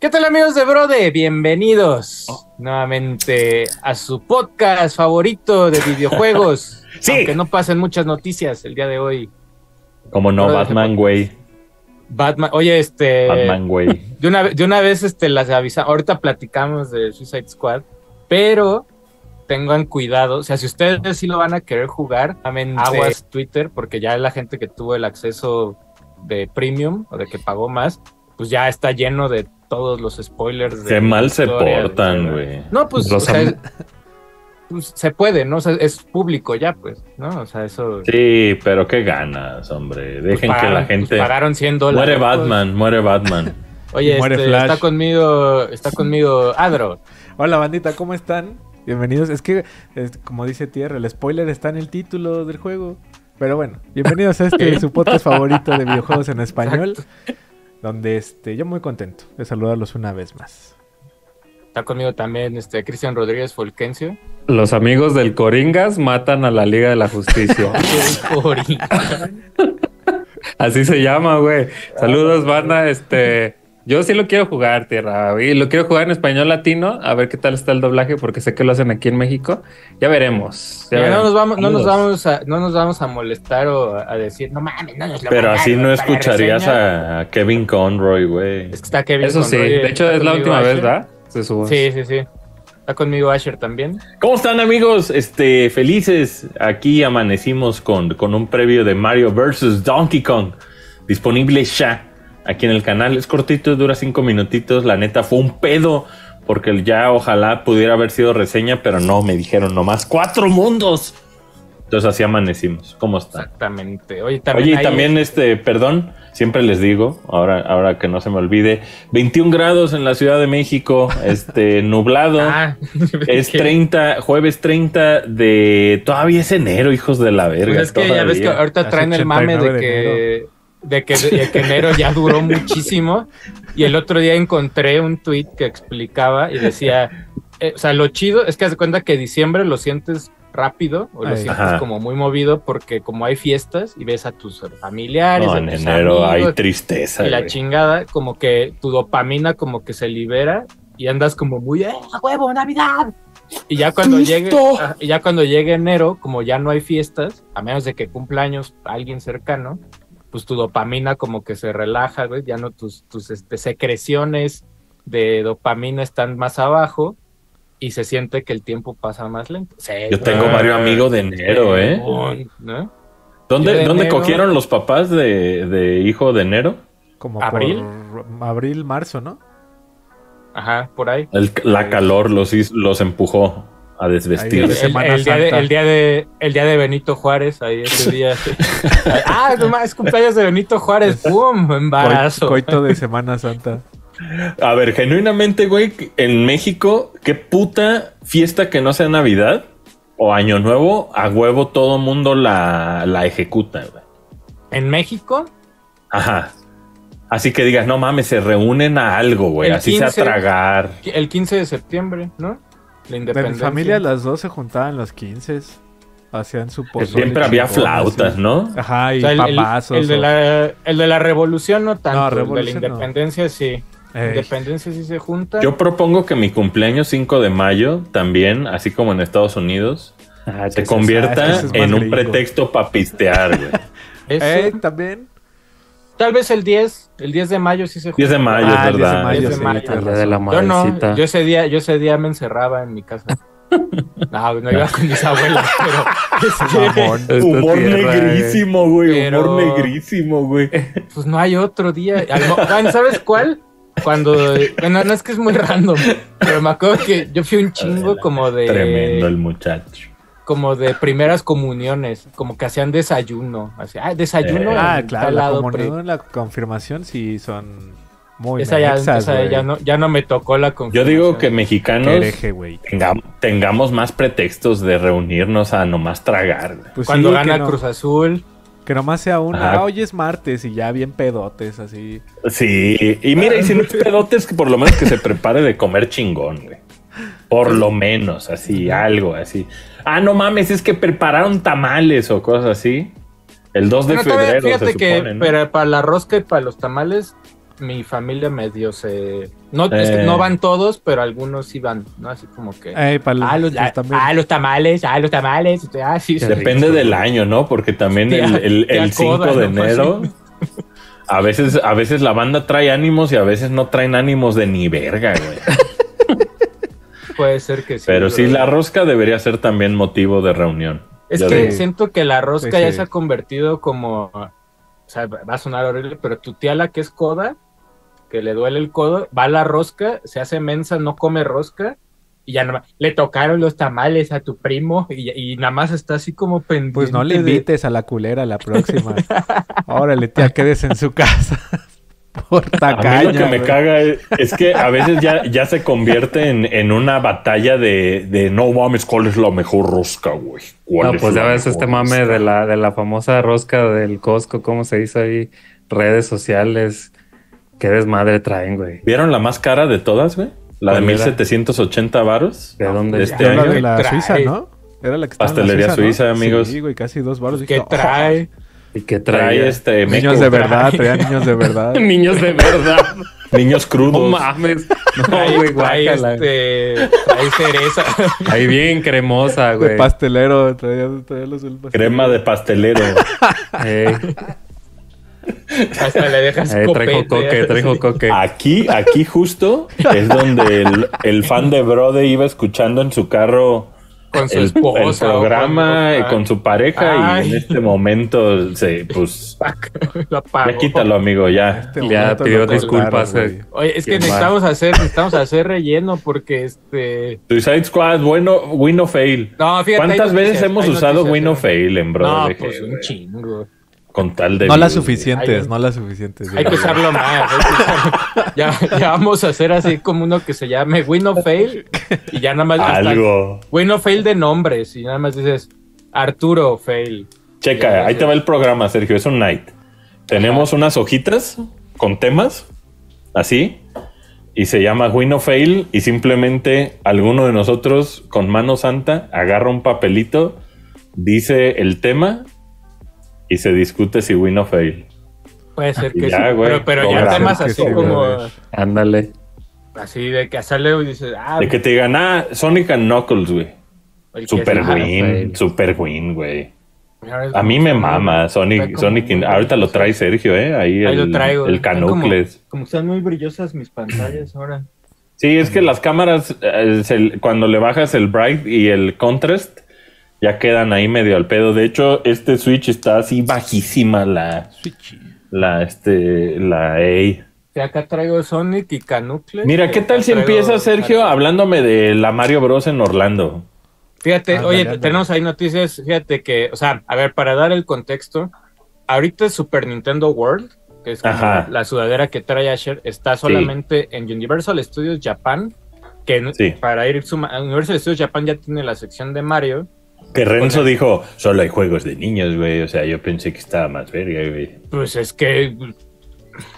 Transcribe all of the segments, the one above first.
¿Qué tal amigos de Brode? Bienvenidos oh. nuevamente a su podcast favorito de videojuegos. sí. Aunque no pasen muchas noticias el día de hoy. Como no, Batman, güey. Batman, oye, este. Batman, güey. De una, de una vez este, las avisamos. Ahorita platicamos de Suicide Squad, pero tengan cuidado. O sea, si ustedes sí lo van a querer jugar, amen aguas Twitter, porque ya la gente que tuvo el acceso de premium o de que pagó más, pues ya está lleno de todos los spoilers. Qué mal se portan, güey. No, pues, o sea, pues, se puede, ¿no? O sea, es público ya, pues, ¿no? O sea, eso. Sí, pero qué ganas, hombre. Pues Dejen que la gente. Pues pagaron 100 dólares. Muere Batman, muere Batman. Oye, este, está conmigo, está conmigo Adro. Hola, bandita, ¿cómo están? Bienvenidos. Es que, como dice Tierra, el spoiler está en el título del juego. Pero bueno, bienvenidos a este su podcast favorito de videojuegos en español. Donde este, yo muy contento de saludarlos una vez más. Está conmigo también este Cristian Rodríguez Folkencio. Los amigos del Coringas matan a la Liga de la Justicia. Así se llama, güey. Saludos, banda. Este, yo sí lo quiero jugar, tierra. Y lo quiero jugar en español latino, a ver qué tal está el doblaje, porque sé que lo hacen aquí en México. Ya veremos. No, nos vamos, no, nos vamos a, no nos vamos a molestar o a decir, no mames, no nos lo Pero así no escucharías a Kevin Conroy, güey. Es que está Kevin Eso sí, de hecho es la última vez, ¿verdad? Sí, sí, sí. Está conmigo Asher también. ¿Cómo están amigos? Este, felices. Aquí amanecimos con, con un previo de Mario vs. Donkey Kong. Disponible ya aquí en el canal. Es cortito, dura cinco minutitos. La neta fue un pedo porque ya ojalá pudiera haber sido reseña, pero no, me dijeron nomás cuatro mundos. Entonces así amanecimos. ¿Cómo está? Exactamente. Oye, también, Oye, también este, perdón, siempre les digo, ahora, ahora que no se me olvide, 21 grados en la Ciudad de México, este, nublado. Ah, es 30, jueves 30 de, todavía es enero, hijos de la verga. Pues es que ya ves que ahorita traen el mame de que de que, enero ya duró muchísimo. Y el otro día encontré un tweet que explicaba y decía, eh, o sea, lo chido es que haz de cuenta que diciembre lo sientes rápido o lo sientes como muy movido porque como hay fiestas y ves a tus familiares. en enero hay tristeza. Y la chingada, como que tu dopamina como que se libera y andas como muy, ¡eh, huevo, Navidad! Y ya cuando llegue, y ya cuando llegue enero, como ya no hay fiestas, a menos de que cumpleaños alguien cercano, pues tu dopamina como que se relaja, güey, ya no tus, tus este, secreciones de dopamina están más abajo y se siente que el tiempo pasa más lento. Yo tengo varios amigos de enero, ¿eh? ¿Dónde, ¿dónde cogieron los papás de, hijo de enero? Como abril. abril, marzo, ¿no? Ajá, por ahí. la calor los, los empujó a desvestir. El, día de, el, día de, el día de Benito Juárez, ahí ese día. ah, no es cumpleaños de Benito Juárez, ¡pum! Embarazo. Coito de Semana Santa. A ver, genuinamente, güey, en México, qué puta fiesta que no sea Navidad o Año Nuevo, a huevo todo mundo la, la ejecuta, güey. ¿En México? Ajá. Así que digas, no mames, se reúnen a algo, güey. Así sea tragar. El 15 de septiembre, ¿no? De mi familia las dos se juntaban los 15 hacían su Siempre había flautas, ¿no? Ajá, y papazos. El, de la, el, de la, revolución no tanto, el de la independencia sí. Independencia sí se junta. Yo propongo que mi cumpleaños 5 de mayo también, así como en Estados Unidos, ah, se convierta en un pretexto para pistear, güey. Eh, también. Tal vez el 10, el 10 de mayo sí se 10 de mayo, es ah, verdad. 10 de mayo, sí, de la yo no, yo ese día, yo ese día me encerraba en mi casa. No, no iba con mis abuelas, pero humor negrísimo, güey, humor negrísimo, güey. Pues no hay otro día. ¿Sabes cuál? Cuando, bueno, no es que es muy random, pero me acuerdo que yo fui un chingo como de tremendo el muchacho como de primeras comuniones, como que hacían desayuno. Así, ah, desayuno. ah, claro, la comunión, la confirmación sí son muy esa, ya, ya, no, ya no me tocó la confirmación. Yo digo que mexicanos tengamos, más pretextos de reunirnos a nomás tragar. Pues Cuando gana Cruz Azul. Que nomás sea uno, ah, hoy es martes y ya bien pedotes, así. Sí, y mira, y si no es pedotes, que por lo menos que se prepare de comer chingón, güey. Por lo menos, así, algo así. Ah, no mames, es que prepararon tamales o cosas así. El 2 de febrero. Fíjate que para la rosca y para los tamales, mi familia medio se. No, es que Eh. no van todos, pero algunos sí van, ¿no? Así como que. Para los, ah, los, pues, ah, los tamales, ah, los tamales. Ah, sí, Qué sí. rico. Depende del año, ¿no? Porque también Tía- el, el, tía el 5 Coda, de ¿no? enero. A veces, a veces la banda trae ánimos y a veces no traen ánimos de ni verga, güey. Puede ser que sí. Pero sí, la rosca debería ser también motivo de reunión. Es Yo que digo. siento que la rosca Sí, ya sí. se ha convertido como. O sea, va a sonar horrible, pero tu tía, la que es coda, que le duele el codo, va a la rosca, se hace mensa, no come rosca. Y ya nada más, le tocaron los tamales a tu primo y, y nada más está así como pendiente. Pues no le de- invites a la culera la próxima. Órale, tía, quédese en su casa. Por A mí lo que me caga es, es que a veces ya, ya se convierte en, en una batalla de, de no mames, ¿cuál es la mejor rosca, güey? ¿Cuál No, es pues ya ves este mame rosca?" de la, de la famosa rosca del Costco, cómo se hizo ahí, redes sociales. Qué desmadre traen, güey. ¿Vieron la más cara de todas, güey? La de ¿Cuál era? 1780 varos. ¿De dónde? De este Era la año. de la Trae. Suiza, ¿no? Era la que estaba en la Pastelería Suiza, ¿no? amigos. Sí, güey, casi dos baros. ¿Qué Dije, "Oh, trae? ¿Y qué Trae trae? este niños meco, de verdad, traían niños de verdad. Niños de verdad. niños crudos. No mames. No, Trae, güey, trae, este, trae cereza. Ahí bien cremosa, De güey. pastelero, traía, traía los pastelero. Crema de pastelero. Hasta le dejas traigo copete. coque, traigo coque. Aquí, aquí justo es donde el, el fan de Brode iba escuchando en su carro Con su el, esposa. el programa con- con su pareja Ay. y en este momento se, pues, Lo apagó. ya quítalo, amigo, ya. Este Ya pidió disculpas, eh. Oye, es que Qué mal. necesitamos hacer, necesitamos hacer relleno porque este. Suicide Squad, bueno, win o fail. No, fíjate. ¿Cuántas veces noticias, hemos usado noticias, win o fail en Brode? No, pues un chingo. Con tal de. No las suficientes, Hay- no las suficientes. Hay que usarlo más. hay que usarlo- Ya, ya vamos a hacer así como uno que se llame Win o Fail y ya nada más. Algo. Win o Fail de nombres y nada más dices Arturo Fail. Checa, ahí te va el programa, Sergio. Es un night. Tenemos unas hojitas con temas, así, y se llama Win o Fail. Y simplemente alguno de nosotros, con mano santa, agarra un papelito, dice el tema y se discute si Win o Fail. Puede ser que Ya, sí. Pero, pero ya temas así sí, como. Ándale. Así de que sale y dices, ah, De que te digan, ah, Sonic and Knuckles, güey. Super win, super win, güey. A mí me mama Sonic, como Sonic, ahorita lo trae Sergio, ¿eh? Ahí, Ahí el, lo traigo. el como- Canucles. Como, están muy brillosas mis pantallas ahora. Sí, es que las cámaras, eh, cuando le bajas el bright y el contrast, ya quedan ahí medio al pedo. De hecho, este switch está así bajísima la, la, este, la A. Sí, acá traigo Sonic y Canucles. Mira, ¿qué tal si empieza Sergio hablándome de la Mario Bros en Orlando? Fíjate, Ándale, oye, tenemos ahí noticias, fíjate que, o sea, a ver, para dar el contexto, ahorita es Super Nintendo World, que es como la sudadera que trae Asher, está solamente en Universal Studios Japan, que Sí. para ir suma, Universal Studios Japan ya tiene la sección de Mario. Que Renzo Bueno. dijo, solo hay juegos de niños, güey. O sea, yo pensé que estaba más verga, güey. Pues es que,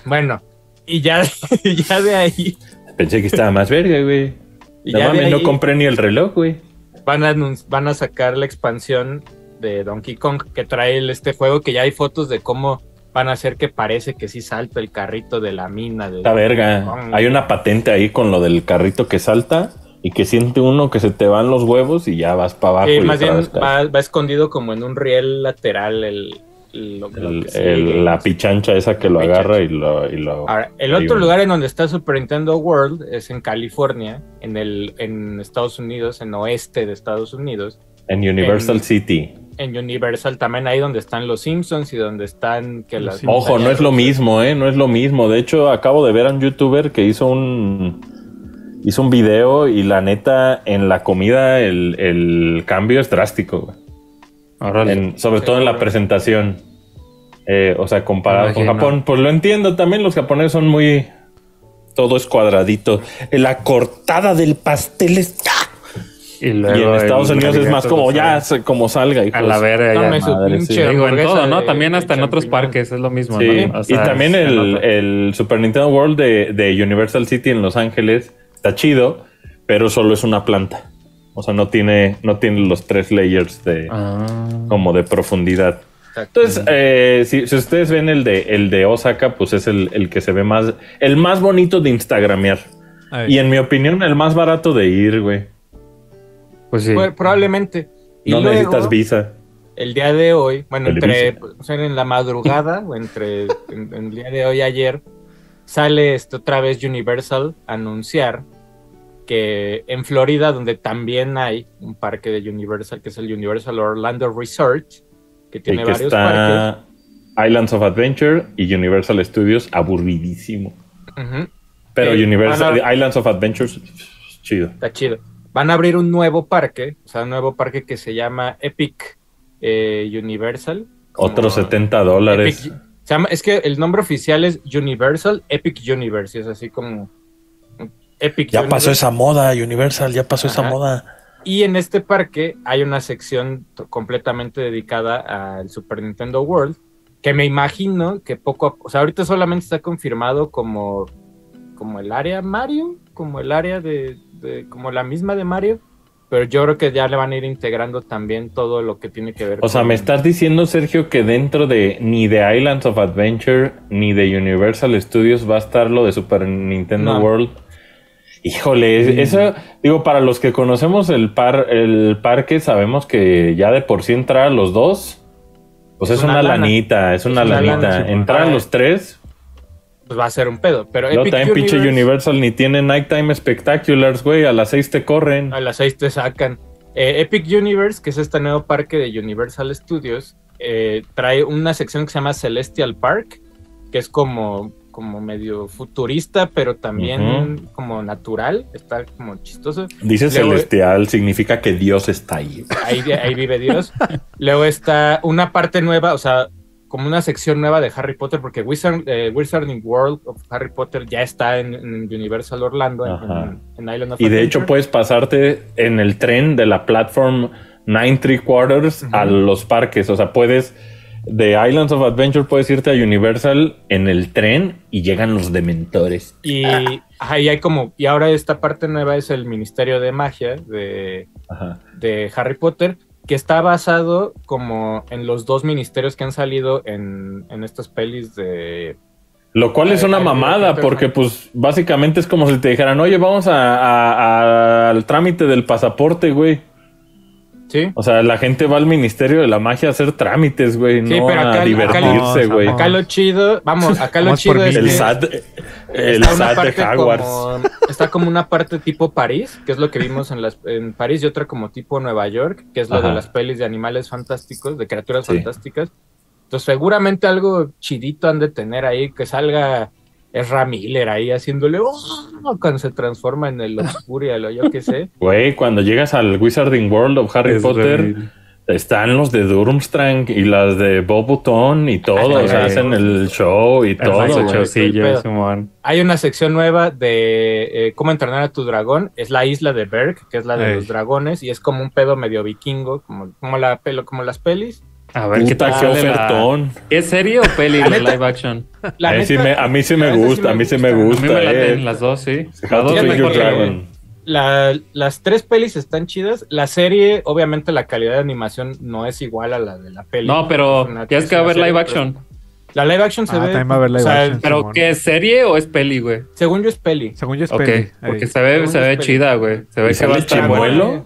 bueno, y ya, ya de ahí, Pensé que estaba más verga, güey. y No ya mames, no compré ni el reloj, güey. van, a, van a sacar la expansión de Donkey Kong que trae este juego que ya hay fotos de cómo van a hacer que parece que sí salta el carrito de la mina. De Está verga. Kong. Hay una patente ahí con lo del carrito que salta y que siente uno que se te van los huevos y ya vas para abajo. Sí, y más bien va, va escondido como en un riel lateral el, el- lo- lo El- que sigue. el- la pichancha esa que lo agarra y lo. y lo- Ahora, el otro un- lugar en donde está Super Nintendo World es en California, en el en Estados Unidos, en oeste de Estados Unidos, En Universal en- City. en Universal también ahí donde están los Simpsons y donde están que las. Ojo, no es lo mismo, ¿eh? No es lo mismo. De hecho, acabo de ver a un youtuber que hizo un. Hizo un video y la neta, en la comida el, el cambio es drástico, güey. Órale. En- sobre todo en la presentación. Eh, o sea, comparado con. Japón. Pues lo entiendo, también los japoneses son muy... Todo es cuadradito. La cortada del pastel está... Y, luego Y en Estados Unidos es más como ya, como salga. hijos. A la verga ya. Dame su madre, pinche sí. Digo, en hamburguesa todo, También hasta en otros parques es lo mismo, Sí, ¿no? O y también el, el Super Nintendo World de, de Universal City en Los Ángeles está chido, pero solo es una planta. O sea, no tiene, no tiene los tres layers de Ah. como de profundidad. Exacto. Entonces, eh, si, si ustedes ven el de, el de Osaka, pues es el, el que se ve más, el más bonito de Instagramear. Y en mi opinión, el más barato de ir, güey. Pues sí. Pues, probablemente. Y No luego, necesitas visa. el día de hoy, bueno, entre, o sea, en la madrugada o entre en- en el día de hoy y ayer, sale esto otra vez Universal a anunciar que en Florida, donde también hay un parque de Universal, que es el Universal Orlando Resort, que tiene que varios parques. está Islands of Adventure y Universal Studios, aburridísimo. Pero Sí, Universal, a- Islands of Adventures, chido. Está chido. Van a abrir un nuevo parque, o sea, un nuevo parque que se llama Epic eh, Universal. Otros 70 dólares. Epic- se llama- es que el nombre oficial es Universal Epic Universe, y es así como Epic Ya pasó esa moda, Universal, ya pasó esa moda. Y en este parque hay una sección completamente dedicada al Super Nintendo World, que me imagino que poco a o sea, ahorita solamente está confirmado como, como el área Mario, como el área de, de- como la misma de Mario, pero yo creo que ya le van a ir integrando también todo lo que tiene que ver O sea, me estás diciendo, Sergio, que dentro de ni de Islands of Adventure ni de Universal Studios va a estar lo de Super Nintendo No. World. Híjole, es- eso, digo, para los que conocemos el par, el parque, sabemos que ya de por sí entrar a los dos, pues es, Es una lanita, es una Es una lanita. lana, entrar a los tres, pues va a ser un pedo, pero luego Epic también pinche Universe- Universal ni tiene Nighttime Spectaculars, güey, a las seis te corren. A las 6 te sacan. Eh, Epic Universe, que es este nuevo parque de Universal Studios, eh, trae una sección que se llama Celestial Park, que es como, como medio futurista, pero también como natural. Está como chistoso. Dice Luego- Celestial, significa que Dios está ahí. Ahí, ahí vive Dios. Luego está una parte nueva, o sea, como una sección nueva de Harry Potter, porque Wizard, eh, Wizarding World of Harry Potter ya está en, en Universal Orlando, en, Ajá. en- en Island of Y de hecho puedes pasarte en el tren de la platform 9 Three Quarters a los parques. O sea, puedes de Islands of Adventure puedes irte a Universal en el tren y llegan los dementores. Y ahí hay como, y ahora esta parte nueva es el Ministerio de Magia de, de Harry Potter, que está basado como en los dos ministerios que han salido en, en estas pelis de... Lo cual es Ay, una ay, mamada, porque pues básicamente es como si te dijeran, oye, vamos a- a- a- al trámite del pasaporte, güey. ¿Sí? O sea, la gente va al Ministerio de la Magia a hacer trámites, güey, Sí, no pero acá- a acá- divertirse, güey. Acá lo chido, vamos, acá lo chido es. El que SAT, el está una SAT de Hogwarts. como- está como una parte tipo París, que es lo que vimos en, las, en París, y otra como tipo Nueva York, que es lo Ajá. de las pelis de animales fantásticos, de criaturas Sí. fantásticas. Entonces seguramente algo chidito han de tener ahí, que salga Ezra Miller ahí haciéndole "Oh", cuando se transforma en el Obscurial o yo qué sé. Güey, cuando llegas al Wizarding World of Harry Es Potter, están los de Durmstrang y las de Bob Button y todo. Ay, o sea, ay, hacen el show y todo. Simón. Hay una sección nueva de eh, cómo entrenar a tu dragón. Es la isla de Berg, que es la de Ey. los dragones, y es como un pedo medio vikingo, como, como, la, pelo, como las pelis. A ver qué tal qué la-. ¿Es serie o peli La live action? La A mí neta, sí me- a mí sí me gusta, a mí sí me A gusta. mí me eh. laten las dos, sí. Las dos Dragon. la- las tres pelis están chidas. La serie, obviamente, la calidad de animación no es igual a la de la peli. No, pero Es una- ya es que va a una haber live action. La live action se Ah, ve. también va a haber live o sea, action. ¿Pero Simón. qué es serie o es peli, güey? Según yo es peli. Según yo es Ok, peli. porque se ve, Según se ve chida, güey. Se ve ¿Y que va a estar Chimuelo?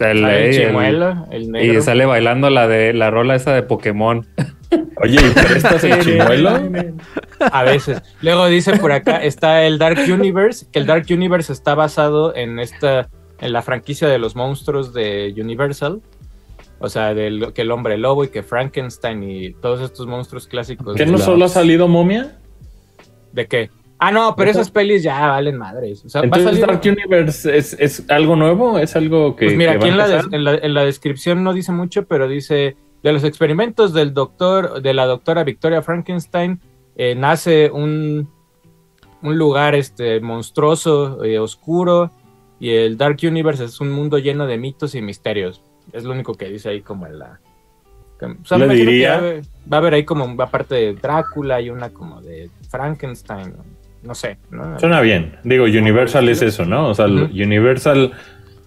El, el el- chimuelo, el negro. y sale bailando la de la rola esa de Pokémon. Oye, ¿y prestas el chimuelo? A veces. Luego dice por acá, está el Dark Universe, que el Dark Universe está basado en esta, en la franquicia de los monstruos de Universal. O sea, del, que el hombre lobo y que Frankenstein y todos estos monstruos clásicos. ¿Que no solo ha salido momia? ¿De qué? Ah, no, pero esas pelis ya valen madres. O sea, va a Entonces salir- Dark Universe es, es algo nuevo, es algo que... Pues mira, que va aquí en la, empezar? des- en, la, en la descripción no dice mucho, pero dice, de los experimentos del doctor, de la doctora Victoria Frankenstein, eh, nace un, un lugar este, monstruoso, eh, oscuro, y el Dark Universe es un mundo lleno de mitos y misterios. Es lo único que dice ahí como en la... o sea, Le que diría- Va a, haber, va a haber ahí como una parte de Drácula y una como de Frankenstein, no sé. ¿no? Suena bien. Digo, Universal es eso, ¿no? O sea. Universal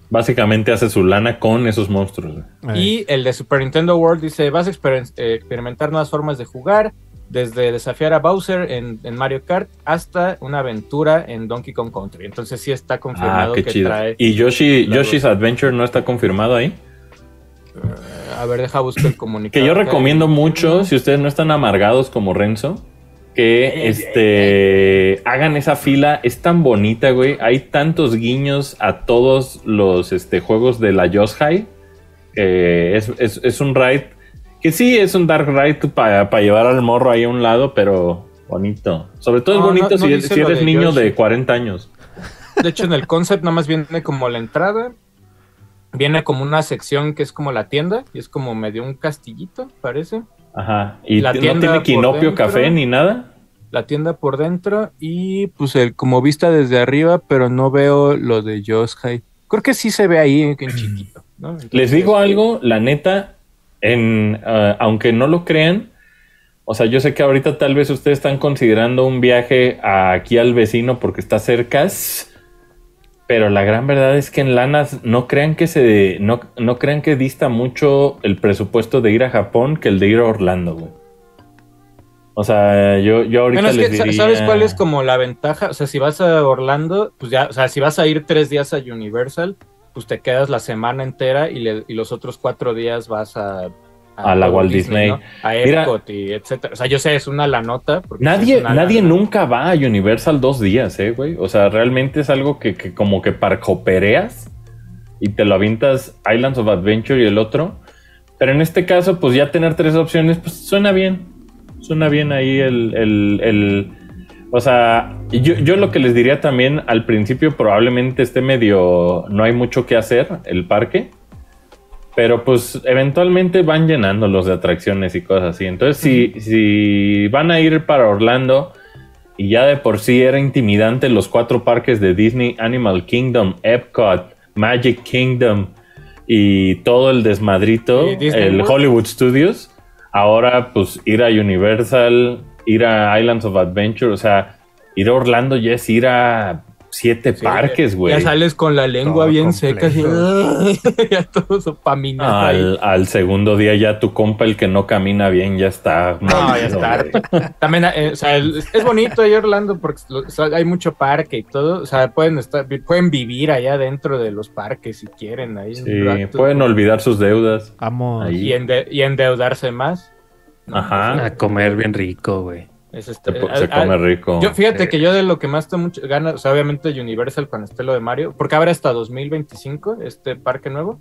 básicamente hace su lana con esos monstruos. Y el de Super Nintendo World dice, vas a exper- experimentar nuevas formas de jugar, desde desafiar a Bowser en, en Mario Kart hasta una aventura en Donkey Kong Country. Entonces sí está Ah, confirmado qué que chido. trae... ¿Y Yoshi. Yoshi's Adventure no está confirmado ahí? eh, a ver, deja buscar el comunicado. Que yo recomiendo mucho, si ustedes no están amargados como Renzo, que este hagan esa fila. Es tan bonita, güey. Hay tantos guiños a todos los este, juegos de la Yoshai. que es, es, es un ride que sí es un dark ride para llevar al morro ahí a un lado, pero bonito. Sobre todo es bonito no- no si, eres de niño de 40 años. De hecho, en el concept nada más viene como la entrada. Viene como una sección que es como la tienda. Y es como medio un castillito, parece. Ajá. Y La t- no tienda tiene quinopio dentro. café ni nada. La tienda por dentro. Y pues el como vista desde arriba, pero no veo lo de Yoshai. Creo que sí se ve ahí en chiquito. ¿no? Entonces, Les digo algo, la neta, en, ah, aunque no lo crean, o sea, yo sé que ahorita tal vez ustedes están considerando un viaje aquí al vecino porque está cerca, pero la gran verdad es que en lanas no crean que se no, no crean que dista mucho el presupuesto de ir a Japón que el de ir a Orlando, güey. O sea, yo, yo ahorita Bueno, les que, diría- ¿sabes cuál es como la ventaja? O sea, si vas a Orlando, pues ya, o sea, si vas a ir tres días a Universal, pues te quedas la semana entera y, le- y los otros cuatro días vas a... A la Walt Disney. ¿no? A Mira- Epcot y etcétera. O sea, yo sé, es una la nota. Nadie, una nadie nunca va a Universal dos días, eh, güey. O sea, realmente es algo que, que como que parcopereas y te lo avientas Islands of Adventure y el otro. Pero en este caso, pues ya tener tres opciones, pues suena bien. Suena bien ahí el... el, el- o sea, yo, yo lo que les diría también, al principio probablemente esté medio... No hay mucho que hacer el parque. Pero pues eventualmente van llenando los de atracciones y cosas así. Entonces, si, si van a ir para Orlando y ya de por sí era intimidante los cuatro parques de Disney, Animal Kingdom, Epcot, Magic Kingdom y todo el desmadrito, ¿Y Disney el World? Hollywood Studios, ahora pues ir a Universal, ir a Islands of Adventure, o sea, ir a Orlando ya es ir a siete Sí, parques, güey. Ya sales con la lengua Todo bien seca. así, ya todo sopaminado ahí. Al, al segundo día ya tu compa, el que no camina bien, ya está. No, ya está. También, eh, o sea, el- es bonito ahí Orlando porque lo- o sea, hay mucho parque y todo. O sea, pueden estar, pueden vivir allá dentro de los parques si quieren. Ahí un Sí, rato. pueden olvidar sus deudas. Amo. Ahí. y, ende- y endeudarse más. No, Ajá. A comer bien rico, güey. Es este- Se, eh, se ah, come rico. Yo, fíjate Sí. que yo de lo que más tengo mucho ganas, o sea, obviamente Universal cuando esté lo de Mario, porque abre hasta 2025 este parque nuevo.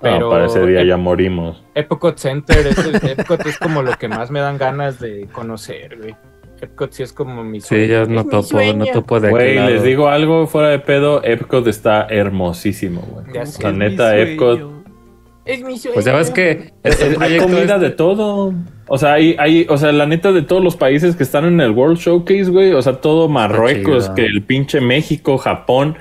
Pero no, para ese día Ep- ya morimos. Epcot Center, es- Epcot es como lo que más me dan ganas de conocer, güey. Epcot sí es como mi Sí, sueño. ya Es no topo, no topo de Güey, les digo algo fuera de pedo. Epcot está hermosísimo, güey. Ya sé. La neta, Epcot. Es mi sueño. Pues ya ves que hay comida de todo. O sea, hay, hay, o sea, la neta de todos los países que están en el World Showcase, güey. O sea, todo Marruecos, que el pinche México, Japón.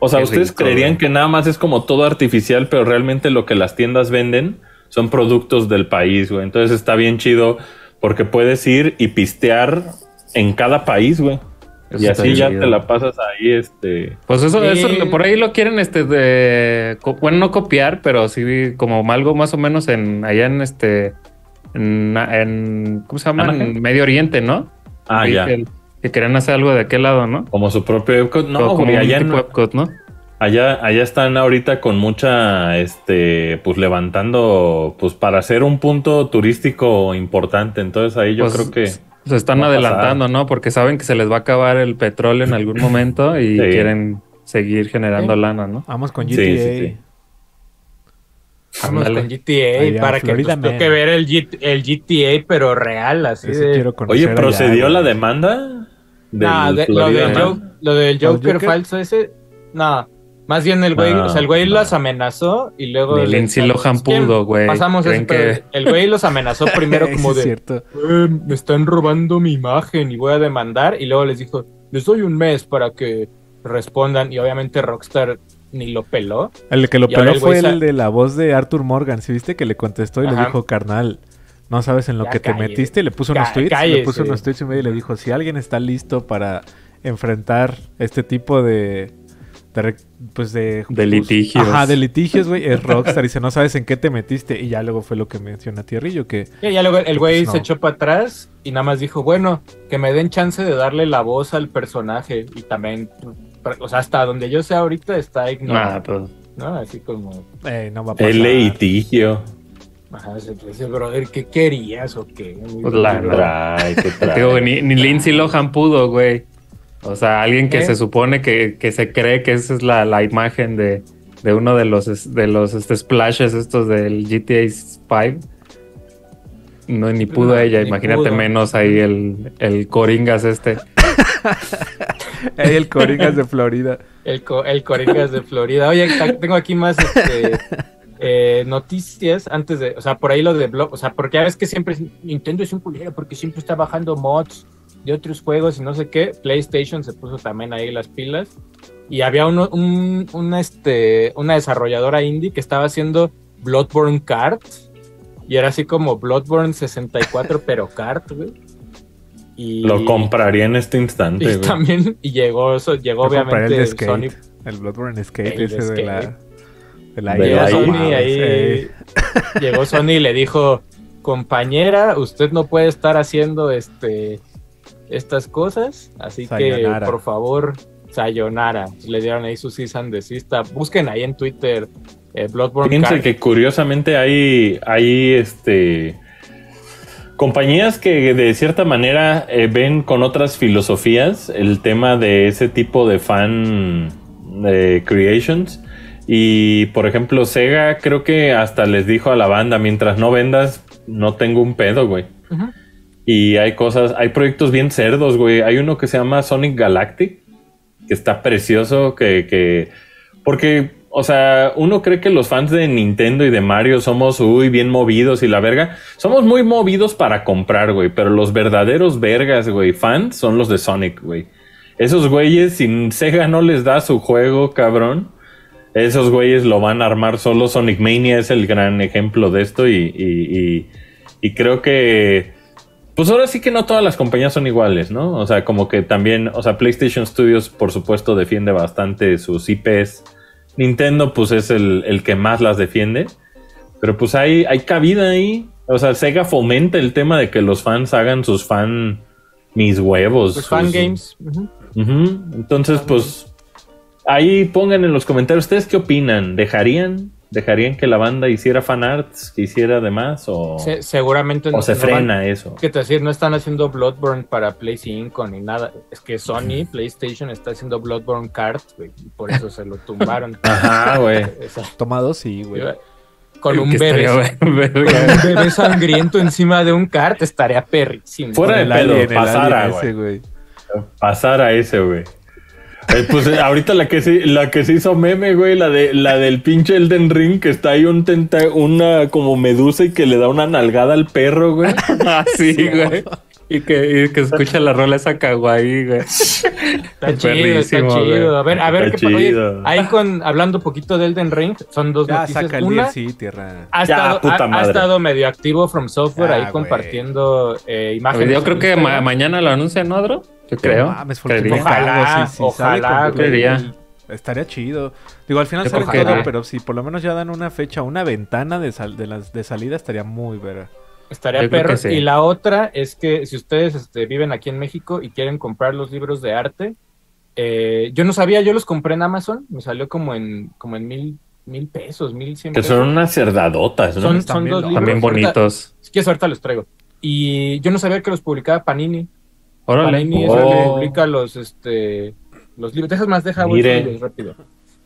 O sea, Qué ustedes rico, creerían güey. que nada más es como todo artificial, pero realmente lo que las tiendas venden son productos del país, güey. Entonces está bien chido porque puedes ir y pistear en cada país, güey. Eso Y así ya te la pasas ahí, este. Pues eso, Sí. eso por ahí lo quieren, este, de, bueno, no copiar, pero sí como algo más o menos en allá en este, en, en- ¿cómo se llama? Anaheim. En Medio Oriente, ¿no? Ah, Vi ya. Que, que querían hacer algo de aquel lado, ¿no? Como su propio Epcot. No, como un allá, tipo en- Epcot, ¿no? allá, allá están ahorita con mucha, este, pues levantando, pues para hacer un punto turístico importante. Entonces ahí yo Pues, creo que. Se están adelantando, ¿no? Porque saben que se les va a acabar el petróleo en algún momento y Sí. quieren seguir generando Sí. lana, ¿no? Vamos con GTA. sí, sí. Vamos con GTA Allá, para que Florida nos toque ver el, G- el GTA, pero real, así de... Oye, ¿procedió la demanda? Del No, de- lo, del Man? Jo- lo del ¿Los Joker, Joker? falso ese, no. Más bien el güey, No, o sea, el güey no. las amenazó y luego... Ni le- Lindsay Lohan pudo, güey. Pasamos ¿Creen eso, pero el güey los amenazó primero Sí, como es de... cierto. "Eh, me están robando mi imagen y voy a demandar. Y luego les dijo, les doy un mes para que respondan. Y obviamente Rockstar ni lo peló. El que lo Y peló el fue el de la voz de Arthur Morgan. ¿Sí viste que le contestó y le dijo, carnal, no sabes en lo Ya que te metiste? Le puso unos tweets. Le puso unos tweets en medio y le dijo, si alguien está listo para enfrentar este tipo de, de pues de... De litigios. Ajá, de litigios, güey. Es Rockstar. Dice, no sabes en qué te metiste. Y ya luego fue lo que menciona Tierrillo, que... Y ya luego el güey Pues se echó para atrás y nada más dijo, bueno, que me den chance de darle la voz al personaje. Y también, o sea, hasta donde yo sé ahorita está Nah, ignorado, pues, ¿no? Así como, eh, no va a pasar. El litigio. ajá, ese, ese brother, ¿qué querías o qué? Pues la ni, ni Lindsay Lohan pudo, güey. O sea, alguien que ¿Eh? se supone que, que se cree que esa es la, la imagen de, de uno de los, de los este, splashes estos del GTA 5. No, ni pudo No, ella, ni imagínate pudo. menos ahí el, el Coringas este. El Coringas de Florida. El, co- el Coringas de Florida. Oye, tengo aquí más este, eh, noticias antes de, o sea, por ahí lo de blog, o sea, porque ya ves que siempre Nintendo es un culero porque siempre está bajando mods de otros juegos y no sé qué. PlayStation se puso también ahí las pilas y había uno, un, este, una desarrolladora indie que estaba haciendo Bloodborne Kart y era así como Bloodborne 64 pero kart, güey. Y, Lo compraría en este y instante, güey. también y llegó eso, llegó Yo el obviamente skate. Sony El Bloodborne Skate El ese de la... De la De Llegó la. Sony ahí, llegó Sony y le dijo, compañera, usted no puede estar haciendo este estas cosas, así Sayonara. que por favor, sayonara. Le dieron ahí su and desist. Busquen ahí en Twitter eh, Bloodborne Fíjense que curiosamente hay, hay este compañías que de cierta manera eh, ven con otras filosofías el tema de ese tipo de fan eh, creations. Y por ejemplo, Sega creo que hasta les dijo a la banda, mientras no vendas, no tengo un pedo, güey. Ujú. Y hay cosas, hay proyectos bien cerdos, güey. Hay uno que se llama Sonic Galactic, que está precioso, que, que... Porque, o sea, uno cree que los fans de Nintendo y de Mario somos, uy, bien movidos y la verga. Somos muy movidos para comprar, güey. Pero los verdaderos vergas, güey, fans son los de Sonic, güey. Esos güeyes, si Sega no les da su juego, cabrón, esos güeyes lo van a armar solo. Sonic Mania es el gran ejemplo de esto y, y- y- y creo que... Pues ahora sí que no todas las compañías son iguales, ¿no? O sea, como que también, o sea, PlayStation Studios, por supuesto, defiende bastante sus IPs. Nintendo, pues es el, el que más las defiende. Pero pues hay, hay cabida ahí. O sea, Sega fomenta el tema de que los fans hagan sus fan mis huevos. Pues fan sus- games. Ujú. Ujú. Entonces, pues ahí pongan en los comentarios ustedes qué opinan. ¿Dejarían? ¿Dejarían que la banda hiciera fan arts, que hiciera además? ¿O, Se- seguramente o se no frena van- eso? ¿Qué te decir? No están haciendo Bloodborne para Play 5 ni nada. Es que Sony, PlayStation, está haciendo Bloodborne Kart, güey, por eso se lo tumbaron. Ajá, güey. Tomado, sí, güey. Con un Que bebé. estaría Con un bebé sangriento encima de un kart estaría perrísimo. Fuera de pedo, pasara, alien ese, güey. Pasar a ese, güey. Eh, pues eh, ahorita la que se, la que se hizo meme, güey, la de la del pinche Elden Ring, que está ahí un tenta, una como medusa y que le da una nalgada al perro, güey. Ah, sí, güey. Y que, y que escucha la rola esa kawaii, güey. Está chido, está chido. güey. A ver, a ver Está qué pasa. Ahí con, hablando un poquito de Elden Ring, son dos Ya noticias. saca Una, DLC, tierra. ha Ya, estado, puta ha- estado medio activo From Software Ah, ahí güey. compartiendo eh, imágenes. Yo creo que ma- mañana lo anuncian, ¿no, Dro? Yo creo. No mames, Creería. Ojalá, sí, sí, Creería. Estaría chido. Digo, al final Yo sale que todo, pero si por lo menos ya dan una fecha, una ventana de, sal- de, las, de salida, estaría muy vera. Estaría Yo perro. que sí. Y la otra es que si ustedes este, viven aquí en México y quieren comprar los libros de arte, eh, yo no sabía, yo los compré en Amazon, me salió como en, como en mil, mil pesos, mil cien Que pesos. son unas cerdadotas, ¿no? Son, dos libros. También Ahorita- bonitos. Si quieres, ahorita los traigo. Y yo no sabía que los publicaba Panini. Panini es Oh. que publica los, este, los libros. Dejas más, deja, Mire. rápido.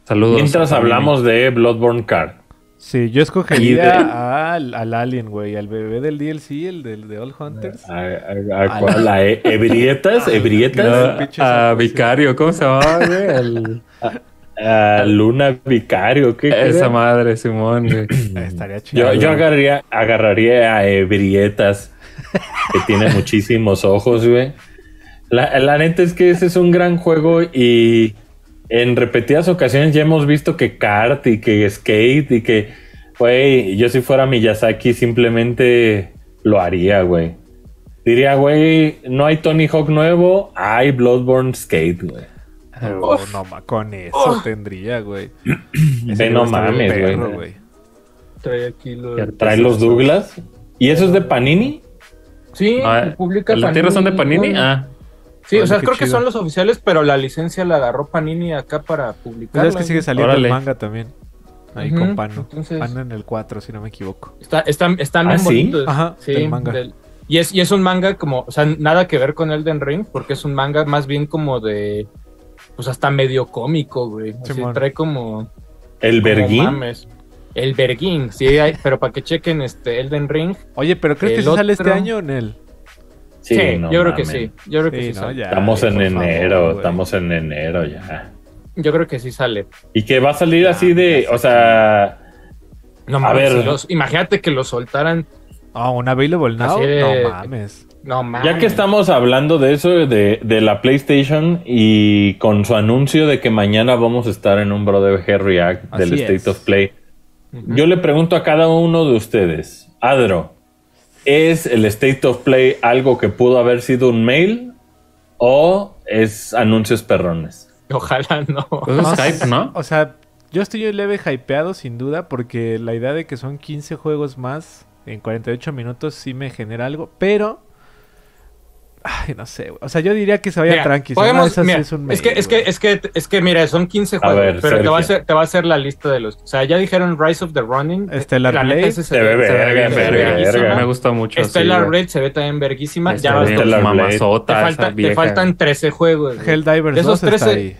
Saludos. Mientras hablamos de Bloodborne Card. Sí, yo escogería de- al, al Alien, güey, al bebé del DLC, el del de All Hunters. ¿A, a- a cuál? ¿A e- Ebrietas? ¿Ebrietas? Pinche a. Vicario, ¿cómo se llama, güey? El- ¿A Luna Vicario? ¿Qué Esa era? madre, Simón, güey. Ah, Estaría chido. Yo, yo agarraría, agarraría a Ebrietas, que tiene muchísimos ojos, güey. La, la neta es que ese es un gran juego y en repetidas ocasiones ya hemos visto que kart y que skate y que, güey, yo si fuera Miyazaki simplemente lo haría, güey. Diría, güey, no hay Tony Hawk nuevo, hay Bloodborne Skate, güey. Oh, no, ma, con eso tendría, güey. Ese Ve, no mames, güey. Trae aquí los... Trae los Douglas. ¿Y eso es de Panini? Sí, Ah, publica ¿Las tierras son de Panini? ¿no? Ah, Sí, o sea, creo que son los oficiales, pero la licencia la agarró Panini acá para publicar. Pues es que sigue saliendo Órale. el manga también. Ahí con Pano. entonces- Pano en el 4, si no me equivoco. Está, están, están ¿Ah, sí? bonitos. Ajá, sí, del manga. del- y, es, y es un manga como, o sea, nada que ver con Elden Ring, porque es un manga más bien como de, pues hasta medio cómico, güey. Así trae como... ¿El Berguín? El Berguín, sí, hay- pero para que chequen este Elden Ring. Oye, pero ¿crees que El sí sale este año en Sí, no yo creo que sí. Yo creo que Sí, ¿no? sale. Ya, Estamos en favor, enero, estamos en enero ya. Yo creo que sí sale. Y que va a salir así de, o sea, No A mames, ver. si los- imagínate que lo soltaran. Ah, un Available Now. De- No mames. No mames. ya que estamos hablando de eso, de, de la PlayStation y con su anuncio de que mañana vamos a estar en un Brother React del Así State es. of Play, yo le pregunto a cada uno de ustedes, Adro, ¿es el State of Play algo que pudo haber sido un mail o es anuncios perrones? Ojalá no. pues es Skype, ¿no? O sea, yo estoy leve hypeado sin duda porque la idea de que son 15 juegos más en 48 minutos sí me genera algo, pero... Ay, no sé, güey. O sea, yo diría que se vaya Mira, tranqui. podemos- mira, es un es que, mail, es que, es que, es que, mira, son 15 A juegos, ver, pero te va, a hacer, te va a hacer la lista de los. O sea, ya dijeron Rise of the Running. Stellar Blade. Se ve se verga, ve bien se ve verguísima. verga. Me gusta mucho. sí, Stellar güey. Blade se ve también verguísima. Este, Ya vas te, mamazota, esa falta- te faltan 13 juegos. güey. Helldivers de esos 2 está 13 ahí.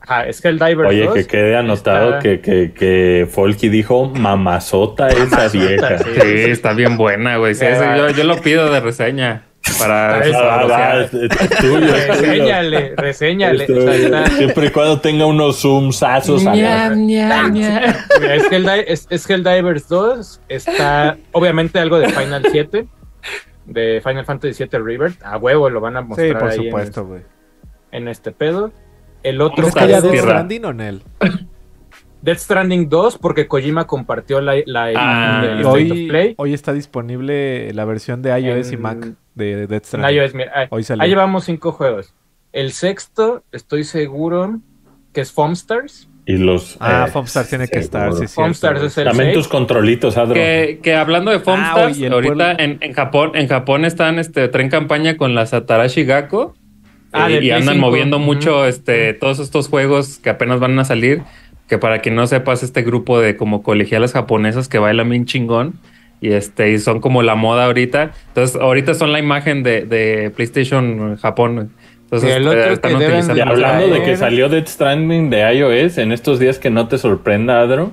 Ajá, es Helldivers Oye, 2. que quede anotado está- que, que, que Folky dijo mamazota esa vieja. sí. Sí, está bien buena, güey. Sí, yo, yo lo pido de reseña para Ah, es- Ah, es, es tuyo, es. Reséñale, reséñale. Es O sea, tuyo. está- Siempre y cuando tenga unos zoomsazos a la- Mira, es, es, es Helldivers 2. Está obviamente algo de Final 7. De Final Fantasy 7 Rebirth. A huevo lo van a mostrar Sí, por ahí en- supuesto, güey. En, este pedo. El otro ¿Crees que Death tierra. Stranding o en él? Death Stranding 2, porque Kojima compartió la, la Ah, el State of Hoy, Play. hoy está disponible la versión de iOS y Mac de Death En Stranding. iOS, mira, ahí, Hoy salió. ahí llevamos cinco juegos. El sexto, estoy seguro que es Foamstars. Y los. Ah, eh, Foamstars tiene que estar, sí, sí. Foamstars es el También 6. tus controlitos, Adro. Que, que hablando de Foamstars, oye, el ahorita en, en Japón, en Japón están, este, traen campaña con la Satarashi Gakko. Ah, eh, de y andan 5. moviendo mucho este, todos estos juegos que apenas van a salir. Que para quien no sepas, este grupo de como colegialas japonesas que bailan bien chingón. Y este, y son como la moda ahorita. Entonces, ahorita son la imagen de, de PlayStation Japón. Entonces, Y el eh, otro están que deben utilizando. hablando de que salió Death Stranding de iOS, en estos días que no te sorprenda, Adro,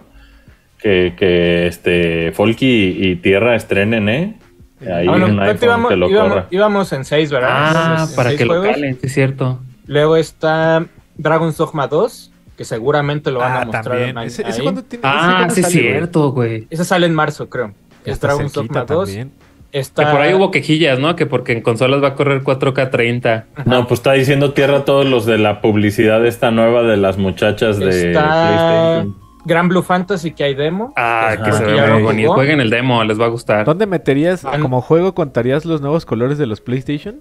que, que este Folky y Tierra estrenen, ¿eh? Ahí Ah, bueno, un ahorita iPhone íbamos, que lo íbamos- corra. íbamos en seis, ¿verdad? Ah, en para seis que lo calen, sí es cierto. Luego está Dragon's Dogma 2, que seguramente lo van a Ah, mostrar también. ahí. Ese, ese tiene- Ah, sí es sale, güey? cierto, güey. Ese sale en marzo, creo. Es está Dragon's Dogma 2. también. Está... Que por ahí hubo quejillas, ¿no? Que porque en consolas va a correr 4K 30. No, pues está diciendo Tierra todos los de la publicidad esta nueva de las muchachas de Está PlayStation. Gran Blue Fantasy, que hay demo. Ah, Ajá. que se ve muy bonito. Jueguen el demo, les va a gustar. ¿Dónde meterías, Ah, como juego, contarías los nuevos colores de los PlayStation?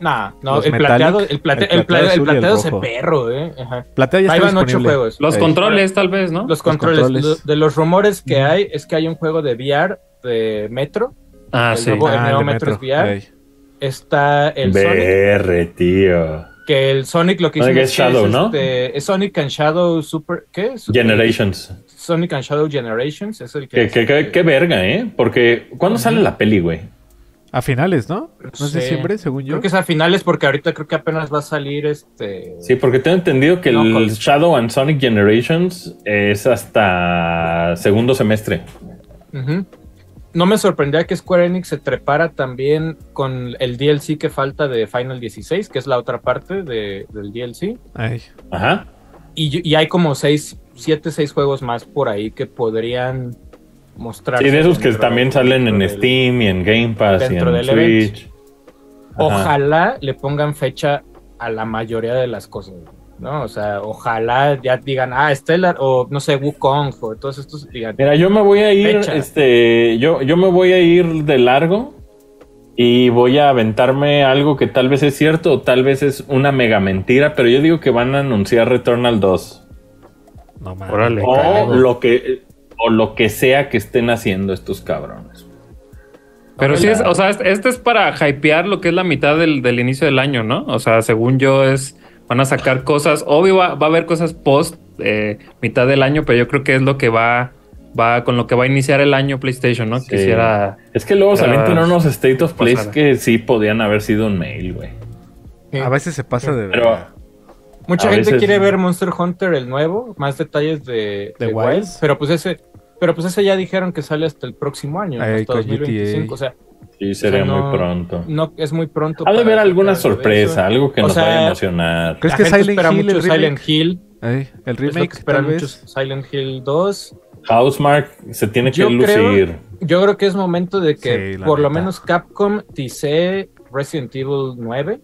Nah, no, el plateado, el plate- el el plateado pla- el el plateado se rojo. perro, eh. Ajá. Platea ya Ahí está van ocho juegos. Los controles, tal vez, ¿no? Los controles. de los rumores que hay es que hay un juego de VR de Metro. Ah, el sí. nuevo- el Ah, Neo de Metro es. VR. Ey. Está el Sonic, BR, tío. que el Sonic lo que Sonic hicieron es Shadow, ¿no? este, es Sonic and Shadow Super. ¿Qué es? Generations. Sonic and Shadow Generations. Es el que. Que- qué verga, ¿eh? Porque, ¿cuándo sale la peli, güey? A finales, ¿no? No es Sí. diciembre, según yo. Creo que es a finales porque ahorita creo que apenas va a salir este. Sí, porque tengo entendido que No, el con- Shadow and Sonic Generations es hasta segundo semestre. No me sorprendía que Square Enix se trepara también con el DLC que falta de Final 16, que es la otra parte de- del DLC. Ay. Ajá. Y, y hay como 6, 7, 6 juegos más por ahí que podrían mostrar. Sí, de esos que también salen en Steam Steam y en Game Pass y en del. Switch. Ojalá le pongan fecha a la mayoría de las cosas, ¿no? O sea, ojalá ya digan, ah, Stellar, o no sé, Wukong, o todos estos digan, Mira, yo me voy a ir, Fecha. este, yo, yo me voy a ir de largo Y voy a aventarme algo que tal vez es cierto o tal vez es una mega mentira, pero yo digo que van a anunciar Returnal 2. No mames. Órale. O carajo. lo que o lo que sea que estén haciendo estos cabrones. Pero sí es, o sea, este es para hypear lo que es la mitad del, del inicio del año, ¿no? O sea, según yo es, van a sacar cosas, obvio va, va a haber cosas post eh, mitad del año, pero yo creo que es lo que va, va con lo que va a iniciar el año PlayStation, ¿no? Sí. Quisiera, Es que luego se Ah, avientan unos State of Play pasada. que sí podían haber sido un mail, güey. A veces se pasa de Pero verdad. Mucha A gente veces- quiere ver Monster Hunter el nuevo, más detalles de, ¿De de Wilds? Wilds, pero pues ese, pero pues ese ya dijeron que sale hasta el próximo año, Ay, hasta con 2025, GTA. o sea, sí sería O sea, no- muy pronto. no es muy pronto. Ha de haber alguna sorpresa, eso. algo que O nos sea, vaya a emocionar. ¿Crees La que gente Silent espera Hill, mucho el remake? Silent Hill, Ay, el que remake, tal vez. Silent Hill 2. Housemark se tiene que Yo creo- lucir. Yo creo que es momento de que Sí, por lo menos Capcom dice Resident Evil 9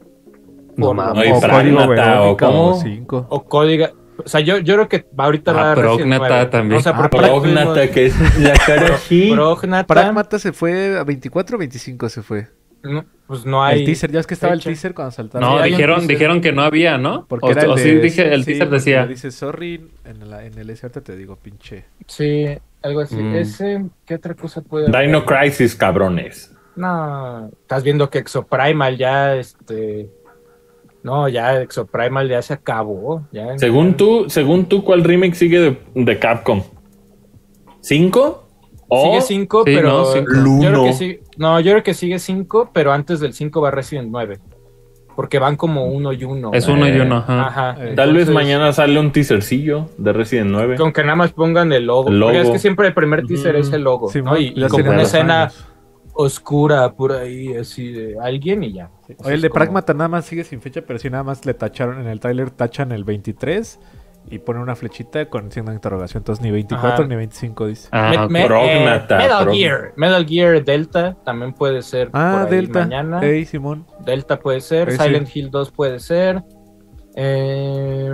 no o código ¿o Verónica o 5. o código. O sea, yo, yo creo que ahorita Ah, va Resident Prognata 9. también. O sea, Ah, Prognata, que es la cara así. Prognata, Pragmata se fue a 24 o 25 se fue. no, pues no hay. el teaser, ya es que estaba fecha. el teaser cuando saltaron. No, Sí, dijeron, teaser. dijeron que no había, ¿no? Porque o, era el o de, sí dije, el sí, teaser decía. Dice sorry en, la, en el ahorita te digo, pinche. Sí, algo así. Mm. Ese, ¿qué otra cosa puede haber? Dino Crisis, cabrones. No, estás viendo que Exoprimal ya, este. No, ya Exoprimal ya se acabó. Ya, Según tú, según tú, ¿cuál remake sigue de, de Capcom? ¿Cinco? ¿O Sigue 5, Sí, pero. no, cinco. Yo creo Luno. que sí- no, yo creo que sigue 5, pero antes del 5 va Resident 9. Porque van como uno y uno. Es uno y uno, ajá. Ajá. Eh, Tal vez mañana sale un teasercillo de Resident 9. Con que nada más pongan el logo. El logo. Porque es que siempre el primer teaser es el logo. Sí, ¿no? Y, y como una escena años. Oscura por ahí, así de alguien y ya. Oye, el de Como- Pragmata nada más sigue sin fecha, pero sí nada más le tacharon en el trailer, tachan el 23 y ponen una flechita con signo de interrogación. Entonces ni 24 Ajá. ni 25 dice. Ah, Me- ok. me- Prognata, eh, Metal Prog- Gear. Metal Gear Delta también puede ser. Ah, por ahí Delta. Mañana. Simón. Delta puede ser. Silent Hill 2 puede ser. Eh,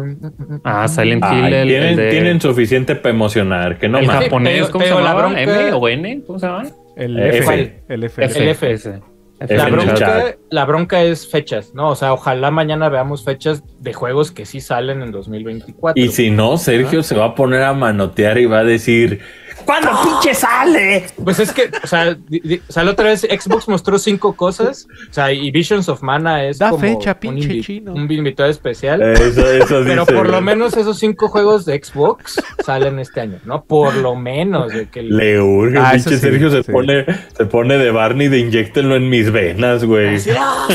Ah, Silent Ay, Hill, el, tienen, el de- tienen suficiente para emocionar, que no el japonés, ¿cómo se bronca- ¿M o N? ¿Cómo se llama? El Eh, F. F. El F. El F. Ese. F La bronca, la bronca es fechas, ¿no? O sea, ojalá mañana veamos fechas de juegos que sí salen en 2024. Y si no, Sergio se va a poner a manotear y va a decir: ¿Cuándo pinche sale? Pues es que, o sea, di- di- o sea, la otra vez Xbox mostró cinco cosas, o sea, y Visions of Mana es Da como fecha, un, pinche invi- chino. un invitado especial. Eso, eso Pero dice, por lo menos esos cinco juegos de Xbox salen este año, ¿no? Por lo menos. de que Le urge, Ah, pinche sí, Sergio se pone, se pone de Barney de inyectenlo en mis venas, güey. Ah,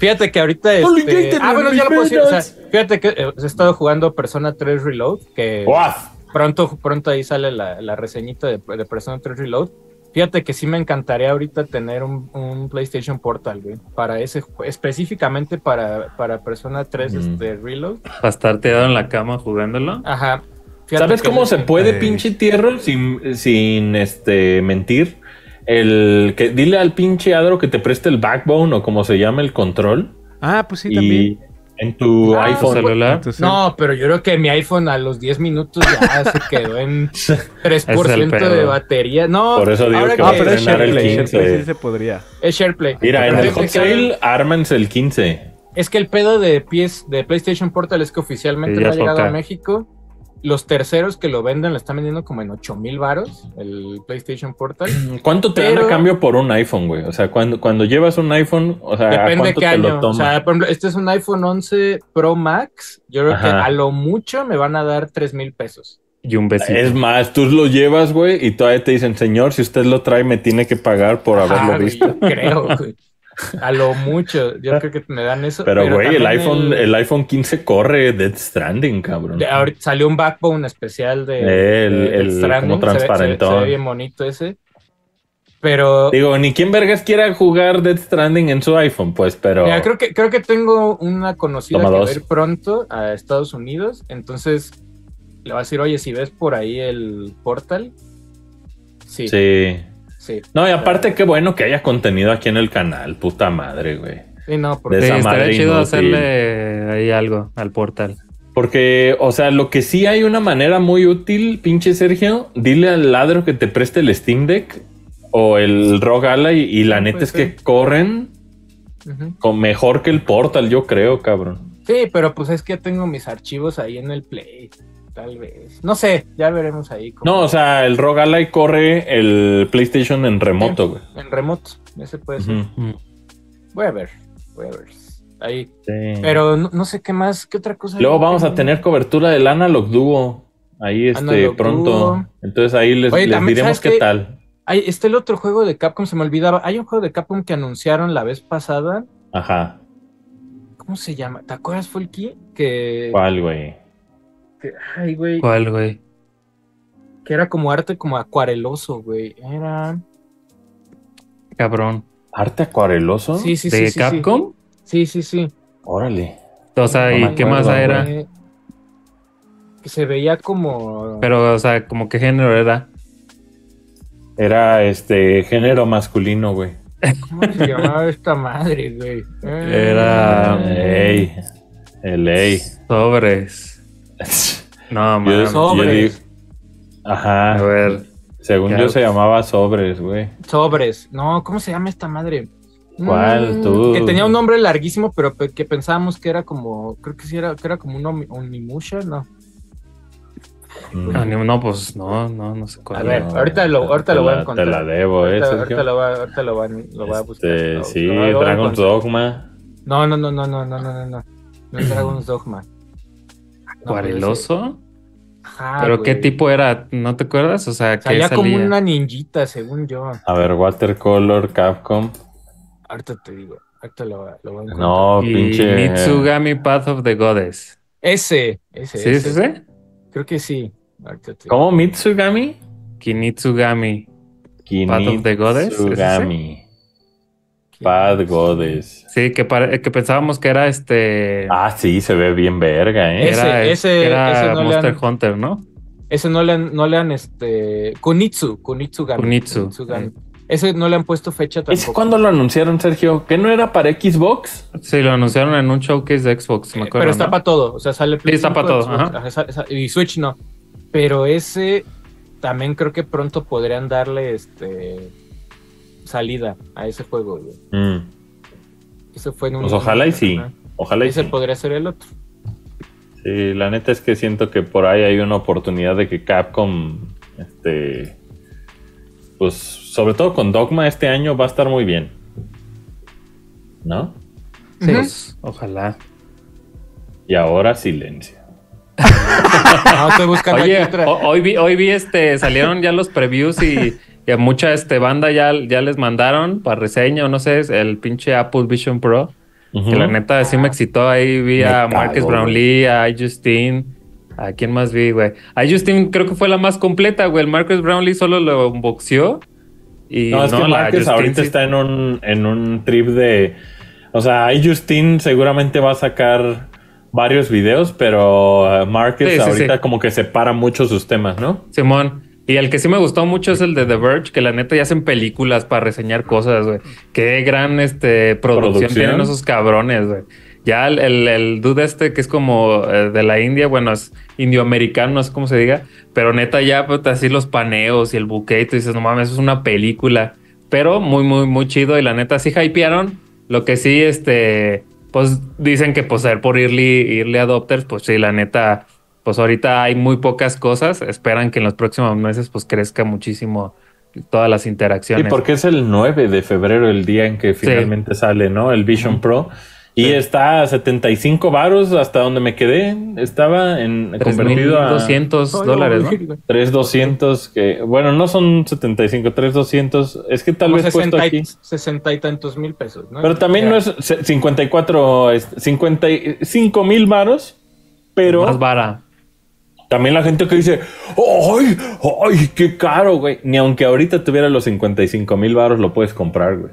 Fíjate que ahorita. No lo este, inyecten ah, en bueno, ya lo puedo decir. O sea, fíjate que eh, he estado jugando Persona 3 Reload, que. Pronto, pronto ahí sale la, la reseñita de, de Persona 3 Reload. Fíjate que sí me encantaría ahorita tener un, un PlayStation Portal, güey, para ese específicamente para, para Persona 3 Ujú. este, Reload. Para estar tirado en la cama jugándolo. Ajá. Fíjate ¿Sabes cómo se puede, Eh. pinche tierra, sin, sin este mentir? El que dile al pinche Adro que te preste el backbone o como se llama el control. Ah, pues sí, y también. En tu Ah, iPhone. celular. No, pero yo creo que mi iPhone a los 10 minutos ya se quedó en 3% pedo. de batería. No, Por eso digo ahora que va a pero es estrenar el SharePlay. 15. SharePlay sí se podría. es SharePlay. Mira, en el hot que- sale, ármense el 15. Es que el pedo de PS, de PlayStation Portal es que oficialmente Sí, no ha llegado toca. a México. Los terceros que lo venden lo están vendiendo como en 8 mil varos, el PlayStation Portal. ¿Cuánto te dan a cambio por un iPhone, güey? O sea, cuando, cuando llevas un iPhone, o sea, ¿a Depende cuánto qué te lo año. O sea, por ejemplo, este es un iPhone 11 Pro Max. Yo creo que a lo mucho me van a dar 3 mil pesos. Y un besito. es más, tú lo llevas, güey, y todavía te dicen, señor, si usted lo trae, me tiene que pagar por Ajá, haberlo güey, visto. creo, güey. A lo mucho. Yo creo que me dan eso. Pero, güey, el iPhone, el... iPhone 15 corre Dead Stranding, cabrón. de- ahorita salió un backbone especial de, El- de el Stranding, como se ve- se ve- transparentón. Se ve bien bonito ese. Pero Digo, ni quién vergas quiera jugar Dead Stranding en su iPhone, pues, pero. Mira, creo que, creo que tengo una conocida Toma que va a ir pronto a Estados Unidos. Entonces le va a decir, oye, si ves por ahí el portal. Sí, sí. Sí. No, y aparte, qué bueno que haya contenido aquí en el canal, puta madre, güey. Sí, no, porque de Sí, esa estaría chido inútil. hacerle ahí algo al portal. Porque, o sea, lo que sí hay una manera muy útil, pinche Sergio, dile al ladro que te preste el Steam Deck o el Rogue Ally y la neta es que corren con mejor que el Portal, yo creo, cabrón. Sí, pero pues es que tengo mis archivos ahí en el Play. Tal vez. No sé, ya veremos ahí. cómo- No, o sea, el Rogue Ally corre el PlayStation en remoto, güey. En remoto. Ese puede ser. Ujú. Mm. Voy a ver. Voy a ver. Ahí. Sí. Pero no, no sé qué más. ¿Qué otra cosa? Luego vamos a tener cobertura del Analog Duo. Ahí este Analog pronto. Duo. Entonces ahí les, Oye, les diremos ¿sabes qué tal. Hay, está el otro juego de Capcom, se me olvidaba. Hay un juego de Capcom que anunciaron la vez pasada. Ajá. ¿Cómo se llama? ¿Te acuerdas, Fulky? Que. ¿Cuál, güey? Ay, güey. ¿Cuál, güey? Que era como arte como acuareloso, güey. Era. Cabrón. ¿Arte acuareloso? Sí, sí, sí. ¿De sí. Capcom? Sí, sí, sí. Órale. O sea, ¿y qué acuerdo, más era? güey. Que se veía como. Pero, o sea, como qué género era. Era este género masculino, güey. ¿Cómo se llamaba esta madre, güey? Era- Ey. El ey. Sobres. No, mames. Ajá. A ver. Según yo se llamaba Sobres, güey. Sobres. No, ¿cómo se llama esta madre? ¿Cuál? Mm, Tú. Que tenía un nombre larguísimo, pero que pensábamos que era como. Creo que sí era, que era como un Onimusha, ¿no? Mm. No, pues no, no, no sé cuál. A ver, ahorita lo, ahorita lo voy a encontrar. Te la debo, ¿eh, ahorita, eh. Ahorita lo, va, ahorita lo, va, lo va a este, buscar. Sí, Dragon's Dogma. No, no, no, no, no, no, no, no. No es Dragon's Dogma. No, ¿Acuareloso? Ajá, ¿Pero qué tipo era? ¿No te acuerdas? O sea, ¿qué Salía salía? como una ninjita, según yo. A ver, Watercolor, Capcom. Ahorita te digo. Ahorita lo, voy a- lo voy a encontrar. No, Y pinche. Mitsugami Path of the Goddess. Ese, ese. ¿Sí, ese. Creo que sí. Ahorita te- ¿Cómo Mitsugami? Kinitsugami. Path of the Goddess, ¿es Bad Goddess. Sí, que, que pensábamos que era este... Ah, sí, se ve bien verga, ¿eh? Ese- era, ese- era ese no le Monster han- Hunter, ¿no? Ese no le han, no le han, este, Kunitsu, Kunitsugami. Kunitsu. Kunitsugami. Ese no le han puesto fecha tampoco. ¿Ese cuándo lo anunciaron, Sergio? ¿Que no era para Xbox? Sí, lo anunciaron en un showcase de Xbox, me acuerdo. Pero está ¿no? para todo, o sea, sale Sí, está pa' todo, Xbox, ajá. ajá, sa- sa- y Switch no. Pero ese también creo que pronto podrían darle este salida a ese juego. güey. Mm, Ese fue en un Pues ojalá y sí. Ojalá y Ese sí. podría ser el otro. Sí, la neta es que siento que por ahí hay una oportunidad de que Capcom, este, pues sobre todo con Dogma este año va a estar muy bien. ¿No? Sí, pues, ojalá. Y ahora silencio. No, estoy buscando Oye, aquí otra. ho- hoy vi, hoy vi este, salieron ya los previews y, y a mucha este banda ya, ya les mandaron para reseña o no sé, el pinche Apple Vision Pro. Que la neta sí me excitó. Ahí vi Me a Marcus. Brownlee, a Justin. ¿A quién más vi, güey? A Justin creo que fue la más completa, güey. El Marcus Brownlee solo lo boxeó. Y No, es que la Marcus ahorita sí- está en un, en un trip de. O sea, ahí Justin seguramente va a sacar varios videos, pero uh, Marcus Sí, sí, ahorita como que separa mucho sus temas, ¿no? Simón. Y el que sí me gustó mucho es el de The Verge, que la neta ya hacen películas para reseñar cosas, güey. Qué gran este, producción, ¿Producción? tienen esos cabrones, güey. Ya el, el, el dude este que es como eh, de la India, bueno, es indioamericano, no sé cómo se diga, pero neta ya pues, así los paneos y el buque, y tú dices, no mames, es una película. Pero muy, muy, muy chido y la neta sí hypearon. Lo que sí, este, pues dicen que pues ser por early, early adopters, pues sí, la neta, pues ahorita hay muy pocas cosas. Esperan que en los próximos meses pues crezca muchísimo todas las Sí, interacciones. porque es el 9 de febrero el día en que finalmente sale, ¿no? El Vision Pro. Y Sí. está a 75 varos hasta donde me quedé. Estaba en convertido a 3.200 dólares, ¿no? 3200 que bueno, no son 75, 3200, es que tal Como vez puesto 60 aquí. y, 60 y tantos mil pesos, ¿no? Pero también Ya. no es se- 54 es 55 mil varos, pero Más vara. También la gente que dice, ¡ay! ¡ay! ¡Qué caro, güey! Ni aunque ahorita tuviera los 55 mil varos lo puedes comprar, güey.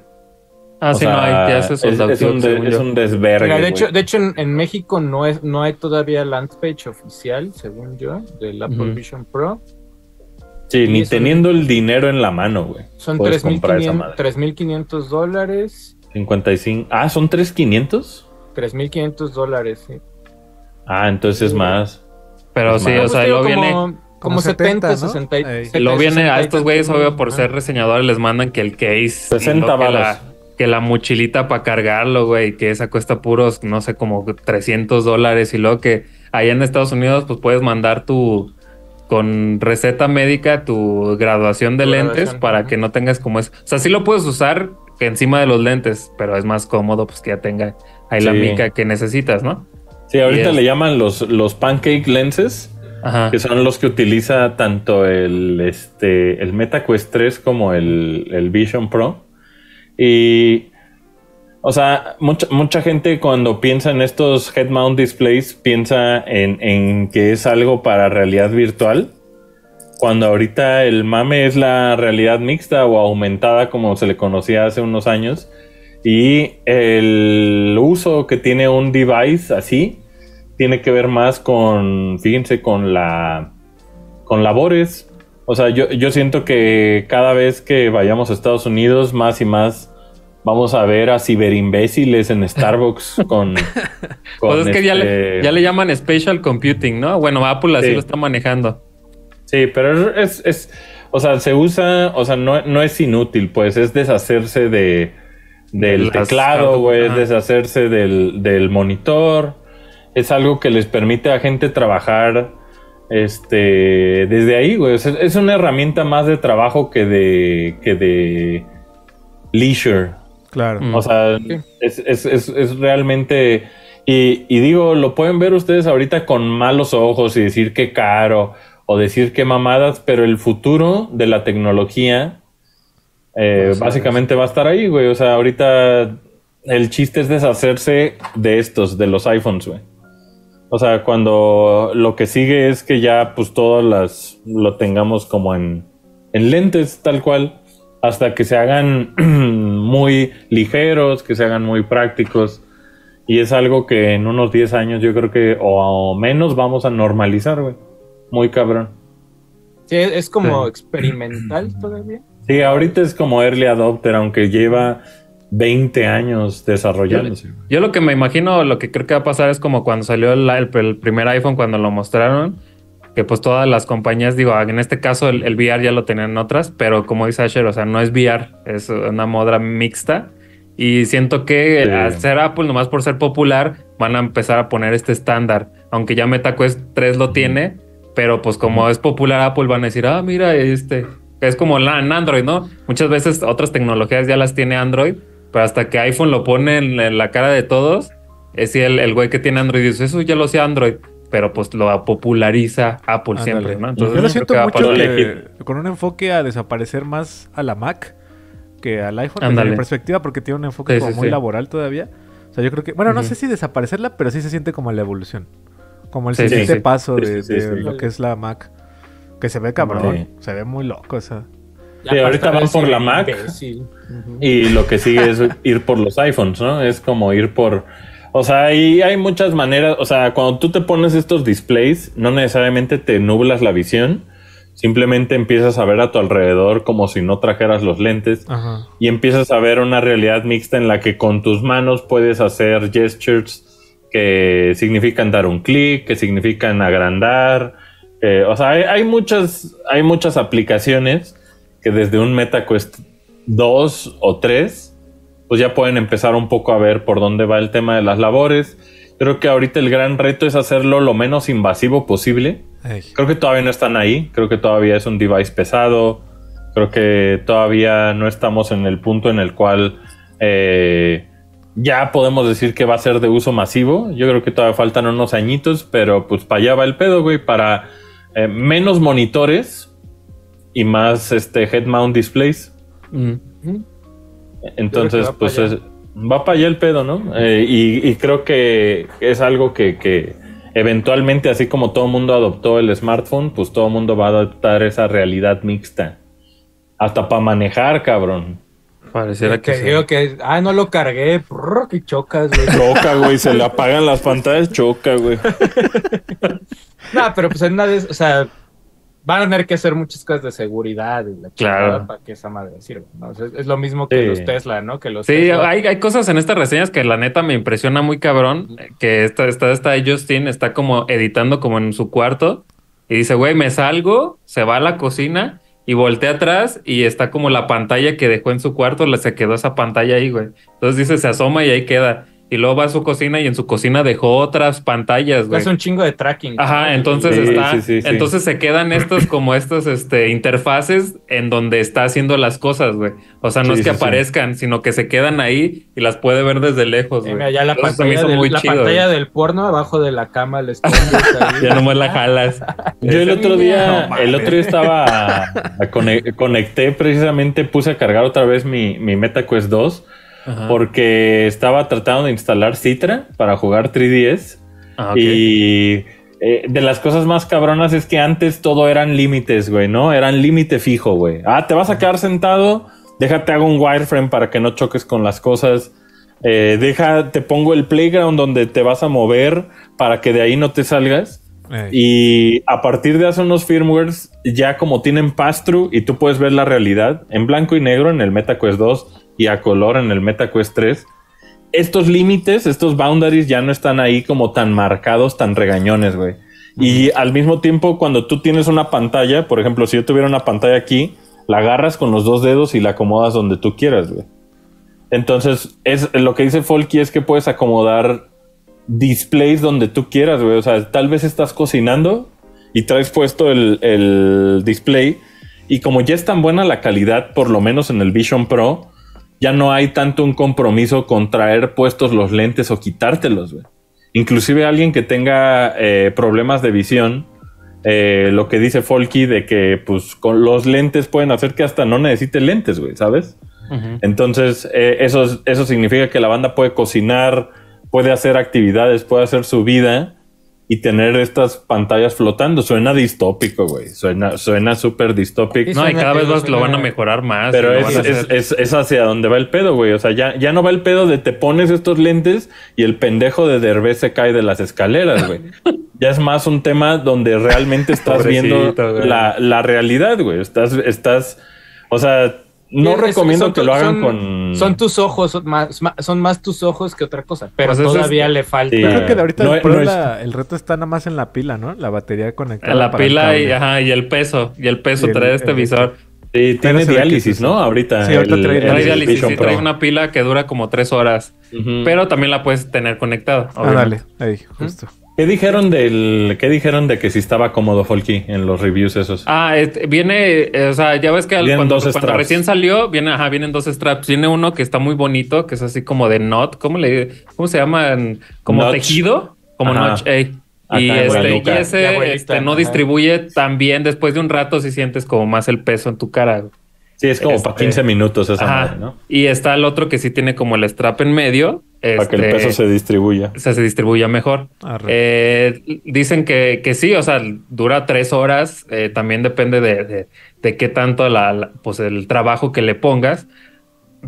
Ah, O sí, no sea, hay, ya se es, out, es un, de- es un desvergue. Mira, de hecho, güey. de hecho en, en México no es, no hay todavía land page oficial, según yo, del Apple. Vision Pro. sí, ni es un- teniendo el dinero en la mano, güey. Son Puedes comprar esa 3.500 madre. 3.500 dólares. 55. Ah, son 3500. 3.500 dólares, sí. Ah, entonces es Sí. más. Pero Es sí, o sea, Pues, lo viene. como, como 70, 60. Ey. Luego viene a estos güeyes, obvio, por ser reseñadores, les mandan que el case. y 60 luego que la, que la mochilita para cargarlo, güey, que esa cuesta puros, no sé, como 300 dólares. Y luego que allá en Estados Unidos, pues puedes mandar tu. Con receta médica, tu graduación de Tu lentes graduación, para que no tengas como es. O sea, sí lo puedes usar encima de los lentes, pero es más cómodo, pues que ya tenga ahí la mica que necesitas, ¿no? Sí, ahorita le llaman los, los pancake lenses, Ajá. que son los que utiliza tanto el, este, el MetaQuest 3 como el, el Vision Pro. Y, o sea, mucha, mucha gente cuando piensa en estos head mount displays piensa en, en que es algo para realidad virtual. Cuando ahorita el mame es la realidad mixta o aumentada como se le conocía hace unos años. Y el uso que tiene un device así tiene que ver más con, fíjense, con la con labores. O sea, yo, yo siento que cada vez que vayamos a Estados Unidos, más y más vamos a ver a ciberimbéciles en Starbucks con. con Pues es que ya, le, este- ya le llaman Spatial Computing, ¿no? Bueno, Apple así Sí. lo está manejando. Sí, pero es, es, o sea, se usa, o sea, no, no es inútil, pues es deshacerse de del las teclado, güey, es ajá. deshacerse del, del monitor. Es algo que les permite a gente trabajar este desde ahí, güey. O sea, es una herramienta más de trabajo que de que de leisure. Claro. Mm. O sea, Sí. es, es- es- es realmente. Y, y digo, lo pueden ver ustedes ahorita con malos ojos y decir que caro o decir que mamadas, pero el futuro de la tecnología eh, básicamente va a estar ahí, güey. O sea, ahorita el chiste es deshacerse de estos, de los iPhones, güey. O sea, cuando lo que sigue es que ya pues todas las lo tengamos como en, en lentes tal cual, hasta que se hagan muy ligeros, que se hagan muy prácticos. Y es algo que en unos 10 años yo creo que o menos vamos a normalizar, güey. Muy cabrón. Sí, es es como Sí. experimental todavía. Sí, ahorita es como early adopter, aunque lleva 20 años desarrollándose. güey. Yo lo que me imagino, lo que creo que va a pasar es como cuando salió el, el- el primer iPhone, cuando lo mostraron, que pues todas las compañías, digo, en este caso el, el VR ya lo tenían en otras, pero como dice Asher, o sea, no es VR, es una moda mixta. Y siento que Sí. al ser Apple, nomás por ser popular, van a empezar a poner este estándar. Aunque ya MetaQuest 3 lo tiene, pero pues como es popular Apple, van a decir, ah, mira, este. Es como la, en Android, ¿no? Muchas veces otras tecnologías ya las tiene Android, pero hasta que iPhone lo pone en la- en la cara de todos, es si el, el güey que tiene Android dice, eso ya lo hacía Android, pero pues lo populariza Apple Ándale. siempre, ¿no? Yo lo creo siento que mucho que, con un enfoque a desaparecer más a la Mac que al iPhone, desde mi perspectiva, porque tiene un enfoque Sí, como sí, muy sí. laboral todavía. O sea, yo creo que, bueno, no sé si desaparecerla, pero sí se siente como la evolución. Como el siguiente sí. paso Sí, de, sí, de sí, sí. lo que es la Mac. Que se ve cabrón, Sí. se ve muy loco esa. Ya Sí, ahorita van por la Mac. imbécil. Y lo que sigue es ir por los iPhones, ¿no? Es como ir por... O sea, ahí hay muchas maneras. O sea, cuando tú te pones estos displays, no necesariamente te nublas la visión. Simplemente empiezas a ver a tu alrededor como si no trajeras los lentes. Ajá. Y empiezas a ver una realidad mixta en la que con tus manos puedes hacer gestures que significan dar un clic, que significan agrandar. eh, o sea, hay, hay muchas, hay muchas aplicaciones que desde un MetaQuest 2 o 3, pues ya pueden empezar un poco a ver por dónde va el tema de las labores. Creo que ahorita el gran reto es hacerlo lo menos invasivo posible. Creo que todavía no están ahí. Creo que todavía es un device pesado. Creo que todavía no estamos en el punto en el cual eh, ya podemos decir que va a ser de uso masivo. Yo creo que todavía faltan unos añitos, pero pues para allá va el pedo, güey. Para eh, menos monitores y más este head mount displays. Mm. Entonces, va pues es- va para allá el pedo, ¿no? Eh, y, y creo que es algo que, que eventualmente, así como todo el mundo adoptó el smartphone, pues todo el mundo va a adoptar esa realidad mixta. Hasta para manejar, cabrón. Pareciera que que digo que, ah, no lo cargué, prrr, que chocas, güey. Choca, güey, se le apagan las pantallas, choca, güey. no, pero pues en una de esas, o sea, van a tener que hacer muchas cosas de seguridad y la Claro. chingada para que esa madre sirva. ¿no? O sea, es, lo mismo que Sí. los Tesla, ¿no? Que los Sí, Tesla- hay, hay cosas en estas reseñas que la neta me impresiona muy cabrón. Que esta, esta, esta Justin está como editando como en su cuarto Y dice, güey, me salgo, se va a la cocina y voltea atrás y está como la pantalla que dejó en su cuarto, le se quedó esa pantalla ahí, güey. Entonces dice, se asoma y ahí queda. Y luego va a su cocina y en su cocina dejó otras pantallas, güey. Es un chingo de tracking. Ajá, entonces Sí, está, sí, sí, sí. entonces se quedan estos como estas este, interfaces en donde está haciendo las cosas, güey. O sea, no Sí, es que sí, sí. aparezcan, sino que se quedan ahí y las puede ver desde lejos, güey. mira, ya la Entonces me pantalla, del, muy la chido, pantalla del porno abajo de la cama le. Ya nomás la jalas. Yo el otro día, no el otro día estaba a conecté precisamente, puse a cargar otra vez mi, mi MetaQuest 2 Ajá. porque estaba tratando de instalar Citra para jugar 3DS Ah, y eh, de las cosas más cabronas es que antes todo eran límites, güey, ¿no? Eran límite fijo, güey. Ah, te vas a quedar sentado, déjate hago un wireframe para que no choques con las cosas. Eh, deja, te pongo el playground donde te vas a mover para que de ahí no te salgas. Y a partir de hace unos firmwares, ya como tienen pass-through y tú puedes ver la realidad en blanco y negro en el MetaQuest 2 y a color en el MetaQuest 3, estos límites, estos boundaries ya no están ahí como tan marcados, tan regañones, güey. Y al mismo tiempo, cuando tú tienes una pantalla, por ejemplo, si yo tuviera una pantalla aquí, la agarras con los dos dedos y la acomodas donde tú quieras, güey. Entonces, es lo que dice Folky es que puedes acomodar displays donde tú quieras, güey. O sea, tal vez estás cocinando y traes puesto el, el display y como ya es tan buena la calidad, por lo menos en el Vision Pro, ya no hay tanto un compromiso con traer puestos los lentes o quitártelos, güey. Inclusive alguien que tenga eh, problemas de visión, eh, lo que dice Folky de que pues con los lentes pueden hacer que hasta no necesite lentes, güey, ¿sabes? Entonces, eh, eso, eso significa que la banda puede cocinar, puede hacer actividades, puede hacer su vida y tener estas pantallas flotando. Suena distópico, güey. Suena suena súper distópico. Sí, No, y cada vez lo más lo van a mejorar más. Pero es, es, es- es hacia donde va el pedo, güey. O sea, ya, ya no va el pedo de te pones estos lentes y el pendejo de Derbez se cae de las escaleras, güey. ya es más un tema donde realmente estás viendo la, la realidad, güey. Estás, estás, o sea, no Es- recomiendo son que lo hagan son- con... Son tus ojos, son más, son más tus ojos que otra cosa. Pero Pues todavía es- le falta. Sí. Yo creo que de ahorita No el, es- Pro no es- la- el reto está nada más en la pila, ¿no? La batería conectada. la pila y, cable. ajá, y el peso. Y el peso Y el- trae este el- visor. Sí, tiene diálisis, ¿no? Ahorita. Sí, ahorita trae el Trae el diálisis, sí, trae una pila que dura como tres horas. Pero también la puedes tener conectada. Ah, dale. Ahí, justo. ¿Qué dijeron del, qué dijeron de que si estaba cómodo Folky en los reviews esos? Ah, este, viene, eh, o sea, ya ves que al- cuando, dos cuando straps. recién salió, viene, ajá, vienen dos straps. Viene uno que está muy bonito, que es así como de knot, ¿cómo le, cómo se llaman? Como Notch. tejido, como Ajá. notch, ey. Acá Y, este, y ese este, no ajá. distribuye tan bien. Después de un rato, si sientes como más el peso en tu cara. Sí, es como este- para 15 minutos esa Ajá. madre, ¿no? Y está el otro que sí tiene como el strap en medio. Para que el este, peso se distribuya. o sea, se distribuya mejor. Eh, dicen que, que sí, o sea, dura tres horas. eh, también depende de, de, de qué tanto la, la- pues el trabajo que le pongas.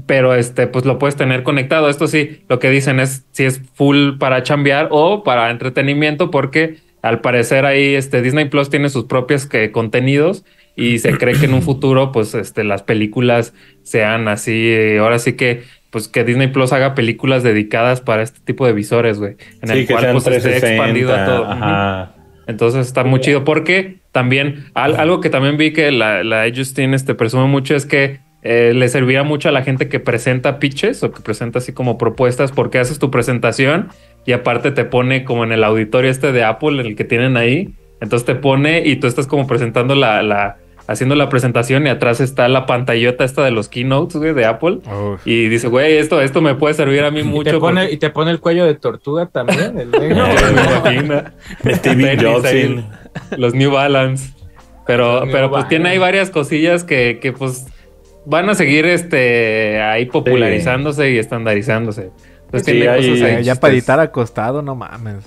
Pero este, pues lo puedes tener conectado. Esto sí, lo que dicen es si es full para chambear o para entretenimiento, porque al parecer ahí este Disney Plus tiene sus propios que, contenidos y se cree que en un futuro, pues este, las películas sean así. eh, ahora sí que, pues que Disney Plus haga películas dedicadas para este tipo de visores, güey. En Sí, el cual pues esté 360. expandido a todo. Entonces está muy chido porque también al- algo que también vi que la, la Justin este, presume mucho es que eh, le servirá mucho a la gente que presenta pitches o que presenta así como propuestas porque haces tu presentación y aparte te pone como en el auditorio este de Apple, en el que tienen ahí. Entonces te pone y tú estás como presentando la, la haciendo la presentación y atrás está la pantallota esta de los keynotes güey, de Apple. Uf. Y dice, güey, esto, esto me puede servir a mí Y mucho. te, pone, porque- y te pone el cuello de tortuga también. el negro. Jobs. sí. los New Balance. Pero, New pero pues Balance. tiene ahí varias cosillas que, que pues van a seguir este ahí popularizándose y estandarizándose. Entonces Sí, tiene hay- cosas ahí. Ya para editar acostado, no mames.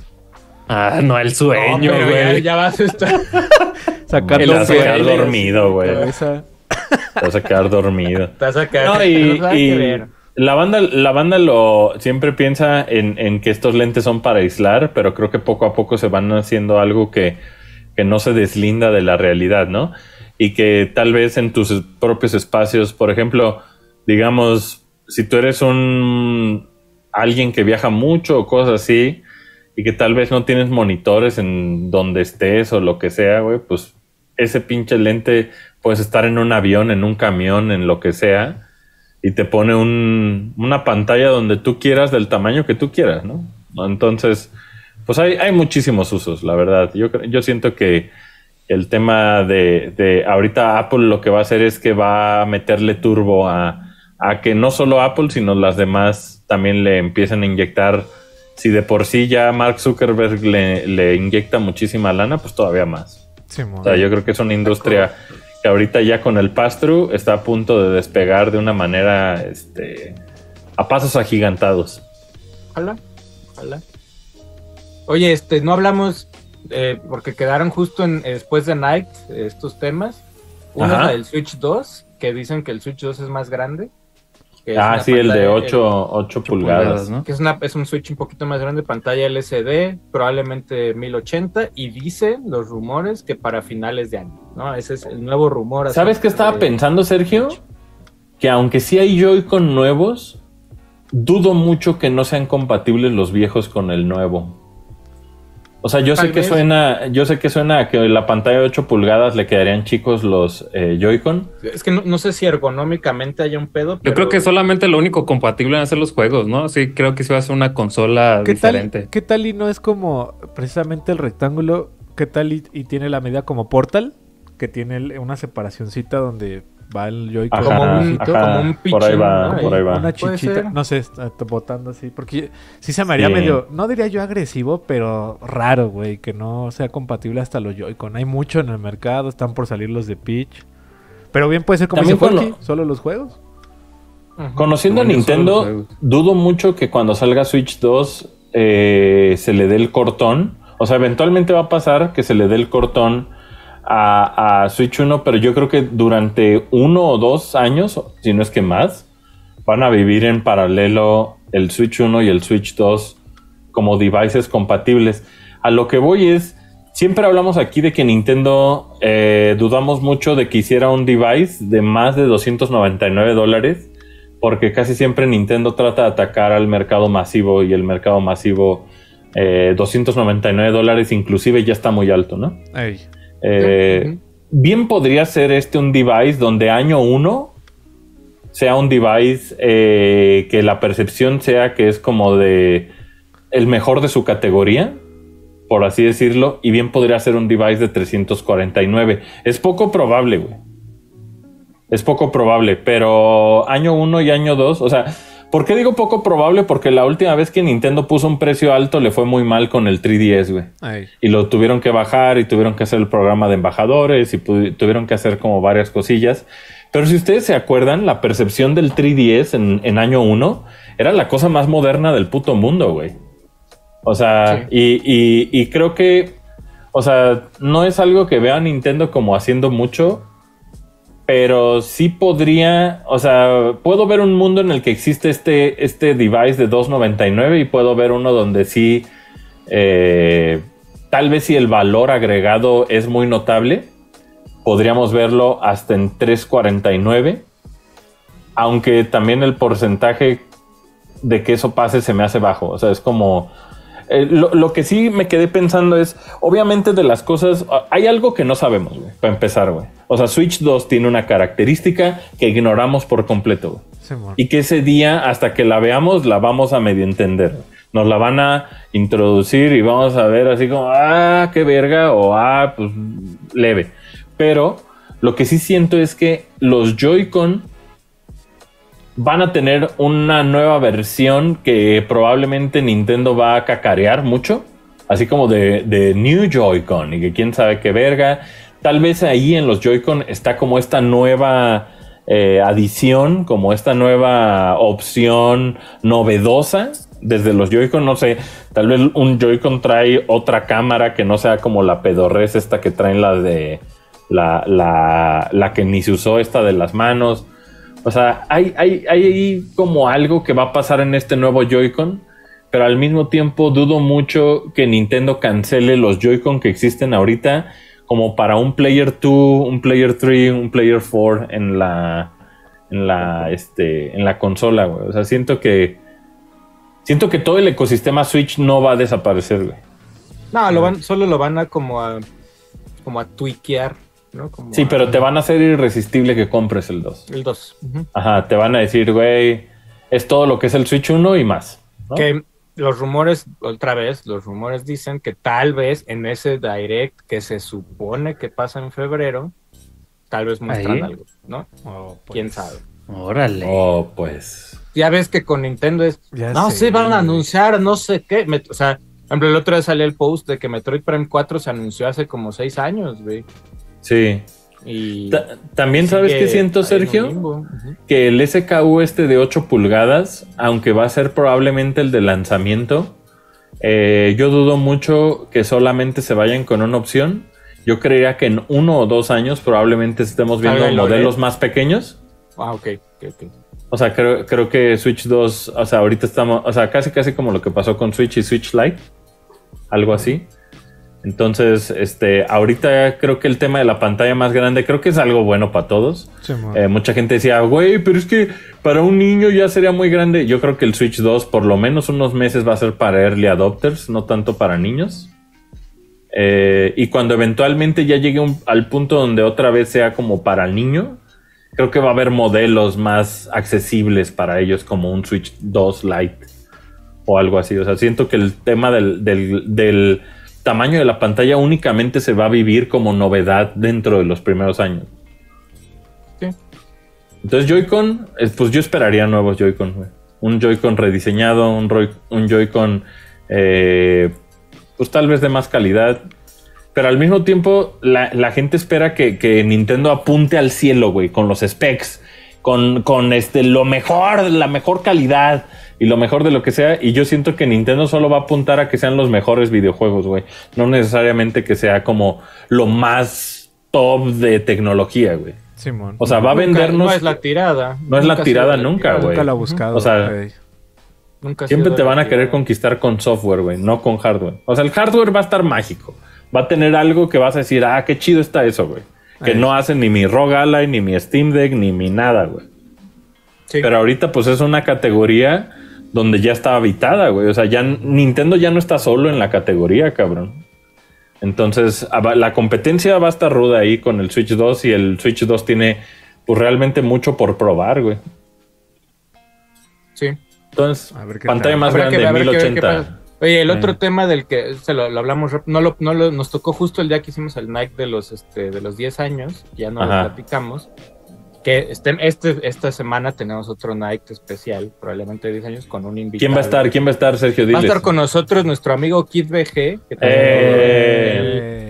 Ah, no, el No, sueño, ya, güey. ya vas a estar. Te El vas a quedar dormido, güey. Te vas a quedar dormido. Te vas a quedar. No, y, la banda, la banda lo siempre piensa en, en que estos lentes son para aislar, pero creo que poco a poco se van haciendo algo que, que no se deslinda de la realidad, ¿no? Y que tal vez en tus propios espacios, por ejemplo, digamos, si tú eres un alguien que viaja mucho o cosas así, y que tal vez no tienes monitores en donde estés o lo que sea, güey, pues ese pinche lente puedes estar en un avión, en un camión, en lo que sea, y te pone un, una pantalla donde tú quieras, del tamaño que tú quieras, ¿no? Entonces, pues hay, hay muchísimos usos, la verdad. Yo, yo siento que el tema de, de ahorita Apple lo que va a hacer es que va a meterle turbo a, a que no solo Apple, sino las demás también le empiecen a inyectar. Si de por sí ya Mark Zuckerberg le, le inyecta muchísima lana, pues todavía más. O sea, yo creo que es una industria que ahorita ya con el pass-through está a punto de despegar de una manera este, a pasos agigantados. Ojalá, ojalá. Oye, este, no hablamos, eh, porque quedaron justo en, después de Night estos temas. Uno Ajá. es la del Switch 2, que dicen que el Switch 2 es más grande. Ah, sí, el de pantalla- 8, 8 pulgadas. ¿no? que es, una, es un Switch un poquito más grande, pantalla LCD, probablemente 1080, y dicen los rumores que para finales de año, ¿no? Ese es el nuevo rumor. ¿Sabes qué estaba de- pensando, Sergio? Que aunque sí hay Joy-Con nuevos, dudo mucho que no sean compatibles los viejos con el nuevo. O sea, yo Tal sé que vez. suena, yo sé que suena a que la pantalla de 8 pulgadas le quedarían chicos los eh, Joy-Con. Es que no, no sé si ergonómicamente haya un pedo. Yo creo que solamente lo único compatible van a ser los juegos, ¿no? Sí, creo que sí va a ser una consola ¿Qué tal, diferente. ¿Qué tal y no es como precisamente el rectángulo? ¿Qué tal y, y tiene la medida como Portal? Que tiene una separacioncita donde va el Joy-Con. Como un- ajá, como un por ahí va, ¿no? por ahí va. Una chichita, no sé, está botando así, porque sí se me haría Sí. medio, no diría yo agresivo, pero raro, güey, que no sea compatible hasta los Joy-Con. Hay mucho en el mercado, están por salir los de Peach. Pero bien puede ser como dice solo los juegos. Conociendo a Nintendo, dudo mucho que cuando salga Switch 2 eh, se le dé el cortón. O sea, eventualmente va a pasar que se le dé el cortón a, Switch 1, pero yo creo que durante uno o dos años, si no es que más, van a vivir en paralelo el Switch 1 y el Switch 2 como devices compatibles. A lo que voy es, siempre hablamos aquí de que Nintendo eh, dudamos mucho de que hiciera un device de más de 299 dólares, porque casi siempre Nintendo trata de atacar al mercado masivo y el mercado masivo eh, 299 dólares inclusive ya está muy alto, ¿no? Ey, Eh, bien podría ser este un device donde año uno sea un device eh, que la percepción sea que es como de el mejor de su categoría, por así decirlo, y bien podría ser un device de 349. Es poco probable, güey. Es poco probable, pero año uno y año dos, o sea, ¿por qué digo poco probable? Porque la última vez que Nintendo puso un precio alto le fue muy mal con el 3DS, güey ey. y lo tuvieron que bajar y tuvieron que hacer el programa de embajadores y tuvieron que hacer como varias cosillas. Pero si ustedes se acuerdan, la percepción del 3DS en, en año 1 era la cosa más moderna del puto mundo, güey. O sea, y, y- y creo que, o sea, no es algo que vea a Nintendo como haciendo mucho, pero sí podría, o sea, puedo ver un mundo en el que existe este, este device de 2.99 y puedo ver uno donde sí, eh, tal vez si el valor agregado es muy notable, podríamos verlo hasta en 3.49, aunque también el porcentaje de que eso pase se me hace bajo, o sea, es como... eh, lo, lo que sí me quedé pensando es, obviamente de las cosas, ah, hay algo que no sabemos, güey, para empezar, güey. O sea, Switch 2 tiene una característica que ignoramos por completo, güey. Y que ese día, hasta que la veamos, la vamos a medio entender. Nos la van a introducir y vamos a ver así como, ah, qué verga, o ah, pues leve. Pero lo que sí siento es que los Joy-Con van a tener una nueva versión que probablemente Nintendo va a cacarear mucho. Así como de, New Joy-Con y que quién sabe qué verga. Tal vez ahí en los Joy-Con está como esta nueva eh, adición, como esta nueva opción novedosa. Desde los Joy-Con, no sé, tal vez un Joy-Con trae otra cámara que no sea como la pedorres esta que traen la de la, la que ni se usó, esta de las manos. O sea, hay, hay, hay ahí como algo que va a pasar en este nuevo Joy-Con, pero al mismo tiempo dudo mucho que Nintendo cancele los Joy-Con que existen ahorita como para un Player 2, un Player 3, un Player 4 en la en la este en la consola, güey. O sea, siento que Siento que todo el ecosistema Switch no va a desaparecer, güey. No, lo van, solo lo van a como a como a tweakear, ¿no? Como Sí, a- pero te van a hacer irresistible que compres el 2. el 2. ujú. Ajá, te van a decir, güey, es todo lo que es el Switch 1 y más. ¿no? Que los rumores, otra vez, los rumores dicen que tal vez en ese direct que se supone que pasa en febrero, tal vez muestran Ahí. algo, ¿no? Oh, pues, Quién sabe. Órale. Oh, pues. Ya ves que con Nintendo es, Ya no, sé, sí van a anunciar, no sé qué. Me- o sea, por ejemplo, el otro día salió el post de que Metroid Prime 4 se anunció hace como seis años, güey. Sí. Y Ta- También sabes qué siento, Sergio? Que el SKU este de 8 pulgadas, aunque va a ser probablemente el de lanzamiento, eh, yo dudo mucho que solamente se vayan con una opción. Yo creería que en uno o dos años probablemente estemos viendo OLED. modelos más pequeños. Ah, ok, ok, ok. O sea, creo, creo que Switch 2, o sea, ahorita estamos, o sea, casi casi como lo que pasó con Switch y Switch Lite, algo así. Entonces, este, ahorita creo que el tema de la pantalla más grande, creo que es algo bueno para todos. Eh, mucha gente decía, güey, pero es que para un niño ya sería muy grande. Yo creo que el Switch 2 por lo menos unos meses va a ser para early adopters, no tanto para niños. Eh, y cuando eventualmente ya llegue un- al punto donde otra vez sea como para el niño, creo que va a haber modelos más accesibles para ellos como un Switch 2 Lite o algo así. O sea, siento que el tema del, del- del tamaño de la pantalla únicamente se va a vivir como novedad dentro de los primeros años. Sí. Entonces Joy-Con, pues yo esperaría nuevos Joy-Con. Un Joy-Con rediseñado, un, Joy-Con, eh, pues tal vez de más calidad. Pero al mismo tiempo, la, la gente espera que, que Nintendo apunte al cielo, güey, con los specs, con, con este, lo mejor, la mejor calidad y lo mejor de lo que sea. Y yo siento que Nintendo solo va a apuntar a que sean los mejores videojuegos, güey. No necesariamente que sea como lo más top de tecnología, güey. Simón. O sea, va a Nunca- vendernos. No es la tirada. No es la tirada la nunca, güey. Nunca lo ha buscado. O sea. Nunca Siempre te la van a querer conquistar con software, güey, no con hardware. O sea, el hardware va a estar mágico. Va a tener algo que vas a decir, ah, qué chido está eso, güey. Que Ahí. no hace ni mi ROG Ally, ni mi Steam Deck, ni mi nada, güey. Sí. Pero ahorita, pues es una categoría donde ya está habitada, güey. O sea, ya Nintendo ya no está solo en la categoría, cabrón. Entonces, a- la competencia va a estar ruda ahí con el Switch 2 y el Switch 2 tiene, pues realmente mucho por probar, güey. Sí. Entonces, A ver qué pantalla tal. más Habrá grande, que ver qué 1080. pasa. Oye, el Eh. otro tema del que se lo, lo hablamos, no lo, no lo- nos tocó justo el día que hicimos el Nike de los, este, de los 10 años, ya no Ajá. lo platicamos, que este, este, esta semana tenemos otro Nike especial, probablemente 10 años, con un invitado. ¿Quién va a estar? ¿Quién va a estar, Sergio? Va a estar con nosotros nuestro amigo Kid BG, que también Eh.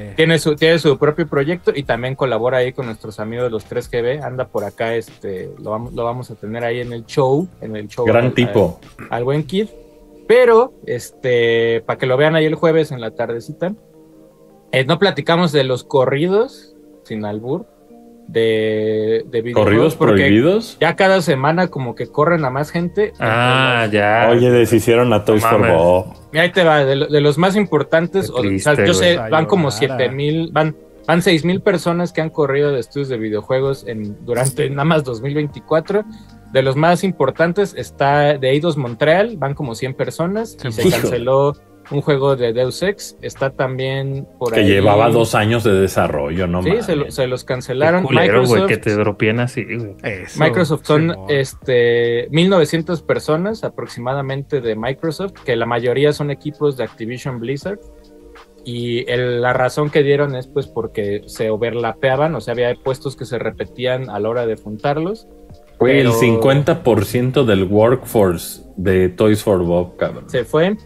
él tiene, su, tiene su propio proyecto y también colabora ahí con nuestros amigos de los 3GB, anda por acá, este, lo, vamos, lo vamos a tener ahí en el show, en el show. Gran al- tipo. al buen Kid. Pero, este, para que lo vean ahí el jueves en la tardecita, eh, no platicamos de los corridos, sin albur, de, de videojuegos, ¿Corridos porque prohibidos? Ya cada semana como que corren a más gente. Ah, ya. Oye, deshicieron a Toys No for. Bob. Mira, ahí te va, de, lo- de los más importantes, o- sea, yo sé, van como. 7 mil, van, van 6 mil personas que han corrido de estudios de videojuegos en, durante nada más 2024. De los más importantes está de Eidos Montreal, van como 100 personas, y se Hijo. canceló un juego de Deus Ex. Está también por Que ahí. llevaba dos años de desarrollo, no Sí, se, lo- se los Qué cancelaron. culero, güey, Microsoft, que te dropien así. Eso, Microsoft son este 1900 personas aproximadamente de Microsoft, que la mayoría son equipos de Activision Blizzard. Y el- la razón que dieron es pues porque se overlapeaban, o sea, había puestos que se repetían a la hora de juntarlos. Güey, el pero- 50% del workforce de Toys for Bob, cabrón. Se fue.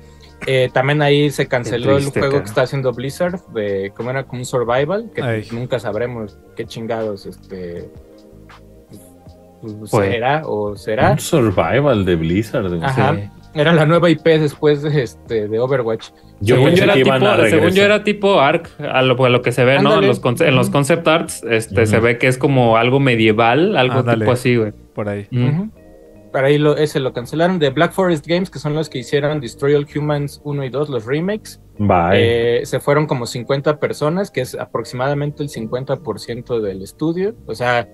Eh, también ahí se canceló triste, el juego cara. que está haciendo Blizzard, de como era como un survival, que Ay. nunca sabremos qué chingados este pues, Fue. será o será. Un survival de Blizzard. Ajá. Sí. Era la nueva IP después de, este, de Overwatch. Yo según, yo era tipo, según yo era tipo ARC, a lo, a lo que se ve, ¿no? En los, conce- en los concept arts, este, se ve que es como algo medieval, algo Ándale. tipo así, güey. Por ahí. Ujú. Para ahí lo, ese lo cancelaron. De Black Forest Games, que son los que hicieron Destroy All Humans 1 y 2, los remakes. Bye. Eh, se fueron como 50 personas, que es aproximadamente el 50% del estudio. O sea,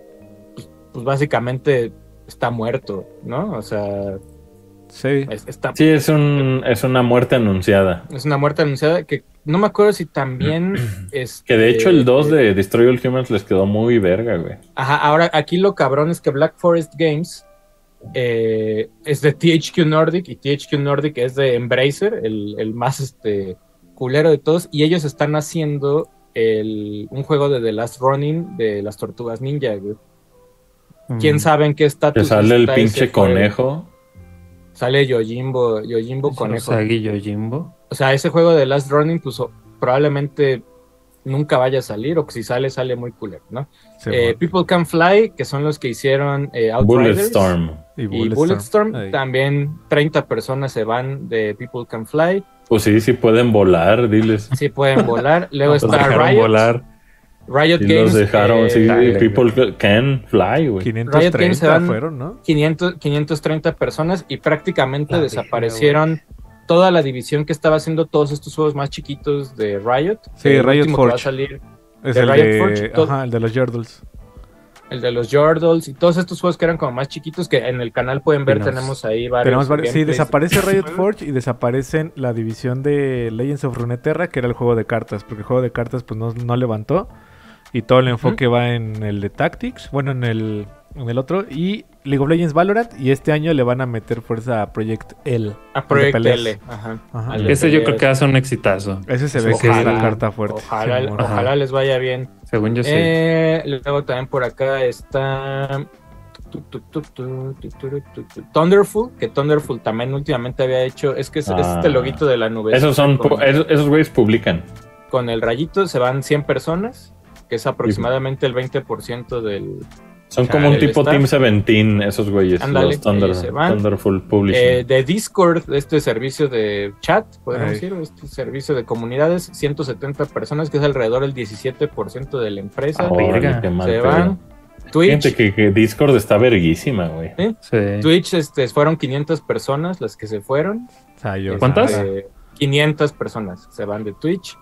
pues, pues básicamente está muerto, ¿no? O sea, Sí. Es, está- Sí, es, un, es una muerte anunciada. es una muerte anunciada que no me acuerdo si también es... Que de hecho el 2 de Destroy All Humans les quedó muy verga, güey. Ajá, ahora aquí lo cabrón es que Black Forest Games eh, es de THQ Nordic y THQ Nordic es de Embracer, el, el más este, culero de todos, y ellos están haciendo el- un juego de The Last Running de las tortugas ninja, güey. ¿Quién sabe en qué estatus Que sale el está pinche juego? conejo. Sale Yojimbo, Yojimbo Conejo. Yojimbo. O sea, ese juego de Last Running, pues probablemente nunca vaya a salir, o que si sale, sale muy culero, ¿no? Sí, Eh, bueno. People Can Fly, que son los que hicieron eh, Outriders. Bulletstorm. y Y Bulletstorm. Ahí. también 30 personas se van de People Can Fly. Pues sí, sí pueden volar, diles. Sí pueden volar. Luego Los está dejaron Riot. volar. Riot Games. los dejaron, eh, sí, dale, people can fly, güey. 530 se van- fueron, ¿no? 500, 530 personas y prácticamente La desaparecieron toda la división que estaba haciendo todos estos juegos más chiquitos de Riot. Sí, El Riot que va a Forge. salir, Es de el Riot de, Forge, todo- ajá, el de los Yordles. el de los Jordals y todos estos juegos que eran como más chiquitos que en el canal pueden ver. Tenemos ahí varios. Tenemos varios- sí, desaparece Riot Forge y desaparecen la división de Legends of Runeterra, que era el juego de cartas, porque el juego de cartas pues no, no levantó y todo el enfoque va en el de Tactics, bueno, en el, en el otro, y League of Legends Valorant, y este año le van a meter fuerza a Project L. A Project L, ajá. Ese yo creo que va a ser un exitazo. Ese se ve que es la carta fuerte. Ojalá, ojalá les vaya bien. Según yo eh, sí. Luego también por acá está... Thunderful, que Thunderful también últimamente había hecho, es que es, este ah. loguito de la nube. Esos son, esos, güeyes publican. Con el rayito se van 100 personas que es aproximadamente el 20% del... Son como un tipo staff. Team 17, esos güeyes. Ándale, los Thunder, ellos se van. Thunderful Publishing. Eh, de Discord, este servicio de chat, podemos Ay. decir, este servicio de comunidades, 170 personas, que es alrededor del 17% de la empresa. Ah, Órale, verga. qué mal se van. Twitch, Fíjate que, que Discord está verguísima, güey. Sí. Twitch este, fueron 500 personas las que se fueron. Sayos. ¿Cuántas? Eh, 500 personas se van de Twitch.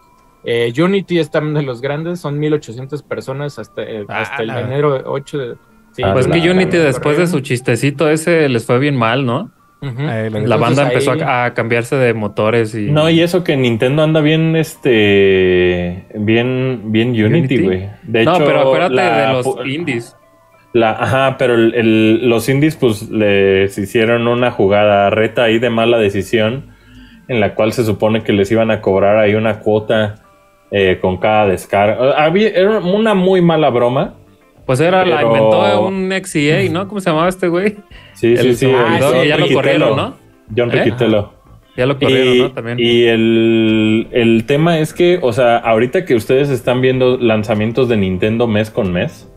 Eh, Unity es también de los grandes, son 1800 personas hasta, eh, Ah, hasta el enero 8 de... sí, Ah, Pues la- que Unity después de su chistecito ese les fue bien mal, ¿no? Eh, la- banda ahí- empezó a, a cambiarse de motores y... No, y eso que Nintendo anda bien, este, bien, bien Unity, güey. De no, hecho, pero acuérdate la- de los indies. La, ajá, pero el- el- los indies pues les hicieron una jugada reta ahí de mala decisión en la cual se supone que les iban a cobrar ahí una cuota eh, con cada descarga. Había, era una muy mala broma. Pues era la inventó un XEA, ¿no? ¿Cómo se llamaba este güey? Sí, El- sí, sí. ah, el sí, John ya lo corrieron, ¿no? John ¿Eh? Riquitello. Ya lo corrieron, y, ¿no? También. y el, el tema es que, o sea, ahorita que ustedes están viendo lanzamientos de Nintendo mes con mes,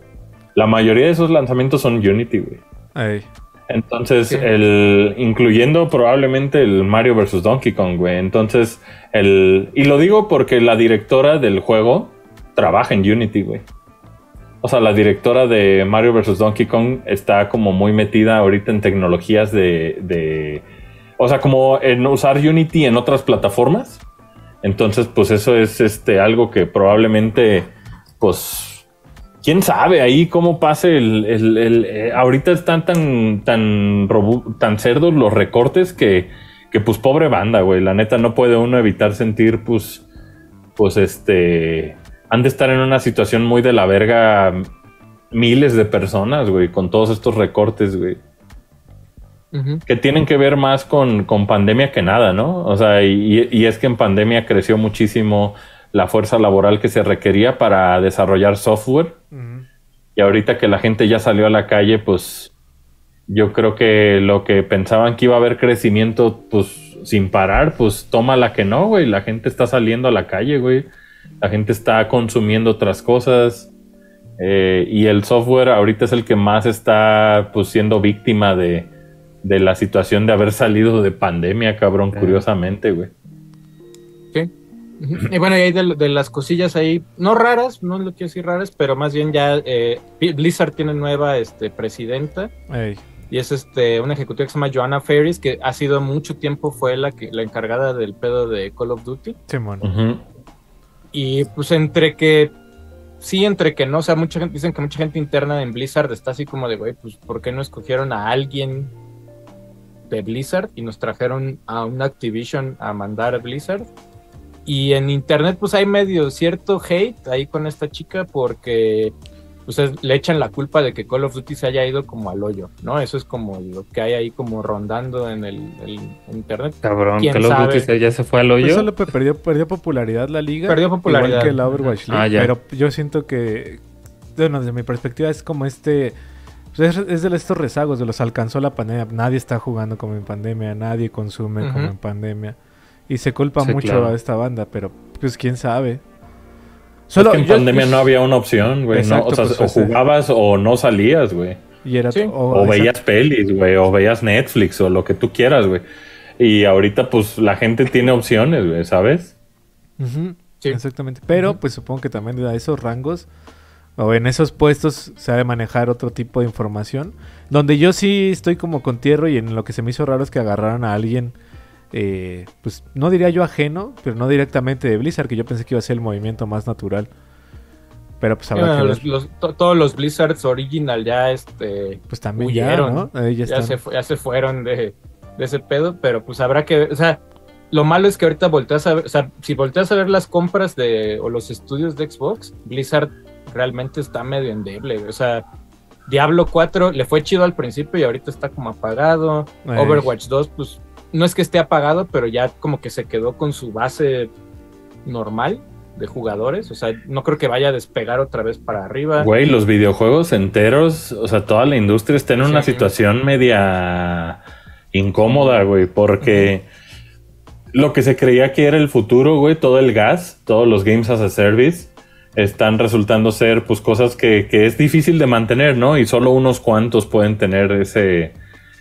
la mayoría de esos lanzamientos son Unity, güey. Ey. Entonces, el, incluyendo probablemente el Mario vs. Donkey Kong, güey. Entonces, el, y lo digo porque la directora del juego trabaja en Unity, güey. O sea, la directora de Mario vs. Donkey Kong está como muy metida ahorita en tecnologías de, de, o sea, como en usar Unity en otras plataformas. Entonces, pues eso es este algo que probablemente, pues, quién sabe ahí cómo pase el, el- el- eh, ahorita están tan tan tan cerdos los recortes que que pues pobre banda, güey, la neta no puede uno evitar sentir pues pues este han de estar en una situación muy de la verga miles de personas, güey, con todos estos recortes, güey. Que tienen que ver más con, con pandemia que nada, ¿no? O sea, y, y es que en pandemia creció muchísimo la fuerza laboral que se requería para desarrollar software. Y ahorita que la gente ya salió a la calle, pues yo creo que lo que pensaban que iba a haber crecimiento, pues sin parar, pues toma la que no, güey. La gente está saliendo a la calle, güey. La gente está consumiendo otras cosas. Eh, y el software ahorita es el que más está pues siendo víctima de, de la situación de haber salido de pandemia, cabrón, curiosamente, güey. Sí. Y bueno, y hay de, de las cosillas ahí, no raras, no lo quiero decir raras, pero más bien ya eh, Blizzard tiene nueva este, presidenta Ey. y es este una ejecutiva que se llama Joanna Ferris, que ha sido mucho tiempo fue la, que, la encargada del pedo de Call of Duty. Simón. Ujú. Y pues entre que sí, entre que no, o sea, mucha gente dicen que mucha gente interna en Blizzard está así como de, güey, pues ¿por qué no escogieron a alguien de Blizzard y nos trajeron a un Activision a mandar a Blizzard. Y en internet pues hay medio cierto hate ahí con esta chica porque pues es- le echan la culpa de que Call of Duty se haya ido como al hoyo, ¿no? Eso es como lo que hay ahí como rondando en el, el internet. Cabrón, ¿Quién Call of Duty se- ya se fue al Pues hoyo. solo pe- perdió, perdió popularidad la liga. Perdió popularidad. Igual que la Overwatch League. Ah, ya. Pero yo siento que, bueno, desde mi perspectiva es como este... pues es, es de estos rezagos de los alcanzó la pandemia. Nadie está jugando como en pandemia, nadie consume como en pandemia. Y se culpa Sí, mucho claro. a esta banda, pero pues quién sabe. es que en yo- pandemia no había una opción, güey. O sea, pues, o jugabas o no salías, güey. Y era Sí. o- O exacto. veías pelis, güey, o veías Netflix o lo que tú quieras, güey. Y ahorita, pues, la gente tiene opciones, güey, ¿sabes? Sí. Exactamente. Pero pues supongo que también a esos rangos o en esos puestos se ha de manejar otro tipo de información. Donde yo sí estoy como con tierra y en lo que se me hizo raro es que agarraran a alguien, eh, pues no diría yo ajeno, pero no directamente de Blizzard, que yo pensé que iba a ser el movimiento más natural. Pero pues habrá Bueno, que los- ver. los- to- todos los Blizzards Original ya este Pues también huyeron. ya, ¿no? Ya se, fu- ya se fueron de, de ese pedo, pero pues habrá que ver, o sea, lo malo es que ahorita volteas a ver, o sea, si volteas a ver las compras de, o los estudios de Xbox, Blizzard realmente está medio endeble, o sea, Diablo 4 le fue chido al principio y ahorita está como apagado, Ay. Overwatch 2 pues no es que esté apagado, pero ya como que se quedó con su base normal de jugadores, o sea, no creo que vaya a despegar otra vez para arriba. Güey, los videojuegos enteros, o sea, toda la industria está en una situación media incómoda, güey, porque lo que se creía que era el futuro, güey, todo el gas, todos los games as a service, están resultando ser, pues, cosas que, que es difícil de mantener, ¿no? Y solo unos cuantos pueden tener ese,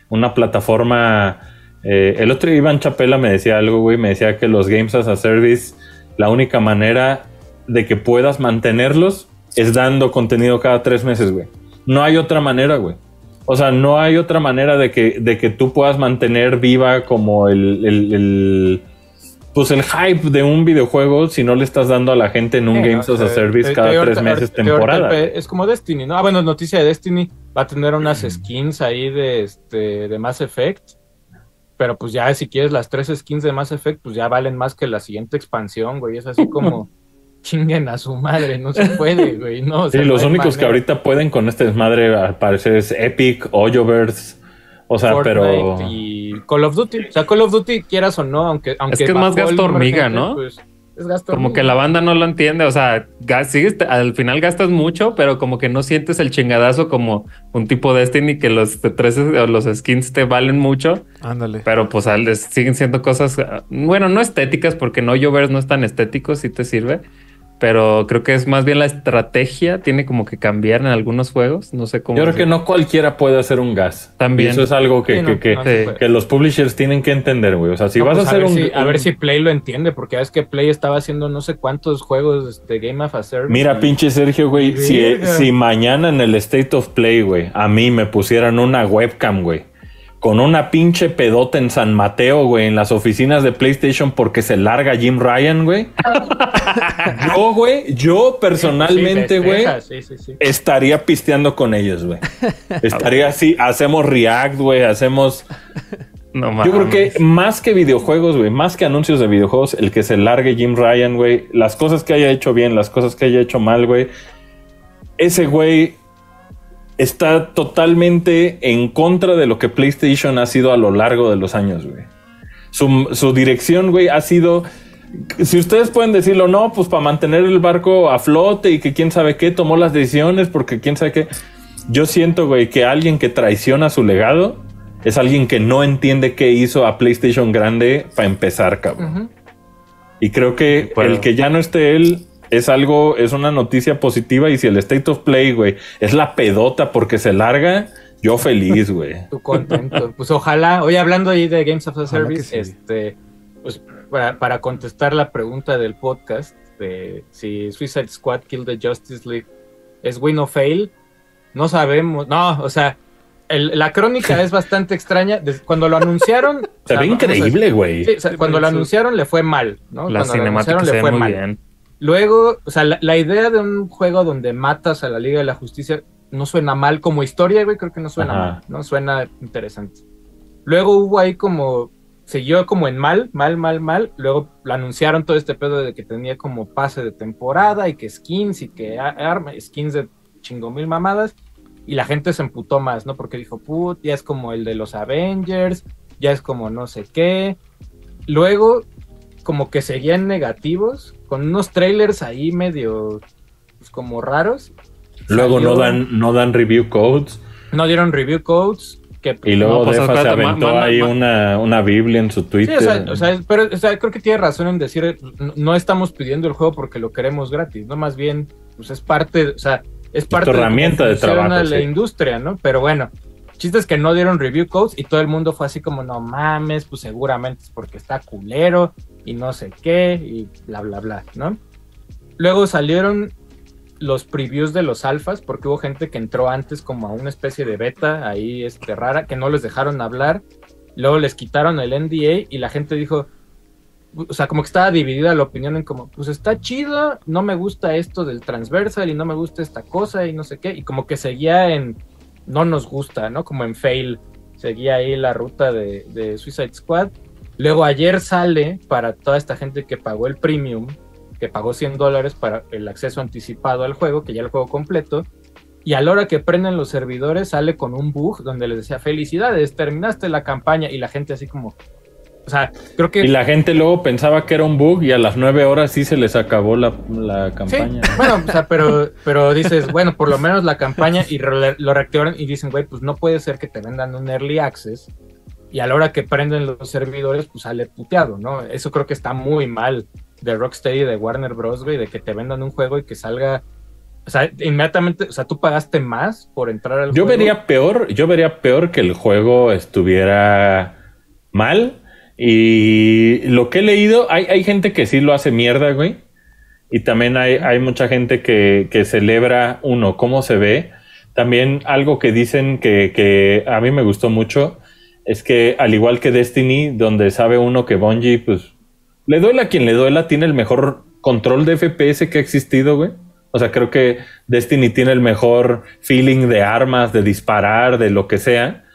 una plataforma. Eh, el otro Iván Chapela me decía algo, güey, me decía que los games as a service, la única manera de que puedas mantenerlos es dando contenido cada tres meses, güey. No hay otra manera, güey. O sea, no hay otra manera de que, de que tú puedas mantener viva como el, el- el- pues el hype de un videojuego si no le estás dando a la gente en un Sí, Games no, as a sea, Service te- cada te- tres meses te- temporada. Es como Destiny, ¿no? Ah, bueno, noticia de Destiny va a tener unas skins ahí de este de Mass Effect. Pero pues ya si quieres las tres skins de Mass Effect, pues ya valen más que la siguiente expansión, güey. Es así como chinguen a su madre, no se puede, güey. No, o Sí, sea, no los únicos que ahorita pueden con este desmadre al parecer es Epic, Hoyoverse. O sea, Fortnite pero. y Call of Duty. O sea, Call of Duty, quieras o no, aunque. aunque que es más gasto hormiga, gente, ¿no? pues, es gasto Como que la banda no lo entiende, o sea, gas- sigues, al final gastas mucho, pero como que no sientes el chingadazo como un tipo Destiny que los tres o los skins te valen mucho, Ándale. pero pues siguen siendo cosas, ah, bueno, no estéticas, porque no Llovers no es tan estético, sí te sirve, pero creo que es más bien la estrategia, tiene como que cambiar en algunos juegos, no sé cómo. Yo creo que no cualquiera puede hacer un gas. También. Y eso es algo que, Sí, no, que- que- no sí. que los publishers tienen que entender, güey. O sea, si No, vas pues a hacer ver un. si- a ver si Play lo entiende, porque es que Play estaba haciendo no sé cuántos juegos de Game of a Service. Mira, y- pinche Sergio, güey. Si, Verga. si mañana en el State of Play, güey, a mí me pusieran una webcam, güey, con una pinche pedota en San Mateo, güey, en las oficinas de PlayStation porque se larga Jim Ryan, güey. yo, güey, yo personalmente, Sí, güey, festeja, sí, sí, sí. estaría pisteando con ellos, güey. Estaría así, hacemos React, güey, hacemos... No Yo creo que mames. más que videojuegos, güey, más que anuncios de videojuegos, el que se largue Jim Ryan, güey, las cosas que haya hecho bien, las cosas que haya hecho mal, güey, ese güey está totalmente en contra de lo que PlayStation ha sido a lo largo de los años, güey. Su, su dirección, güey, ha sido... Si ustedes pueden decirlo, no, pues para mantener el barco a flote y que quién sabe qué tomó las decisiones, porque quién sabe qué. Yo siento, güey, que alguien que traiciona su legado es alguien que no entiende qué hizo a PlayStation grande para empezar, cabrón. Ujú. Y creo que el que ya no esté él es algo, es una noticia positiva. Y si el State of Play, güey, es la pedota porque se larga, yo feliz, güey. Tú contento. Pues ojalá, hoy hablando ahí de Games of a Service, sí. este, pues para, para contestar la pregunta del podcast de si Suicide Squad Kill the Justice League es win o fail, no sabemos. No, o sea, el- la crónica es bastante extraña. Cuando lo anunciaron, o Se sea, ve increíble, güey. Sí, o sea, cuando lo anunciaron le fue mal, ¿no? La cuando lo cinemática anunciaron se le fue muy mal. bien. Luego, o sea, la, la idea de un juego donde matas a la Liga de la Justicia no suena mal como historia, güey, creo que no suena Ajá. mal, no suena interesante. Luego hubo ahí como, siguió como en mal, mal, mal, mal. Luego anunciaron todo este pedo de que tenía como pase de temporada y que skins y que arma, skins de chingo mil mamadas. Y la gente se emputó más, ¿no? Porque dijo, put, ya es como el de los Avengers, ya es como no sé qué. Luego, como que seguían negativos, con unos trailers ahí medio, pues, como raros. Luego Salió- no dan, no dan review codes. No dieron review codes. Que, Y luego No, pues, Defa se aventó ahí una, una Biblia en su Sí, Twitter. o sea, o sea, pero o sea, creo que tiene razón en decir, no, estamos pidiendo el juego porque lo queremos gratis, no más bien, pues es parte, o sea, es parte cómo herramienta de trabajo, la sí. industria, ¿no? Pero bueno, chistes que no dieron review codes y todo el mundo fue así como, no mames, pues seguramente es porque está culero y no sé qué y bla, bla, bla, ¿no? Luego salieron los previews de los alfas, porque hubo gente que entró antes como a una especie de beta ahí este, rara, que no les dejaron hablar. Luego les quitaron el NDA y la gente dijo, o sea, como que estaba dividida la opinión en como, pues está chido, no me gusta esto del transversal y no me gusta esta cosa y no sé qué, y como que seguía en, no nos gusta, ¿no? Como en fail, seguía ahí la ruta de, de Suicide Squad. Luego ayer sale para toda esta gente que pagó el premium, que pagó 100 dólares para el acceso anticipado al juego, que ya el juego completo, y a la hora que prenden los servidores sale con un bug donde les decía felicidades, terminaste la campaña y la gente así como, o sea, creo que... Y la gente luego pensaba que era un bug y a las nueve horas sí se les acabó la, la Sí, campaña. bueno, o sea, pero, pero dices, bueno, por lo menos la campaña y lo reactivan y dicen, güey, pues no puede ser que te vendan un early access y a la hora que prenden los servidores, pues sale puteado, ¿no? Eso creo que está muy mal de Rocksteady, de Warner Bros, güey, de que te vendan un juego y que salga, o sea, inmediatamente, o sea, tú pagaste más por entrar al Yo juego. vería peor, yo vería peor que el juego estuviera mal. Y lo que he leído, hay, hay gente que sí lo hace mierda, güey. Y también hay, hay mucha gente que, que celebra, uno, cómo se ve. También algo que dicen que, que a mí me gustó mucho es que al igual que Destiny, donde sabe uno que Bungie, pues, le duela a quien le duela, tiene el mejor control de FPS que ha existido, güey. O sea, creo que Destiny tiene el mejor feeling de armas, de disparar, de lo que sea.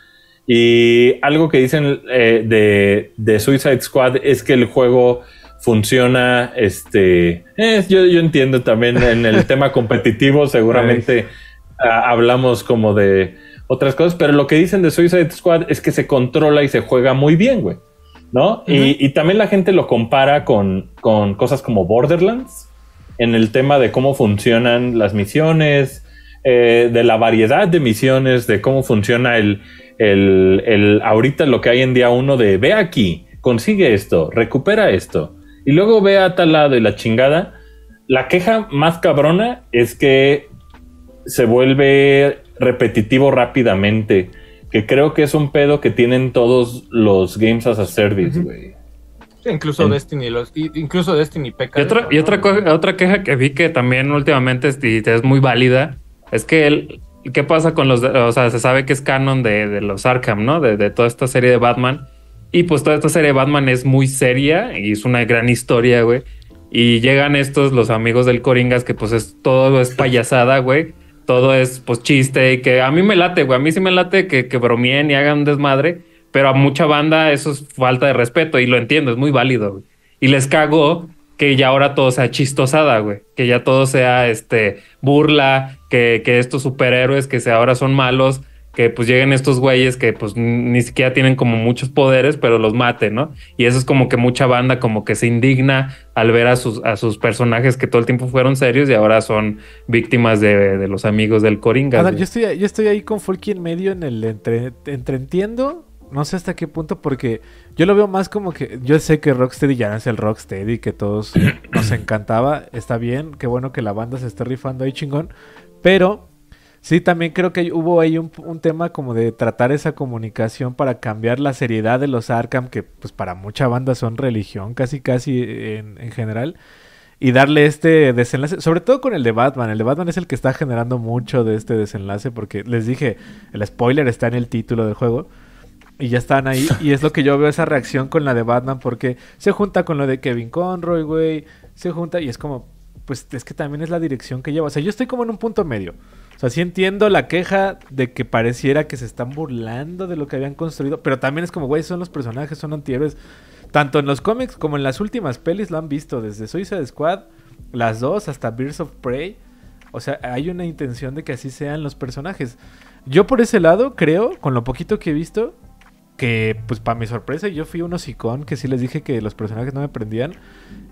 Y algo que dicen eh, de, de Suicide Squad es que el juego funciona, este, eh, yo, yo entiendo también en el tema competitivo, seguramente ah, hablamos como de otras cosas, pero lo que dicen de Suicide Squad es que se controla y se juega muy bien, güey, ¿no? y, y también la gente lo compara con, con cosas como Borderlands, en el tema de cómo funcionan las misiones, eh, de la variedad de misiones, de cómo funciona el, el, el ahorita lo que hay en día uno de ve aquí, consigue esto, recupera esto, y luego ve a tal lado y la chingada. La queja más cabrona es que se vuelve repetitivo rápidamente, que creo que es un pedo que tienen todos los Games as a Service, güey. Sí, incluso En- Destiny, los, y- incluso Destiny peca. Y otra, y otra, ¿no? co- otra queja que vi que también últimamente es, y es muy válida es que el, ¿qué pasa con los, o sea, se sabe que es canon de, de los Arkham, ¿no? De, de toda esta serie de Batman. Y pues toda esta serie de Batman es muy seria y es una gran historia, güey. Y llegan estos, los amigos del Coringas, que pues es todo es payasada, güey. Todo es pues chiste y que a mí me late, güey. A mí sí me late que, que bromeen y hagan desmadre. Pero a mucha banda eso es falta de respeto y lo entiendo, es muy válido, güey. Y les cagó que ya ahora todo sea chistosada, güey. Que ya todo sea este burla, que, que estos superhéroes que se ahora son malos, que pues lleguen estos güeyes que pues ni siquiera tienen como muchos poderes, pero los maten, ¿no? Y eso es como que mucha banda como que se indigna al ver a sus, a sus personajes que todo el tiempo fueron serios y ahora son víctimas de, de los amigos del Coringa. Yo estoy, yo estoy ahí con Folky en medio en el entre, entre entiendo, no sé hasta qué punto, porque yo lo veo más como que yo sé que Rocksteady ya no es el Rocksteady que todos nos encantaba, está bien, qué bueno que la banda se esté rifando ahí chingón, pero sí también creo que hubo ahí un, tema como de tratar esa comunicación para cambiar la seriedad de los Arkham, que pues para mucha banda son religión casi casi en, en general y darle este desenlace, sobre todo con el de Batman. El de Batman es el que está generando mucho de este desenlace porque les dije, el spoiler está en el título del juego y ya están ahí y es lo que yo veo esa reacción con la de Batman porque se junta con lo de Kevin Conroy, güey, se junta y es como pues es que también es la dirección que lleva. O sea, yo estoy como en un punto medio. Sea, sí entiendo la queja de que pareciera que se están burlando de lo que habían construido, pero también es como, güey, son los personajes, son antihéroes. Tanto en los cómics como en las últimas pelis lo han visto, desde Suicide Squad, las dos, hasta Birds of Prey. O sea, hay una intención de que así sean los personajes. Yo por ese lado creo, con lo poquito que he visto, que pues para mi sorpresa yo fui un hocicón que sí les dije que los personajes no me prendían.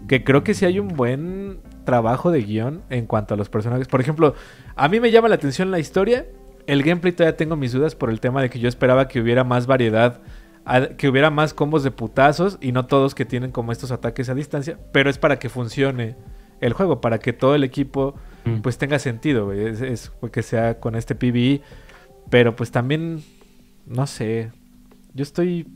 Que creo que sí hay un buen trabajo de guion en cuanto a los personajes. Por ejemplo, a mí me llama la atención la historia. El gameplay todavía tengo mis dudas por el tema de que yo esperaba que hubiera más variedad que hubiera más combos de putazos y no todos que tienen como estos ataques a distancia, pero es para que funcione el juego, para que todo el equipo Mm. pues tenga sentido. Es, es que sea con este PvE, pero pues también no sé. Yo estoy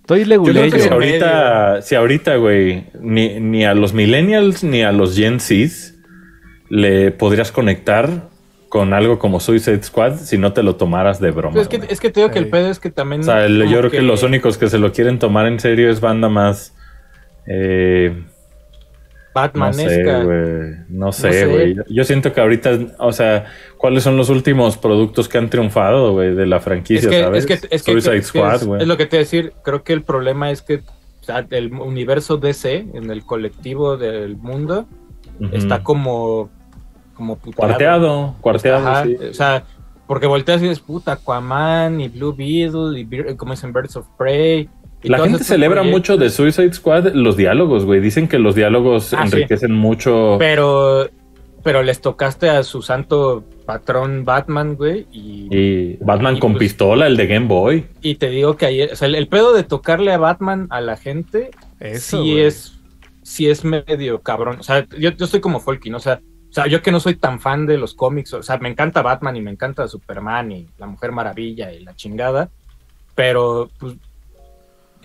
estoy leguleyo. si ahorita, si ahorita, güey, ni, ni a los millennials ni a los Gen Zs le podrías conectar con algo como Suicide Squad si no te lo tomaras de broma. Pues es, que, es que te digo que el pedo es que también. O sea, el- yo creo que, los únicos que se lo quieren tomar en serio es banda más. Eh, no Batmanesca. sé, güey. No sé. Yo, siento que ahorita, o sea, ¿cuáles son los últimos productos que han triunfado, güey, de la es franquicia, que, sabes? es que, es que- Suicide es que Squad, es- güey. es lo que te voy a decir. Creo que el problema es que o sea, el universo DC, en el colectivo del mundo, Está como. como puteado. Cuarteado, cuarteado, Ajá, sí. O sea, porque volteas y dices, puta, Aquaman y Blue Beetle y como dicen Birds of Prey. y La gente celebra proyectos. mucho de Suicide Squad los diálogos, güey. Dicen que los diálogos Ah, sí. enriquecen mucho. Pero, pero les tocaste a su santo patrón Batman, güey, y, Y Batman Y con pues- pistola, el de Game Boy. y te digo que ayer, o sea, el, el pedo de tocarle a Batman a la gente Eso, sí güey. es sí es medio cabrón. O sea, yo, yo estoy como Folky, ¿no? O sea, o sea, yo que no soy tan fan de los cómics, o sea, me encanta Batman y me encanta Superman y la Mujer Maravilla y la chingada, pero pues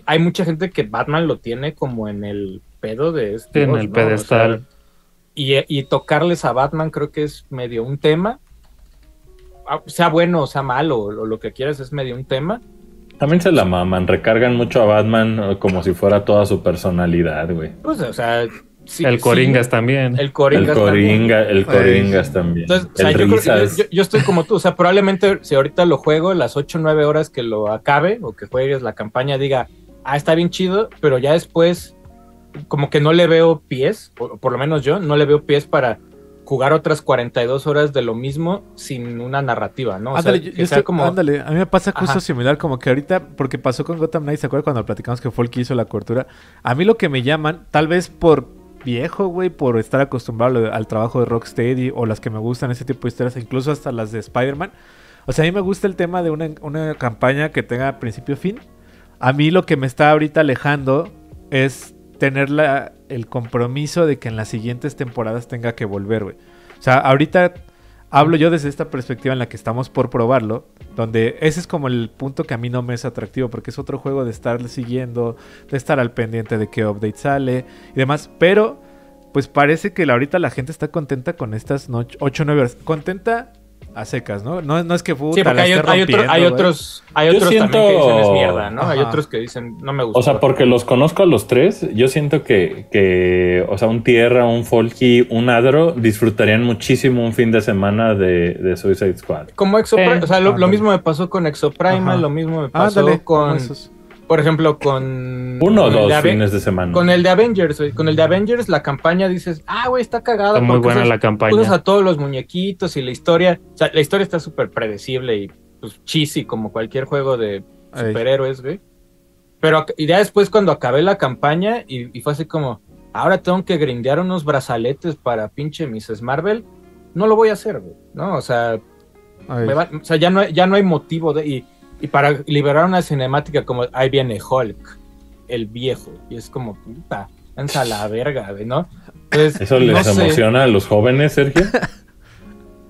hay mucha gente que Batman lo tiene como en el pedo de este. En el pedestal. y, y tocarles a Batman creo que es medio un tema. Ah, Sea bueno o sea malo, o lo que quieras, es medio un tema. También se la maman, recargan mucho a Batman como si fuera toda su personalidad, güey. Pues, o sea, sí- el sí, Coringas también. el El Coringas. también. Coringa, el Coringas también. Entonces, o sea, el yo, creo- Risas. yo- yo estoy como tú, o sea, probablemente si ahorita lo juego, las 8 o 9 horas que lo acabe o que juegues la campaña, diga, ah, está bien chido, pero ya después, como que no le veo pies, o por lo menos yo, no le veo pies para jugar otras 42 horas de lo mismo sin una narrativa, ¿no? O sea, Ándale, yo- que yo sea estoy- como... ándale, a mí me pasa justo Ajá. similar, como que ahorita, porque pasó con Gotham Knights, ¿se acuerdan cuando platicamos que Folk hizo la cobertura? A mí lo que me llaman, tal vez por viejo, güey, por estar acostumbrado al- al trabajo de Rocksteady o las que me gustan ese tipo de historias, incluso hasta las de Spider-Man. O sea, a mí me gusta el tema de una, una campaña que tenga principio-fin. A mí lo que me está ahorita alejando es tener la- el compromiso de que en las siguientes temporadas tenga que volver, güey. O sea, ahorita hablo yo desde esta perspectiva en la que estamos por probarlo, donde ese es como el punto que a mí no me es atractivo, porque es otro juego de estar siguiendo, de estar al pendiente de qué update sale y demás, pero pues parece que ahorita la gente está contenta con estas 8 o 9 horas. Contenta a secas, ¿no? No, no es que puta, Sí, porque hay, hay otro- hay otros, hay Yo otros también que siento- dicen es mierda, ¿no? Hay otros que dicen no me gusta. O sea, porque los conozco a los tres, yo siento que, que o sea, un Tierra, un Folky, un Adro disfrutarían muchísimo un fin de semana de, de Suicide Squad. Como Exoprime, Sí. o sea, lo, mismo me pasó con Exoprimal, lo mismo me pasó con, esos. Por ejemplo, con... Uno o dos fines de semana. Con el de Avengers, güey. Con el de Avengers, la campaña dices, ah, güey, está cagada. Está muy porque buena la campaña. Usas a todos los muñequitos y la historia. O sea, la historia está súper predecible y pues cheesy, como cualquier juego de superhéroes, güey. Pero y ya después, cuando acabé la campaña, y, y fue así como, ahora tengo que grindear unos brazaletes para pinche Mrs. Marvel. No lo voy a hacer, güey. ¿No? O sea, Ay. me va- o sea, ya no, hay- ya no hay motivo de. Y, y para liberar una cinemática como ahí viene Hulk, el viejo. Y es como, puta, lanza la verga, ¿no? Entonces, ¿Eso les no sé, emociona a los jóvenes, Sergio?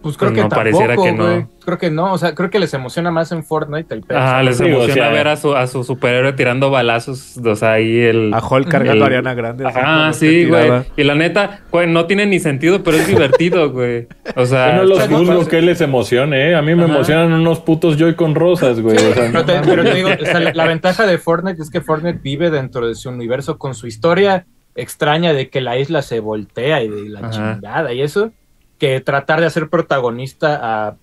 Pues creo que no, tampoco, pareciera que no. Creo que no, o sea, creo que les emociona más en Fortnite el pedo. Ajá, les Sí, o emociona sea- ver a su, a su superhéroe tirando balazos. O sea, ahí el. A Hulk cargando el- a Ariana Grande. como sí, güey. Y la neta, güey, no tiene ni sentido, pero es divertido, güey. O Yo sea, no los no juzgo que les emocione, ¿eh? A mí me Ajá. emocionan unos putos Joy-Con rosas, güey. o sea, Pero te, pero te digo, o sea, la, la ventaja de Fortnite es que Fortnite vive dentro de su universo con su historia extraña de que la isla se voltea y de la Ajá. chingada y eso. Que tratar de hacer protagonista a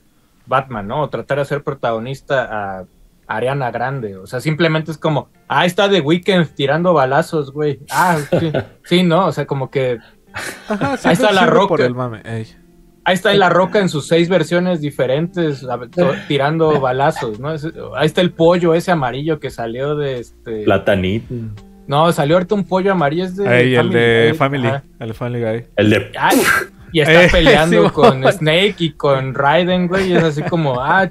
Batman, ¿no? O tratar de hacer protagonista a Ariana Grande. O sea, simplemente es como, ah, está The Weeknd tirando balazos, güey. Ah, sí, sí, ¿no? O sea, como que Ajá, Ahí está la roca. por el mame. Ey. ahí está La Roca en sus seis versiones diferentes, a- to- tirando balazos, ¿no? Es- ahí está el pollo ese amarillo que salió de este. Platanito. No, salió ahorita un pollo amarillo, es de. El de Guy. Family. Ajá. El de Family Guy. El de. Ay, y está Eh, peleando sí, con. Snake y con Raiden, güey. Y es así como, ah,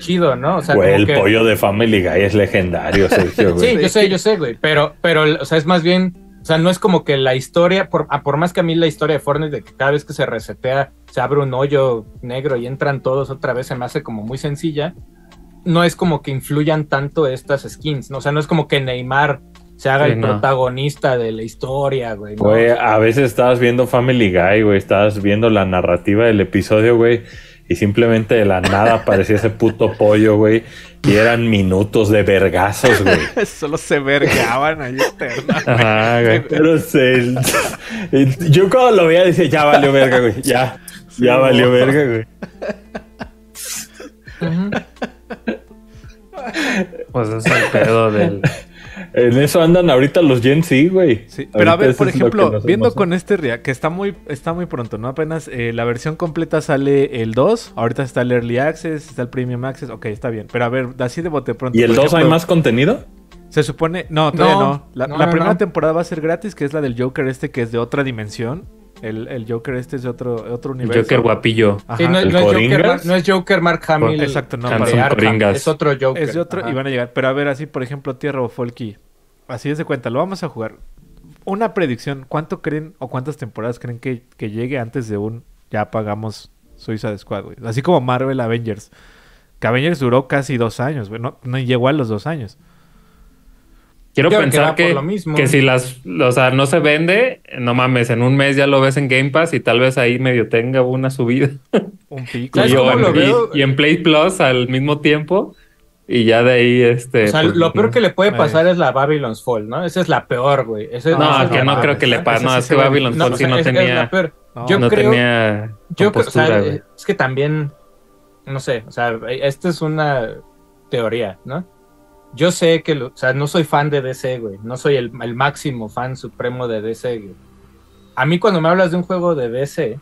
chido, ¿no? O sea, Güey, como el que- pollo de Family Guy es legendario, Sergio, güey. Sí, yo sé, yo sé, güey. Pero, pero, o sea, es más bien, o sea, no es como que la historia, por, ah, por más que a mí la historia de Fortnite, de que cada vez que se resetea, se abre un hoyo negro y entran todos otra vez, se me hace como muy sencilla. No es como que influyan tanto estas skins, ¿no? O sea, no es como que Neymar se haga Sí, el no. protagonista de la historia, güey. ¿no? Güey, a veces estabas viendo Family Guy, güey, estabas viendo la narrativa del episodio, güey, y simplemente de la nada aparecía ese puto pollo, güey, y eran minutos de vergazos, güey. Solo se vergaban ahí eterna. Ajá, güey. Pero se... Yo cuando lo veía decía, ya valió verga, güey, ya, ya valió verga, güey. Pues es el pedo del. En eso andan ahorita los Gen Z, güey. Sí, pero a ver, por ejemplo, viendo con este React, que está muy, está muy pronto, ¿no? Apenas eh, la versión completa sale el 2, ahorita está el Early Access, está el Premium Access, ok, está bien. Pero a ver, así de bote pronto. ¿Y el por 2 hay más contenido? Se supone, no, todavía no. No, La, no, la no, primera no. temporada va a ser gratis, que es la del Joker este, que es de otra dimensión. El, el Joker este es de otro, otro El universo. Joker guapillo. Sí, no, ¿El no es Joker, no es Joker Mark Hamill. Exacto, no, Arkham. Es otro Joker. Es de otro Ajá. y van a llegar. Pero a ver, así, por ejemplo, Tierra o Folky. Así es de cuenta, lo vamos a jugar. Una predicción, ¿cuánto creen o cuántas temporadas creen que, que llegue antes de un ya pagamos Suiza de Squad, güey? Así como Marvel Avengers. Que Avengers duró casi dos años, güey. No, no llegó a los dos años. Quiero pensar que, lo mismo. que si las, o sea, no se vende, no mames, en un mes ya lo ves en Game Pass y tal vez ahí medio tenga una subida. Un pico. ¿Sabes Y, en- lo veo? y- y en Play Plus al mismo tiempo y ya de ahí este. O sea, pues, lo peor que le puede pasar es la Babylon's Fall, ¿no? Esa es la peor, güey. No, es que no creo que le pase. No, es se que ve- Babylon No, Fall sí no tenía. Yo tenía yo, creo- o sea, es que también, no sé, o sea, esta es una teoría, ¿no? Yo sé que, lo- o sea, no soy fan de DC, güey. No soy el, el máximo fan supremo de DC, güey. A mí cuando me hablas de un juego de DC,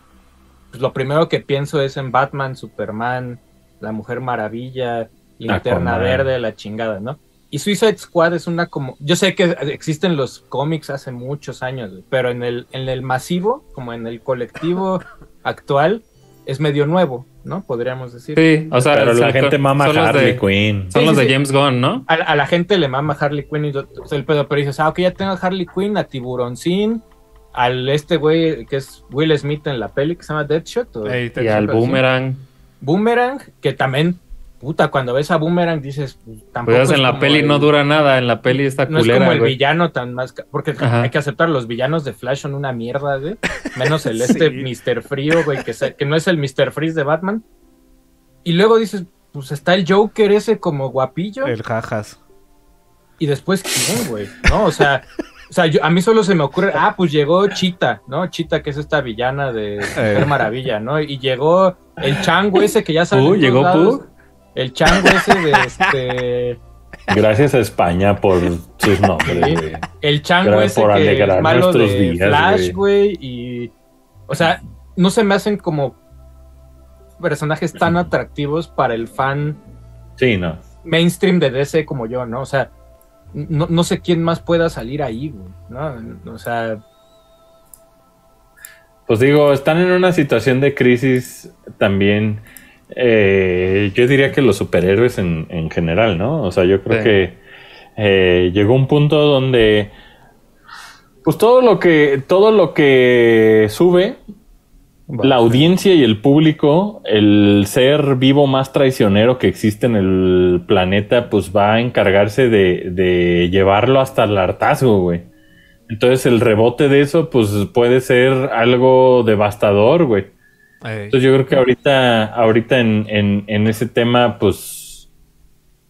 pues lo primero que pienso es en Batman, Superman, La Mujer Maravilla, Linterna Aquaman. Verde, la chingada, ¿no? Y Suicide Squad es una como... Yo sé que existen los cómics hace muchos años, güey, pero en el, en el masivo, como en el colectivo actual, es medio nuevo, ¿no? Podríamos decir. Sí, o sea, Pero la exacto. gente mama Son Harley de- Quinn. Son Sí, los sí, de sí. James Gunn, ¿no? A, a la gente le mama Harley Quinn y todo el pedo, pero dices, ah, ok, ya tengo a Harley Quinn, a Tiburoncín, al este güey que es Will Smith en la peli que se llama Deadshot. o- Y al. Boomerang. Boomerang, que también, puta, cuando ves a Boomerang dices, pues, tampoco Pues es en la peli el- no dura nada, en la peli está No es como el güey. villano tan más... Porque Ajá. hay que aceptar, los villanos de Flash son una mierda, güey. Menos el este. Mr. Frío, güey, que, se- que no es el Mr. Freeze de Batman. Y luego dices, pues está el Joker ese como guapillo. El jajas. Y después, ¿quién, güey? ¿No? O sea, o sea yo, a mí solo se me ocurre, ah, pues llegó Chita, ¿no? Chita, que es esta villana de Mujer Eh. Maravilla, ¿no? Y llegó el chango ese que ya en todos ¿llegó lados. El chango ese de este. Gracias a España por sus nombres, güey. El chango Gracias ese por que es malo de nuestros días, Flash, güey. Y. O sea, no se me hacen como personajes tan atractivos para el fan Sí, no. mainstream de DC como yo, ¿no? O sea, no, no sé quién más pueda salir ahí, güey, ¿no? O sea, Pues digo, están en una situación de crisis también. Eh, yo diría que los superhéroes en, en general, ¿no? O sea, yo creo Sí. que eh, llegó un punto donde. Pues todo lo que. Todo lo que sube. La audiencia y el público, el ser vivo más traicionero que existe en el planeta, pues va a encargarse de, de llevarlo hasta el hartazgo, güey. Entonces el rebote de eso, pues puede ser algo devastador, güey. Entonces yo creo que ahorita, ahorita en, en, en ese tema, pues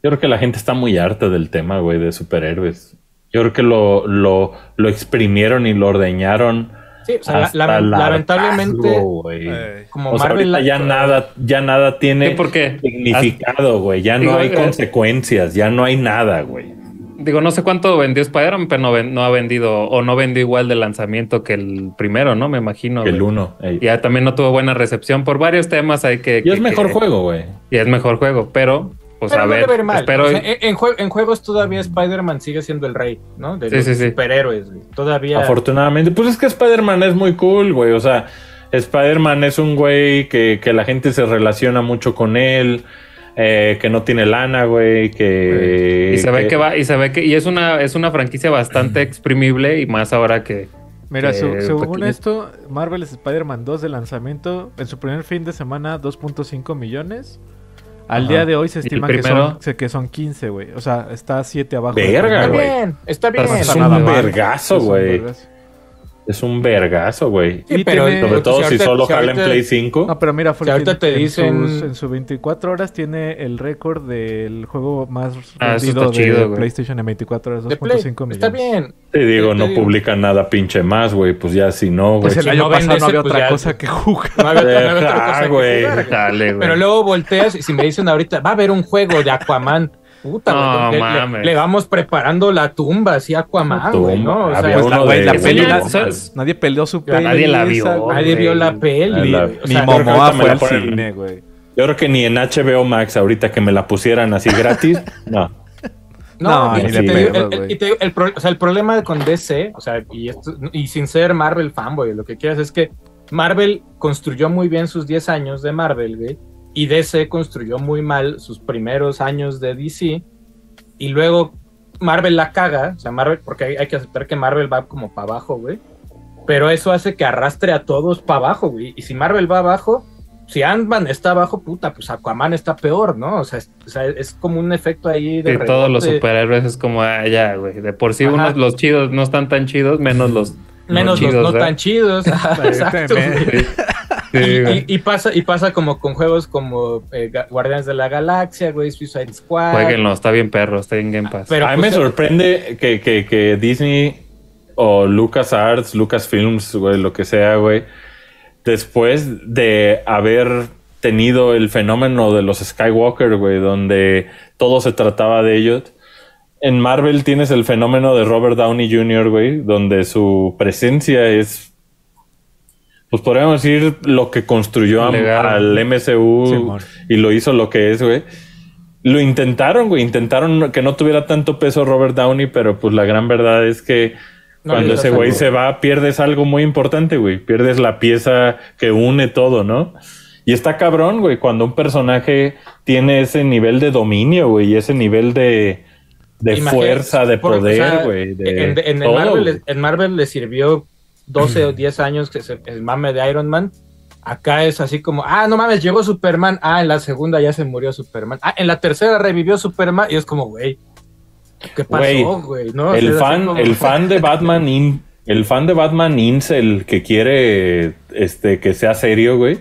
yo creo que la gente está muy harta del tema, güey, de superhéroes. Yo creo que lo, lo, lo exprimieron y lo ordeñaron Sí, o sea, hasta la- lamentablemente. Eh, como O sea, Marvel. ahorita ya nada, ya nada tiene significado, güey. Ya no Digo, hay eh, consecuencias, ya no hay nada, güey. Digo, no sé cuánto vendió Spider-Man, pero no, ha vendido o no vendió igual de lanzamiento que el primero, ¿no? Me imagino. El güey. uno. ey. Ya también no tuvo buena recepción por varios temas. Hay que. Y que- es mejor que- juego, güey. Y es mejor juego, pero, pues pero a no ver. ir mal. Espero. O sea, en, en jue- en juegos todavía Spider-Man sigue siendo el rey, ¿no? De Sí, los sí, sí. superhéroes, güey. Todavía. Afortunadamente. Pues es que Spider-Man es muy cool, güey. O sea, Spider-Man es un güey que, que la gente se relaciona mucho con él. Eh, que no tiene lana, güey. Que. y se ve que va, y se ve que, y es una, es una franquicia bastante exprimible, y más ahora que. Mira, su- según pequeño. esto, Marvel Spider-Man 2 de lanzamiento, en su primer fin de semana, 2.5 millones. Al Ajá. día de hoy se ¿Y el estima que son, que son 15, güey. O sea, está 7 abajo. Verga, Está güey. bien, está bien. Está Es está un nada mal. vergazo, Es un güey. Es un vergazo, güey. Sí, Y pero tiene- Sobre todo si ahorita- solo si jala en Play 5. No, pero mira, Si ahorita te en dicen- sus- en sus 24 horas tiene el récord del juego más Ah, eso vendido chido, de güey. PlayStation en 24 horas, de Play. 2.5 millones. Está bien. Te digo, te no digo. publican nada pinche más, güey. Pues ya si no, güey. Pues el Si año no pasado vende no había pues otra ya- cosa que jugar. No había, no había otra Deja, cosa que güey. jugar. Dale, güey. Pero luego volteas y si me dicen ahorita, va a haber un juego de Aquaman. Puta, No, güey, le- le, mames. le vamos preparando la tumba así a Aquaman, güey, ¿no? O sea, Pues la, la peli, la- nadie peleó su peli. nadie la vio, nadie vio la peli. Ni Momoa fue la al cine, güey. Yo creo que ni en HBO Max, ahorita que me la pusieran así gratis, no. No, No, y ni te de digo, pedo, el- el- güey. y te digo, el, pro- o sea, el problema con DC, o sea, y, esto, y sin ser Marvel fanboy, lo que quieras, es que Marvel construyó muy bien sus 10 años de Marvel, güey, y DC construyó muy mal sus primeros años de DC, y luego Marvel la caga, o sea, Marvel, porque hay, hay que aceptar que Marvel va como para abajo, güey, pero eso hace que arrastre a todos para abajo, güey, y si Marvel va abajo, si Ant-Man está abajo, puta, pues Aquaman está peor, ¿no? O sea, es, o sea, es como un efecto ahí de Sí, todos los superhéroes es como, ah, ya, güey. De por sí, Ajá. unos, los chidos no están tan chidos, menos los. menos los chidos, no ¿verdad? tan chidos. Ajá, Exacto. Sí, Y, pasa, y pasa como con juegos como eh, Guardianes de la Galaxia, güey, Suicide Squad. Jueguenlo, está bien perro, está en Game Pass. Pero a mí pues, me sorprende que, que, que Disney o LucasArts, Lucasfilms, güey, lo que sea, güey, después de haber tenido el fenómeno de los Skywalker, güey, donde todo se trataba de ellos. En Marvel tienes el fenómeno de Robert Downey Jr., güey, donde su presencia es, pues podríamos decir, lo que construyó al MCU y lo hizo lo que es, güey. Lo intentaron, güey. Intentaron que no tuviera tanto peso Robert Downey, pero pues la gran verdad es que No cuando ese güey se va, pierdes algo muy importante, güey. Pierdes la pieza que une todo, ¿no? Y está cabrón, güey, cuando un personaje tiene ese nivel de dominio, güey, y ese nivel de, de imagínate, fuerza, de o poder, sea, güey. en, en Marvel, en Marvel le sirvió 12 o 10 años que se- el mame de Iron Man. Acá es así como, ah, no mames, llegó Superman. Ah, en la segunda ya se murió Superman. Ah, en la tercera revivió Superman. Y es como, güey, ¿qué pasó, güey? ¿No? O el sea, es fan, como- el fan de Batman in- el fan de Batman Incel que quiere este que sea serio, güey.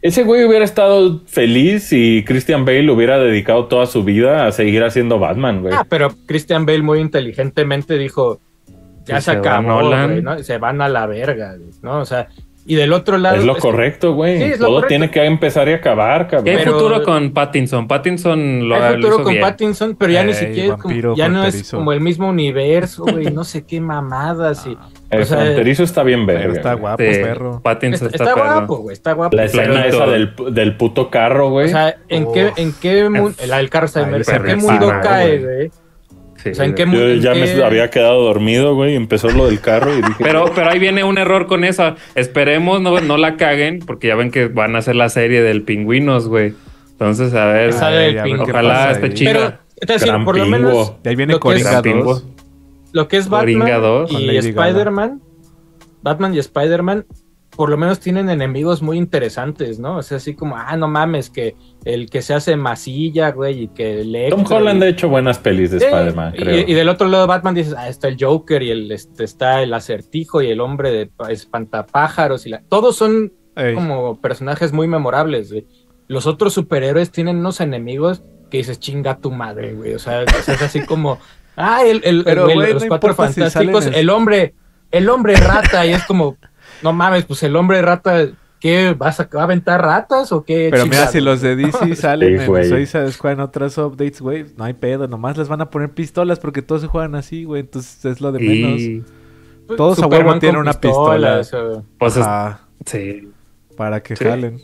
Ese güey hubiera estado feliz si Christian Bale hubiera dedicado toda su vida a seguir haciendo Batman, güey. Ah, pero Christian Bale muy inteligentemente dijo, ya se, se va acabó, Nolan. güey, ¿no? Se van a la verga, ¿no? O sea, y del otro lado... es lo es- correcto, güey. Sí, Todo correcto. tiene que empezar y acabar, ¿Qué hay cabrón. Pero- futuro con Pattinson? Pattinson lo, Hay futuro hizo con bien. Pattinson, pero ya ni siquiera es como- ya no es como el mismo universo, güey, no sé qué mamadas y El o sea, fronterizo está bien Pero verga. está guapo, Sí, perro. Pattinson está, está, está perro. guapo, güey, está guapo. La escena esa del, del puto carro, güey. O sea, ¿en Oh. qué en qué mundo el, el carro está se ¿en qué mundo cae, güey? Sí, O sea, ¿en güey. qué Yo ya en me había quedado dormido, güey, y empezó lo del carro y dije, Pero, pero ahí viene un error con eso. Esperemos no, no la caguen, porque ya ven que van a hacer la serie del pingüinos, güey. Entonces, a ver, Esa ojalá esté chida. Pero es decir, por lo menos De ahí viene lo que es- Coringa Gran 2. lo que es Batman 2 con y. Spider-Man, Batman y Spider-Man, por lo menos tienen enemigos muy interesantes, ¿no? O sea, así como, ah, no mames, que el que se hace masilla, güey, y que le. Tom Holland ha hecho buenas pelis de Spider-Man, y, creo. y del otro lado Batman dices, ah, está el Joker y el, este, está el acertijo y el hombre de pa- espantapájaros y la... Todos son Ey, como personajes muy memorables, güey. Los otros superhéroes tienen unos enemigos que dices, chinga tu madre, güey. O sea, es es así como, ah, el, el- Pero, güey, los no cuatro si fantásticos, el hombre, el hombre rata, y es como, no mames, pues el hombre rata, ¿qué? ¿Vas a, ¿Va a aventar ratas o qué? Pero mira, si los de DC salen Sí, en. Suiza Squad en otras updates, güey, no hay pedo. Nomás les van a poner pistolas porque todos se juegan así, güey. Entonces es lo de menos. Y Pues, todos a Superman huevo tienen una pistolas, o- pues es- Ajá, sí. para que Sí. jalen.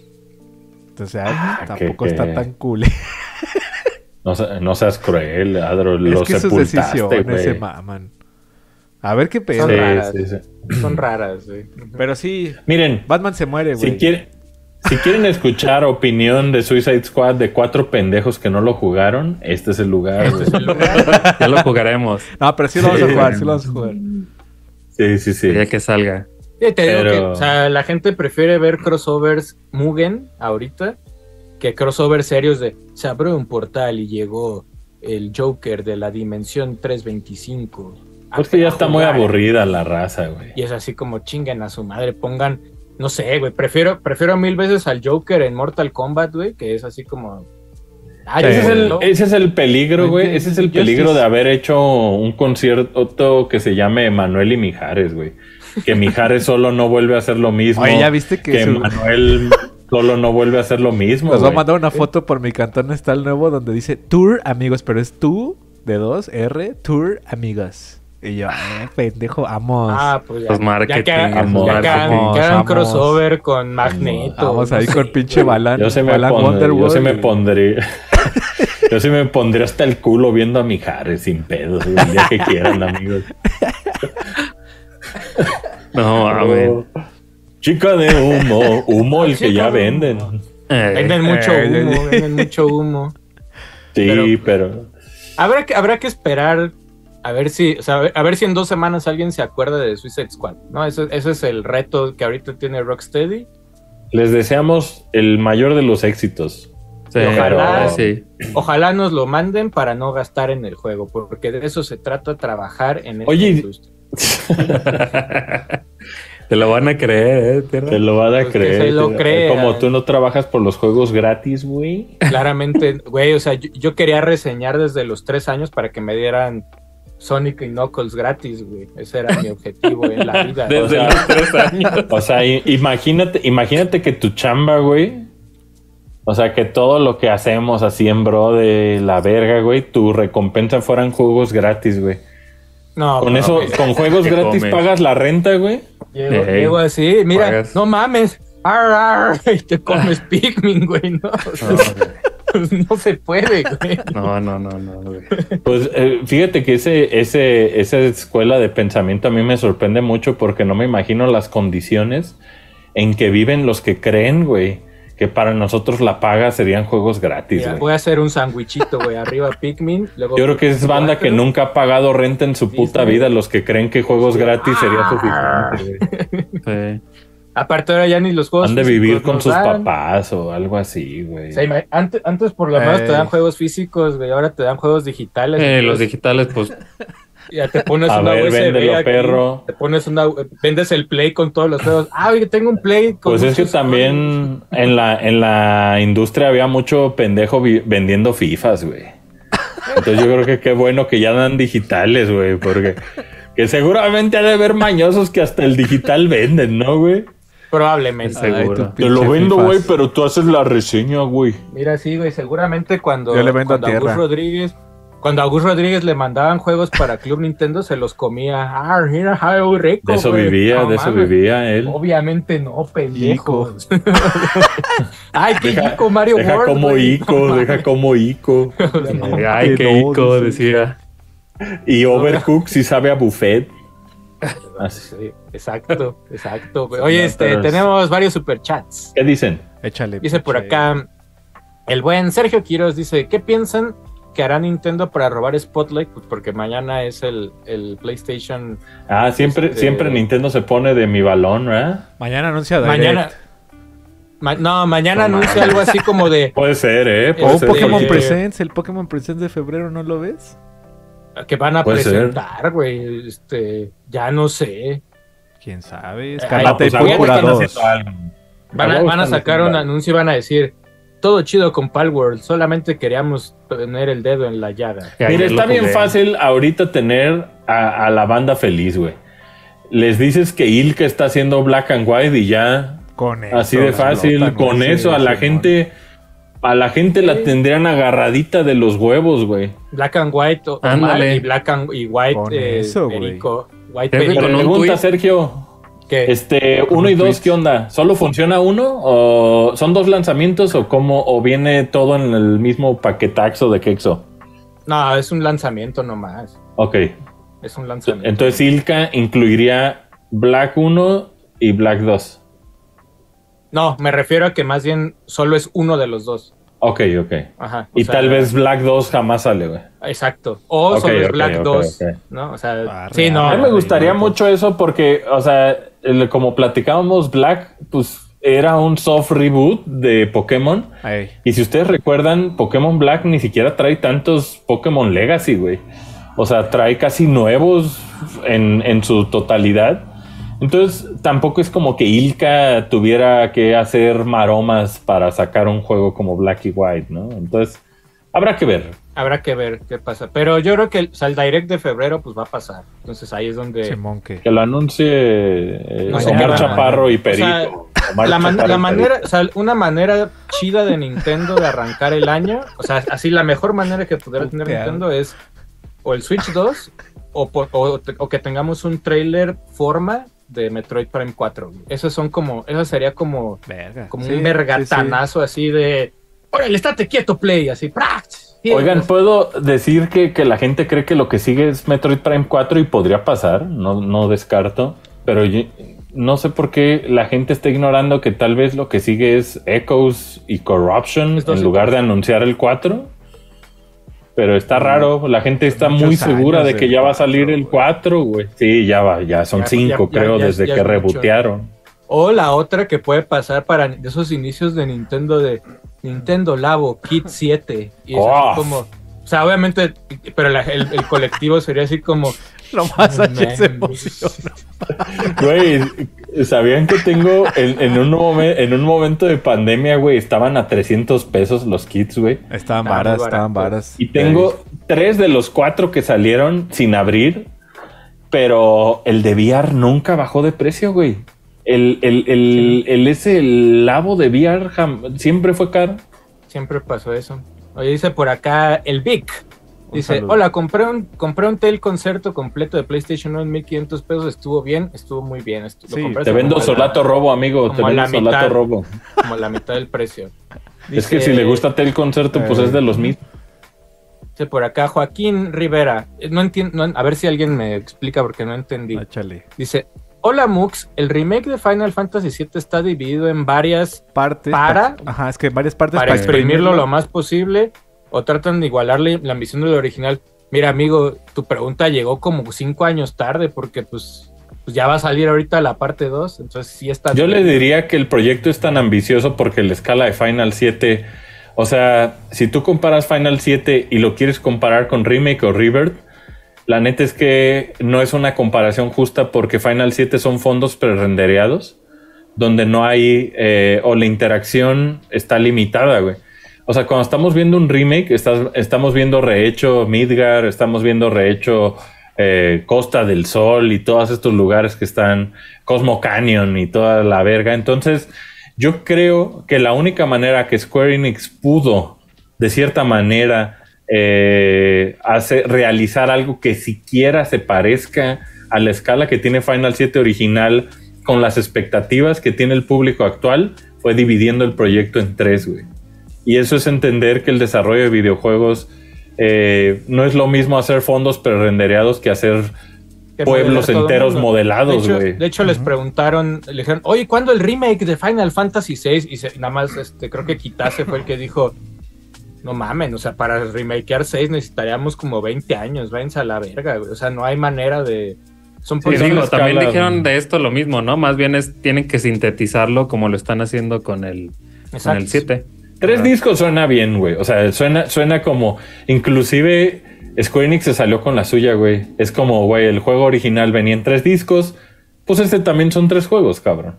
Entonces, ay, Ah, tampoco que- está que- tan cool. No, se- no seas cruel, Adro. es Lo que sus sepultaste, decisiones se güey. maman. A ver qué pedo. Son Sí, raras. sí, sí. son raras, güey. Pero sí, Miren, Batman se muere, güey. si, quiere- si quieren escuchar opinión de Suicide Squad de cuatro pendejos que no lo jugaron, este es el lugar. Este güey. es el lugar. Ya lo jugaremos. No, pero sí lo vamos a jugar, sí lo vamos a jugar. Sí, sí, sí. Ya que salga. Sí, te digo que, o sea, la gente prefiere ver crossovers Mugen ahorita que crossovers serios de se abrió un portal y llegó el Joker de la dimensión 325. Pues que ya está muy aburrida la raza, güey. Y es así como chinguen a su madre, pongan, no sé, güey, prefiero, prefiero mil veces al Joker en Mortal Kombat, güey, que es así como... Ah, Sí. Ese es, el, ese es el peligro, güey. Ese es el peligro de haber hecho un concierto que se llame Manuel y Mijares, güey. Que Mijares solo no vuelve a hacer lo mismo. Oye, ya viste que, que su- Manuel solo no vuelve a hacer lo mismo. nos va a mandar una foto por mi cantón está el nuevo donde dice Tour amigos, pero es tú de dos R Tour amigos. Y yo, eh, pendejo, vamos. Ah, pues ya. Pues marketing, Ya que, hagan- vamos, ya que hagan- vamos, que hagan vamos. crossover con Magneto. vamos ahí con pinche Balan. Yo sí me, Balan pondré- yo sí me pondría. yo sí me pondría hasta el culo viendo a Mijares sin pedos, el día que quieran, amigos. No, amén. Chica de humo, humo el que ya de venden. humo. Eh, Venden mucho Eh, humo, eh, venden mucho humo. Sí, Pero- pero. Habrá que, habrá que esperar a ver si, o sea, a ver, a ver si en dos semanas alguien se acuerda de Suicide Squad, ¿no? Ese, ese es el reto que ahorita tiene Rocksteady. Les deseamos el mayor de los éxitos. sí, ojalá- sí. Ojalá nos lo manden para no gastar en el juego, porque de eso se trata trabajar en esta Oye, industria. Te lo van a creer, ¿eh? tierra? Te lo van a Pues creer. se lo Te- crean. Como tú no trabajas por los juegos gratis, güey. Claramente, güey, o sea, yo, yo quería reseñar desde los tres años para que me dieran Sonic y Knuckles gratis, güey. Ese era mi objetivo en la vida. Desde O sea, los tres años. O sea, imagínate, imagínate que tu chamba, güey. O sea, que todo lo que hacemos así en bro de la verga, güey, tu recompensa fueran juegos gratis, güey. no, Con no, eso, güey. con juegos ¿Qué gratis comes? pagas la renta, güey. Llego, así, mira, pagas. no mames. Ar, ar, y te comes Pikmin, güey, no. O sea, No, güey. Pues no se puede, güey. no, no, no, no, güey. Pues eh, fíjate que ese, ese, esa escuela de pensamiento a mí me sorprende mucho porque no me imagino las condiciones en que viven los que creen, güey, que para nosotros la paga serían juegos gratis, Mira, güey. voy a hacer un sandwichito, güey, arriba Pikmin. Luego Yo creo que es banda que nunca ha pagado renta en su Sí, puta sí. vida, los que creen que juegos gratis sería Ah. suficiente. Aparte ahora ya ni los juegos Han de vivir con sus dan. papás o algo así, güey. O sea, ima- antes, antes por lo menos te dan Ey. juegos físicos, güey, ahora te dan juegos digitales. Eh, los digitales, pues, Ya te pones A una ver, USB véndelo, aquí, perro. Te pones una, vendes el Play con todos los juegos. Ah, oye, tengo un Play con Pues es que también en la, en la industria había mucho pendejo vendiendo FIFAs, güey. Entonces yo creo que qué bueno que ya dan digitales, güey, porque que seguramente ha de haber mañosos que hasta el digital venden, ¿no, güey? Probablemente. Seguro. Te lo vendo, güey, pero tú haces la reseña, güey. Mira, sí, güey, seguramente cuando, Yo le vendo a cuando Agus tierra. Rodríguez, cuando a Agus Rodríguez le mandaban juegos para Club Nintendo, se los comía. Ah, mira, muy rico. De eso vivía, No de eso mames. vivía él. Obviamente no, pendejos. Ay, qué Deja, rico Mario deja World, como. Ico, No deja como Ico. ay, qué ico, decía. Y Overcook sí sabe a buffet. Sí, exacto, exacto. Oye, No, este, tenemos varios superchats. ¿Qué dicen? Échale. Dice por acá, el buen Sergio Quiroz dice, ¿qué piensan que hará Nintendo para robar Spotlight? Pues porque mañana es el, el PlayStation. Ah, siempre, Este- siempre Nintendo se pone de mi balón, ¿verdad? Mañana anuncia Direct. Mañana... Ma- no, mañana No anuncia algo así como de Puede ser, ¿eh? O Puede O ser. Pokémon Eh, Presents, el Pokémon Presents de febrero, ¿no lo ves? Que van a presentar, güey. Este, ya no sé. ¿Quién sabe? Ay, Escarlata y Púrpura están 2. haciendo algo. Van a, van sacar un anuncio y van a decir, todo chido con Palworld, solamente queríamos tener el dedo en la llaga. Mira, está bien fácil ahorita tener a, a la banda feliz, güey. les dices que Ilka está haciendo black and white y ya Con eso. así de fácil, explotan, con eso Sí, a la gente a la gente la tendrían agarradita de los huevos, güey. Black and White o- y Black and y White Con eh, eso, güey. Perico. White Perico. Pregunta Sergio, que este uno un y dos, tweet. ¿qué onda? ¿Solo funciona uno o son dos lanzamientos o cómo o viene todo en el mismo paquetaxo de Kexo? No, es un lanzamiento nomás. Ok, Es un lanzamiento. entonces Ilka incluiría Black 1 y Black 2. No, me refiero a que más bien solo es uno de los dos. Ok, ok. Ajá. Y sea, tal vez Black 2 jamás sale, güey. Exacto. O solo es Black ok, 2. ok. ¿No? O sea, sí, no. A mí me Ay, gustaría no, mucho eso porque, o sea, el- como platicábamos, Black, pues era un soft reboot de Pokémon. Ey. Y si ustedes recuerdan, Pokémon Black ni siquiera trae tantos Pokémon Legacy, güey. O sea, trae casi nuevos en, en su totalidad. Entonces, tampoco es como que Ilka tuviera que hacer maromas para sacar un juego como Black y White, ¿no? Entonces, habrá que ver. Habrá que ver qué pasa. Pero yo creo que el, o sea, el direct de febrero pues va a pasar. Entonces ahí es donde... Simón que. Que lo anuncie eh, No sé, Omar nada. Chaparro y O sea. Omar La, man- Chaparro la y manera, o sea, una manera chida de Nintendo de arrancar el año, o sea, así la mejor manera que pudiera tener. Nintendo es o el Switch 2 o, o que tengamos un trailer forma de Metroid Prime 4. güey. Esos son como, eso sería como, Verga. como Sí, un vergatanazo así de, órale, estate quieto, play, así. Oigan, ¿puedo decir que, que la gente cree que lo que sigue es Metroid Prime 4 y podría pasar? No, no descarto. Pero yo- no sé por qué la gente está ignorando que tal vez lo que sigue es Echoes y Corruption en lugar de anunciar el 4. Pero está raro, la gente está Muchos muy segura de que ya va a 4, salir el güey. 4, güey. Sí, ya va, ya son Ya- 5, ya- creo, ya- desde ya que rebotearon. O la otra que puede pasar para de esos inicios de Nintendo de Nintendo Labo Kit 7. Y es así Oh. como, o sea, obviamente, pero la- el, el colectivo sería así como, Nomás "No H se mames". emociona. Güey, ¿sabían que tengo en, en un momen- en un momento de pandemia, güey, estaban a 300 pesos los kits, güey? Estaban varas, estaban varas. Y tengo tres de los cuatro que salieron sin abrir, pero el de VR nunca bajó de precio, güey. El, el, el, el ese el labo de VR jam- siempre fue caro. Siempre pasó eso. Oye, dice por acá el Vic. Dice, saludo. hola, compré un, compré un tel concerto completo de PlayStation 1 en 1500 pesos. Estuvo bien, estuvo muy bien. Estu- lo Sí, Te vendo la- solato robo, amigo. Te vendo la solato mitad. robo. Como la mitad del precio. Es que si le gusta Tel Concerto, pues Eh. es de los mismos. Dice por acá Joaquín Rivera. Eh, No entiendo, a ver si alguien me explica porque no entendí. Échale. Dice, hola Mux, el remake de Final Fantasy VII está dividido en varias Partes. Para- Ajá, es que varias partes para exprimirlo lo más posible o tratan de igualarle la ambición del original. Mira, amigo, tu pregunta llegó como cinco años tarde porque pues, pues ya va a salir ahorita la parte 2, entonces sí está... Yo le diría que el proyecto es tan ambicioso porque la escala de Final 7, o sea, si tú comparas Final 7 y lo quieres comparar con Remake o Rebirth, la neta es que no es una comparación justa porque Final 7 son fondos prerendereados donde no hay eh, o la interacción está limitada, güey. O sea, cuando estamos viendo un remake, estamos viendo rehecho Midgar, estamos viendo rehecho eh, Costa del Sol y todos estos lugares que están, Cosmo Canyon y toda la verga. Entonces, yo creo que la única manera que Square Enix pudo, de cierta manera, eh, hacer, realizar algo que siquiera se parezca a la escala que tiene Final 7 original con las expectativas que tiene el público actual, fue dividiendo el proyecto en tres, güey. Y eso es entender que el desarrollo de videojuegos eh, no es lo mismo hacer fondos prerendereados que hacer que pueblos enteros modelados, De hecho, güey. de hecho, les preguntaron, le dijeron, oye, ¿cuándo el remake de Final Fantasy VI? Y se- nada más, este, creo que Kitase fue el que dijo, no mamen, o sea, para remakear 6 necesitaríamos como 20 años, váyanse a la verga, güey. O sea, no hay manera de... Son Sí, digo, también dijeron de esto lo mismo, ¿no? Más bien es, tienen que sintetizarlo como lo están haciendo con el, con Exacto. el 7. Tres discos suena bien, güey. O sea, suena, suena como. Inclusive Square Enix se salió con la suya, güey. Es como, güey, el juego original venía en tres discos. Pues este también son tres juegos, cabrón.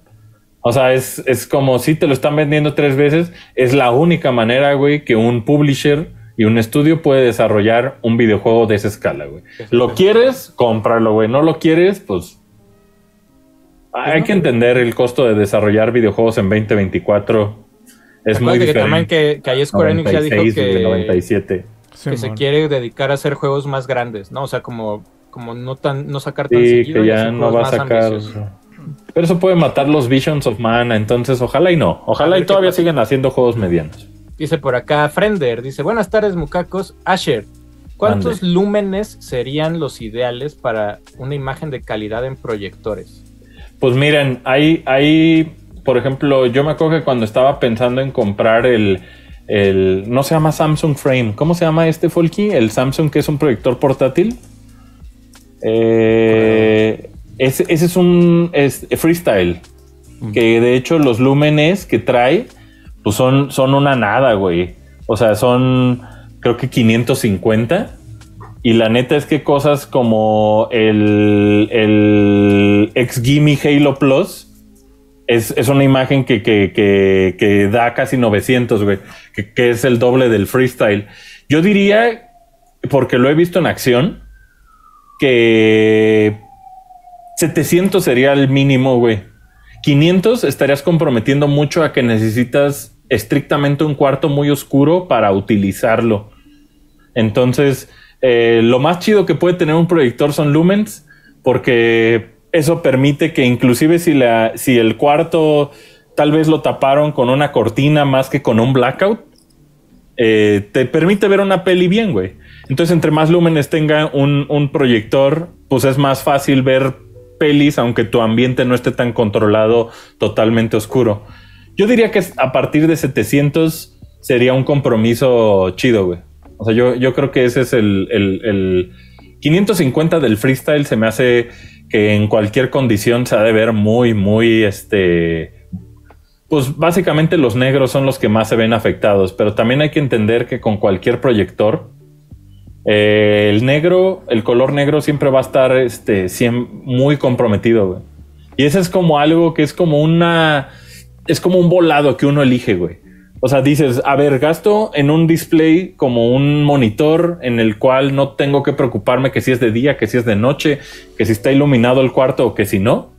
O sea, es, es como si te lo están vendiendo tres veces. Es la única manera, güey, que un publisher y un estudio puede desarrollar un videojuego de esa escala, güey. ¿Lo quieres? Cómpralo, güey. ¿No lo quieres? Pues Hay que entender el costo de desarrollar videojuegos en 2024. Es muy que también que, que ahí Square Enix ya dijo 96 de que, 97. que se quiere dedicar a hacer juegos más grandes, ¿no? O sea, como, como no tan, no sacar tan Sí, seguido que y ya no juegos va a más sacar. ambiciosos. Pero eso puede matar los Visions of Mana, entonces ojalá y no. Ojalá y todavía sigan haciendo juegos medianos. Dice por acá Frender, dice, buenas tardes mucacos. Asher, ¿cuántos lúmenes serían los ideales para una imagen de calidad en proyectores? Pues miren, hay, hay, por ejemplo, yo me acuerdo que cuando estaba pensando en comprar el, el, no se llama Samsung Frame, ¿cómo se llama este Folky? El Samsung que es un proyector portátil. Eh, ese, ese es un es freestyle, que de hecho los lúmenes que trae, pues son, son una nada, güey. O sea, son creo que 550. Y la neta es que cosas como el, el ex Gimme Halo Plus es, es una imagen que, que, que, da casi 900, güey, que, que es el doble del freestyle. Yo diría, porque lo he visto en acción, que 700 sería el mínimo, güey. 500 estarías comprometiendo mucho a que necesitas estrictamente un cuarto muy oscuro para utilizarlo. Entonces, eh, lo más chido que puede tener un proyector son lumens, porque eso permite que inclusive si, la, si el cuarto tal vez lo taparon con una cortina más que con un blackout, eh, te permite ver una peli bien, güey. Entonces, entre más lúmenes tenga un, un proyector, pues es más fácil ver pelis, aunque tu ambiente no esté tan controlado, totalmente oscuro. Yo diría que a partir de 700 sería un compromiso chido, güey. O sea, yo, yo creo que ese es el, el, el 550 del freestyle. Se me hace que en cualquier condición se ha de ver muy, muy este. Pues básicamente los negros son los que más se ven afectados, pero también hay que entender que con cualquier proyector, eh, el negro, el color negro siempre va a estar este, muy comprometido, güey. Y ese es como algo que es como una. Es como un volado que uno elige, güey. O sea, dices, a ver, gasto en un display como un monitor en el cual no tengo que preocuparme que si es de día, que si es de noche, que si está iluminado el cuarto o que si no.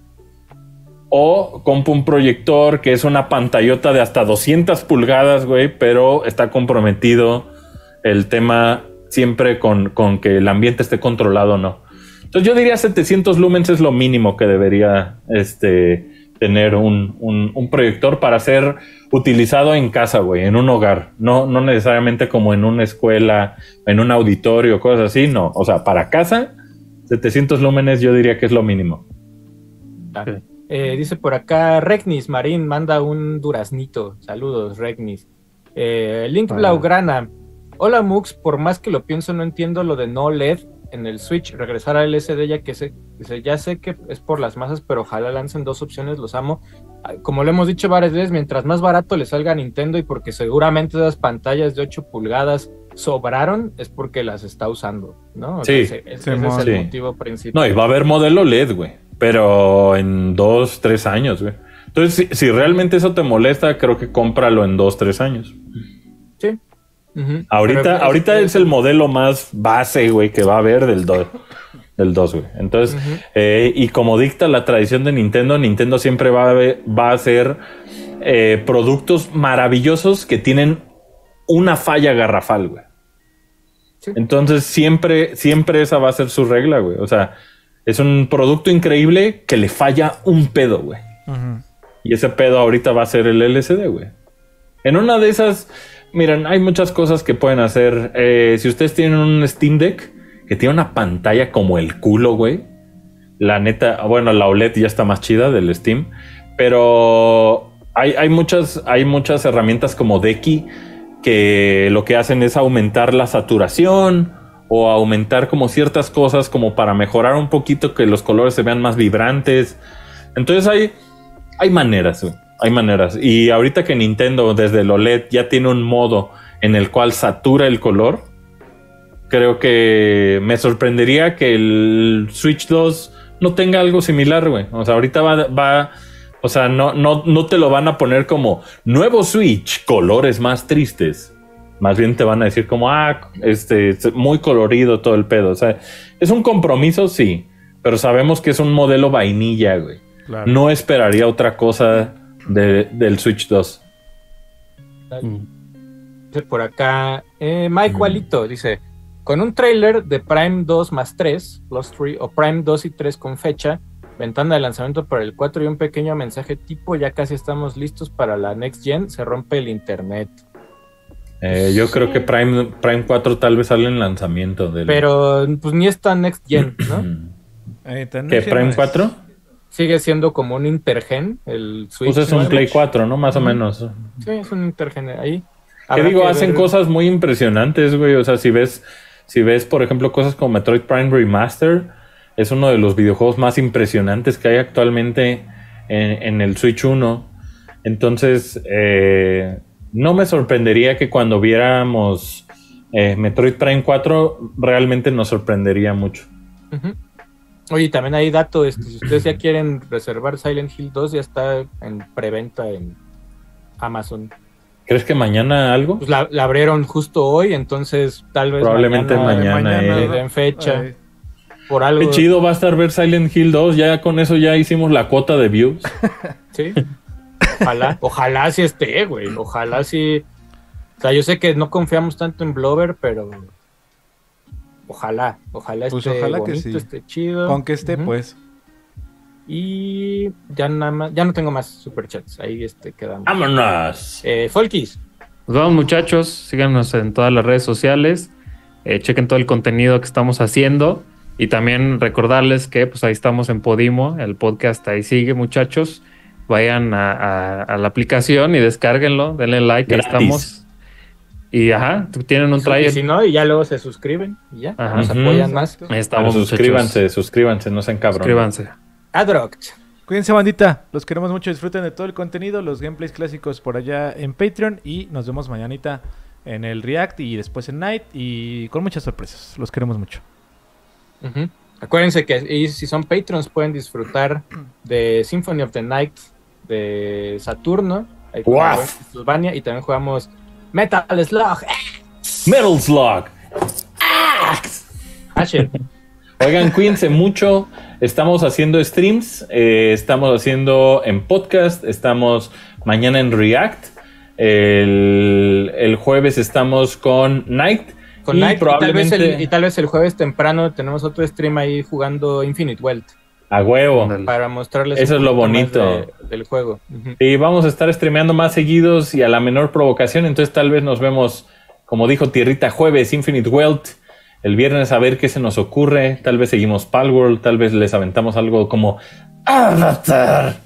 O compro un proyector que es una pantallota de hasta 200 pulgadas, güey, pero está comprometido el tema siempre con, con que el ambiente esté controlado o no. Entonces yo diría 700 lumens es lo mínimo que debería este, tener un, un- un proyector para ser utilizado en casa, güey, en un hogar. No, no necesariamente como en una escuela, en un auditorio, cosas así, no. O sea, para casa, 700 lúmenes yo diría que es lo mínimo. Eh, dice por acá Regnis Marín, manda un duraznito. Saludos, Regnis. Eh, Link Hola. Blaugrana. Hola Mux, por más que lo pienso, no entiendo lo de no LED en el Switch. Regresar al LCD ya que sé, dice, ya sé que es por las masas, pero ojalá lancen dos opciones, los amo. Ah, Como lo hemos dicho varias veces, mientras más barato le salga a Nintendo y porque seguramente esas pantallas de 8 pulgadas sobraron, es porque las está usando, ¿no? O Sí. sea, ese, ese es el Sí. motivo principal. No, y va a haber modelo LED, güey. Pero en dos, tres años, güey. Entonces, si, si realmente eso te molesta, creo que cómpralo en dos, tres años. Sí. Ahorita, Pero ahorita es el modelo más base, güey, que va a haber del 2. Del 2, güey. Entonces, eh, y como dicta la tradición de Nintendo, Nintendo siempre va a, ve- va a hacer eh, productos maravillosos que tienen una falla garrafal, güey. Sí. Entonces, siempre, siempre esa va a ser su regla, güey. O sea, es un producto increíble que le falla un pedo, güey. Y ese pedo ahorita va a ser el LCD, güey. En una de esas, miren, hay muchas cosas que pueden hacer. Eh, si ustedes tienen un Steam Deck que tiene una pantalla como el culo, güey. La neta, bueno, la OLED ya está más chida del Steam. Pero hay, hay muchas, hay muchas herramientas como Decky que lo que hacen es aumentar la saturación o aumentar como ciertas cosas como para mejorar un poquito que los colores se vean más vibrantes. Entonces hay, hay maneras, güey. Hay maneras. Y ahorita que Nintendo desde el OLED ya tiene un modo en el cual satura el color, creo que me sorprendería que el Switch 2 no tenga algo similar, güey. O sea, ahorita va, va o sea, no, no, no te lo van a poner como nuevo Switch, colores más tristes. Más bien te van a decir como, ah, este, es muy colorido todo el pedo. O sea, es un compromiso, sí, pero sabemos que es un modelo vainilla, güey. Claro. no esperaría otra cosa de- del Switch 2. Mm. Dice Por acá, eh, Mike Mm. Walito dice: Con un trailer de Prime 2 más 3, plus 3, o Prime 2 y 3 con fecha, ventana de lanzamiento para el 4 y un pequeño mensaje tipo: Ya casi estamos listos para la next gen, se rompe el internet. Eh, yo creo que Prime, Prime 4 tal vez sale en lanzamiento del. Pero pues ni es tan next gen, ¿no? Eh, sí, ¿Prime no es- 4? Sigue siendo como un intergen, el Switch. Pues es un. Play 4, ¿no? Más o menos. Sí, es un intergen ahí. Que Habrá digo, que hacen ver- cosas muy impresionantes, güey. O sea, si ves, si ves, por ejemplo, cosas como Metroid Prime Remaster, es uno de los videojuegos más impresionantes que hay actualmente en, en el Switch 1. Entonces, eh, no me sorprendería que cuando viéramos eh, Metroid Prime 4, realmente nos sorprendería mucho. Ujú. Oye, también hay dato, este, si ustedes ya quieren reservar Silent Hill 2, ya está en preventa en Amazon. ¿Crees que mañana algo? Pues la, la abrieron justo hoy, entonces tal vez Probablemente mañana, le eh. den fecha Ay, por algo. Qué chido va a estar ver Silent Hill 2. Ya con eso ya hicimos la cuota de views. Sí. Ojalá, ojalá sí esté, güey. Ojalá sí. O sea, yo sé que no confiamos tanto en Blover, pero ojalá, ojalá Pues esté ojalá que bonito, sí. esté chido. Con que esté, pues. Y ya nada más, ya no tengo más superchats. Ahí este quedamos. ¡Vámonos! Eh, Folkis. Nos vamos muchachos, síganos en todas las redes sociales, eh, chequen todo el contenido que estamos haciendo y también recordarles que pues ahí estamos en Podimo, el podcast ahí sigue muchachos, vayan a, a- a la aplicación y descárguenlo, denle like, ahí estamos. Y ajá, tienen un Y trailer. si no, y ya luego se suscriben y ya Ajá. nos apoyan más. Estamos suscríbanse, muchachos. suscríbanse, no sean cabrones. Suscríbanse. Adroct. Cuídense, bandita. Los queremos mucho. Disfruten de todo el contenido, los gameplays clásicos por allá en Patreon. Y nos vemos mañanita en el React y después en Night. Y con muchas sorpresas. Los queremos mucho. Acuérdense que y si son patrons pueden disfrutar de Symphony of the Night de Saturno. Castlevania, y también jugamos Metal Slug. Metal Slug. Asher. Oigan, cuídense mucho. Estamos haciendo streams, eh, estamos haciendo en podcast, estamos mañana en React. El, el jueves estamos con Night. Con y Night, y, tal vez probablemente el, y tal vez el jueves temprano tenemos otro stream ahí jugando Infinite Wealth a huevo. Para mostrarles Eso es lo bonito. de- del juego. Y vamos a estar streameando más seguidos y a la menor provocación. Entonces tal vez nos vemos, como dijo Tierrita, jueves, Infinite Wealth. El viernes a ver qué se nos ocurre. Tal vez seguimos Palworld, tal vez les aventamos algo como Avatar.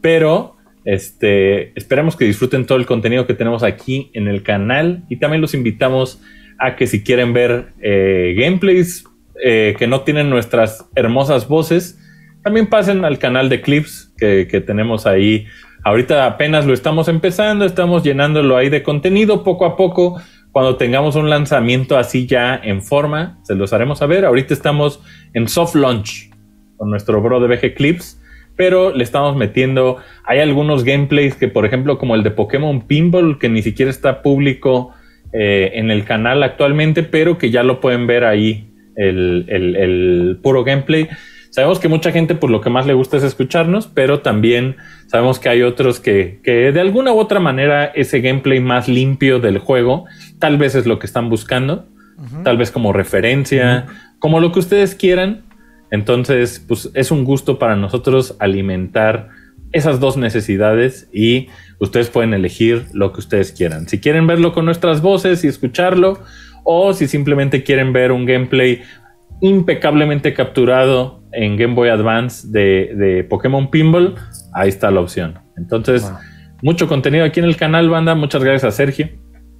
Pero este, esperamos que disfruten todo el contenido que tenemos aquí en el canal. Y también los invitamos a que si quieren ver eh, gameplays eh, que no tienen nuestras hermosas voces, también pasen al canal de clips que, que tenemos ahí. Ahorita apenas lo estamos empezando, estamos llenándolo ahí de contenido poco a poco. Cuando tengamos un lanzamiento así ya en forma, se los haremos saber. Ahorita estamos en soft launch con nuestro bro de BG Clips, pero le estamos metiendo. Hay algunos gameplays que, por ejemplo, como el de Pokémon Pinball, que ni siquiera está público eh, en el canal actualmente, pero que ya lo pueden ver ahí el, el- el puro gameplay. Sabemos que mucha gente por lo que más le gusta es escucharnos, pero también sabemos que hay otros que, que de alguna u otra manera ese gameplay más limpio del juego tal vez es lo que están buscando, tal vez como referencia, como lo que ustedes quieran. Entonces, pues es un gusto para nosotros alimentar esas dos necesidades y ustedes pueden elegir lo que ustedes quieran. Si quieren verlo con nuestras voces y escucharlo, o si simplemente quieren ver un gameplay impecablemente capturado en Game Boy Advance de, de Pokémon Pinball, ahí está la opción. Entonces, Wow. mucho contenido aquí en el canal, banda. Muchas gracias a Sergio.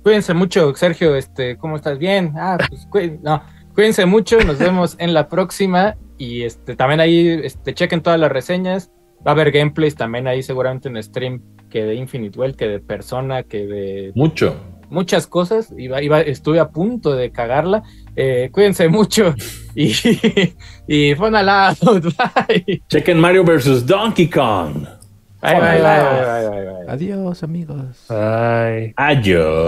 Cuídense mucho, Sergio. Este, ¿cómo estás? Bien. Ah, pues cuí- no. Cuídense mucho. Nos vemos en la próxima. Y este, también ahí, este, chequen todas las reseñas. Va a haber gameplays también ahí, seguramente en stream, que de Infinite Well, que de Persona, que de Mucho. muchas cosas. Iba, iba, estuve a punto de cagarla. Eh, cuídense mucho. Y, y fue una Bye. Chequen Mario vs. Donkey Kong. Bye, bye, bye, bye, bye, bye, bye. Adiós, amigos. Bye. Adiós.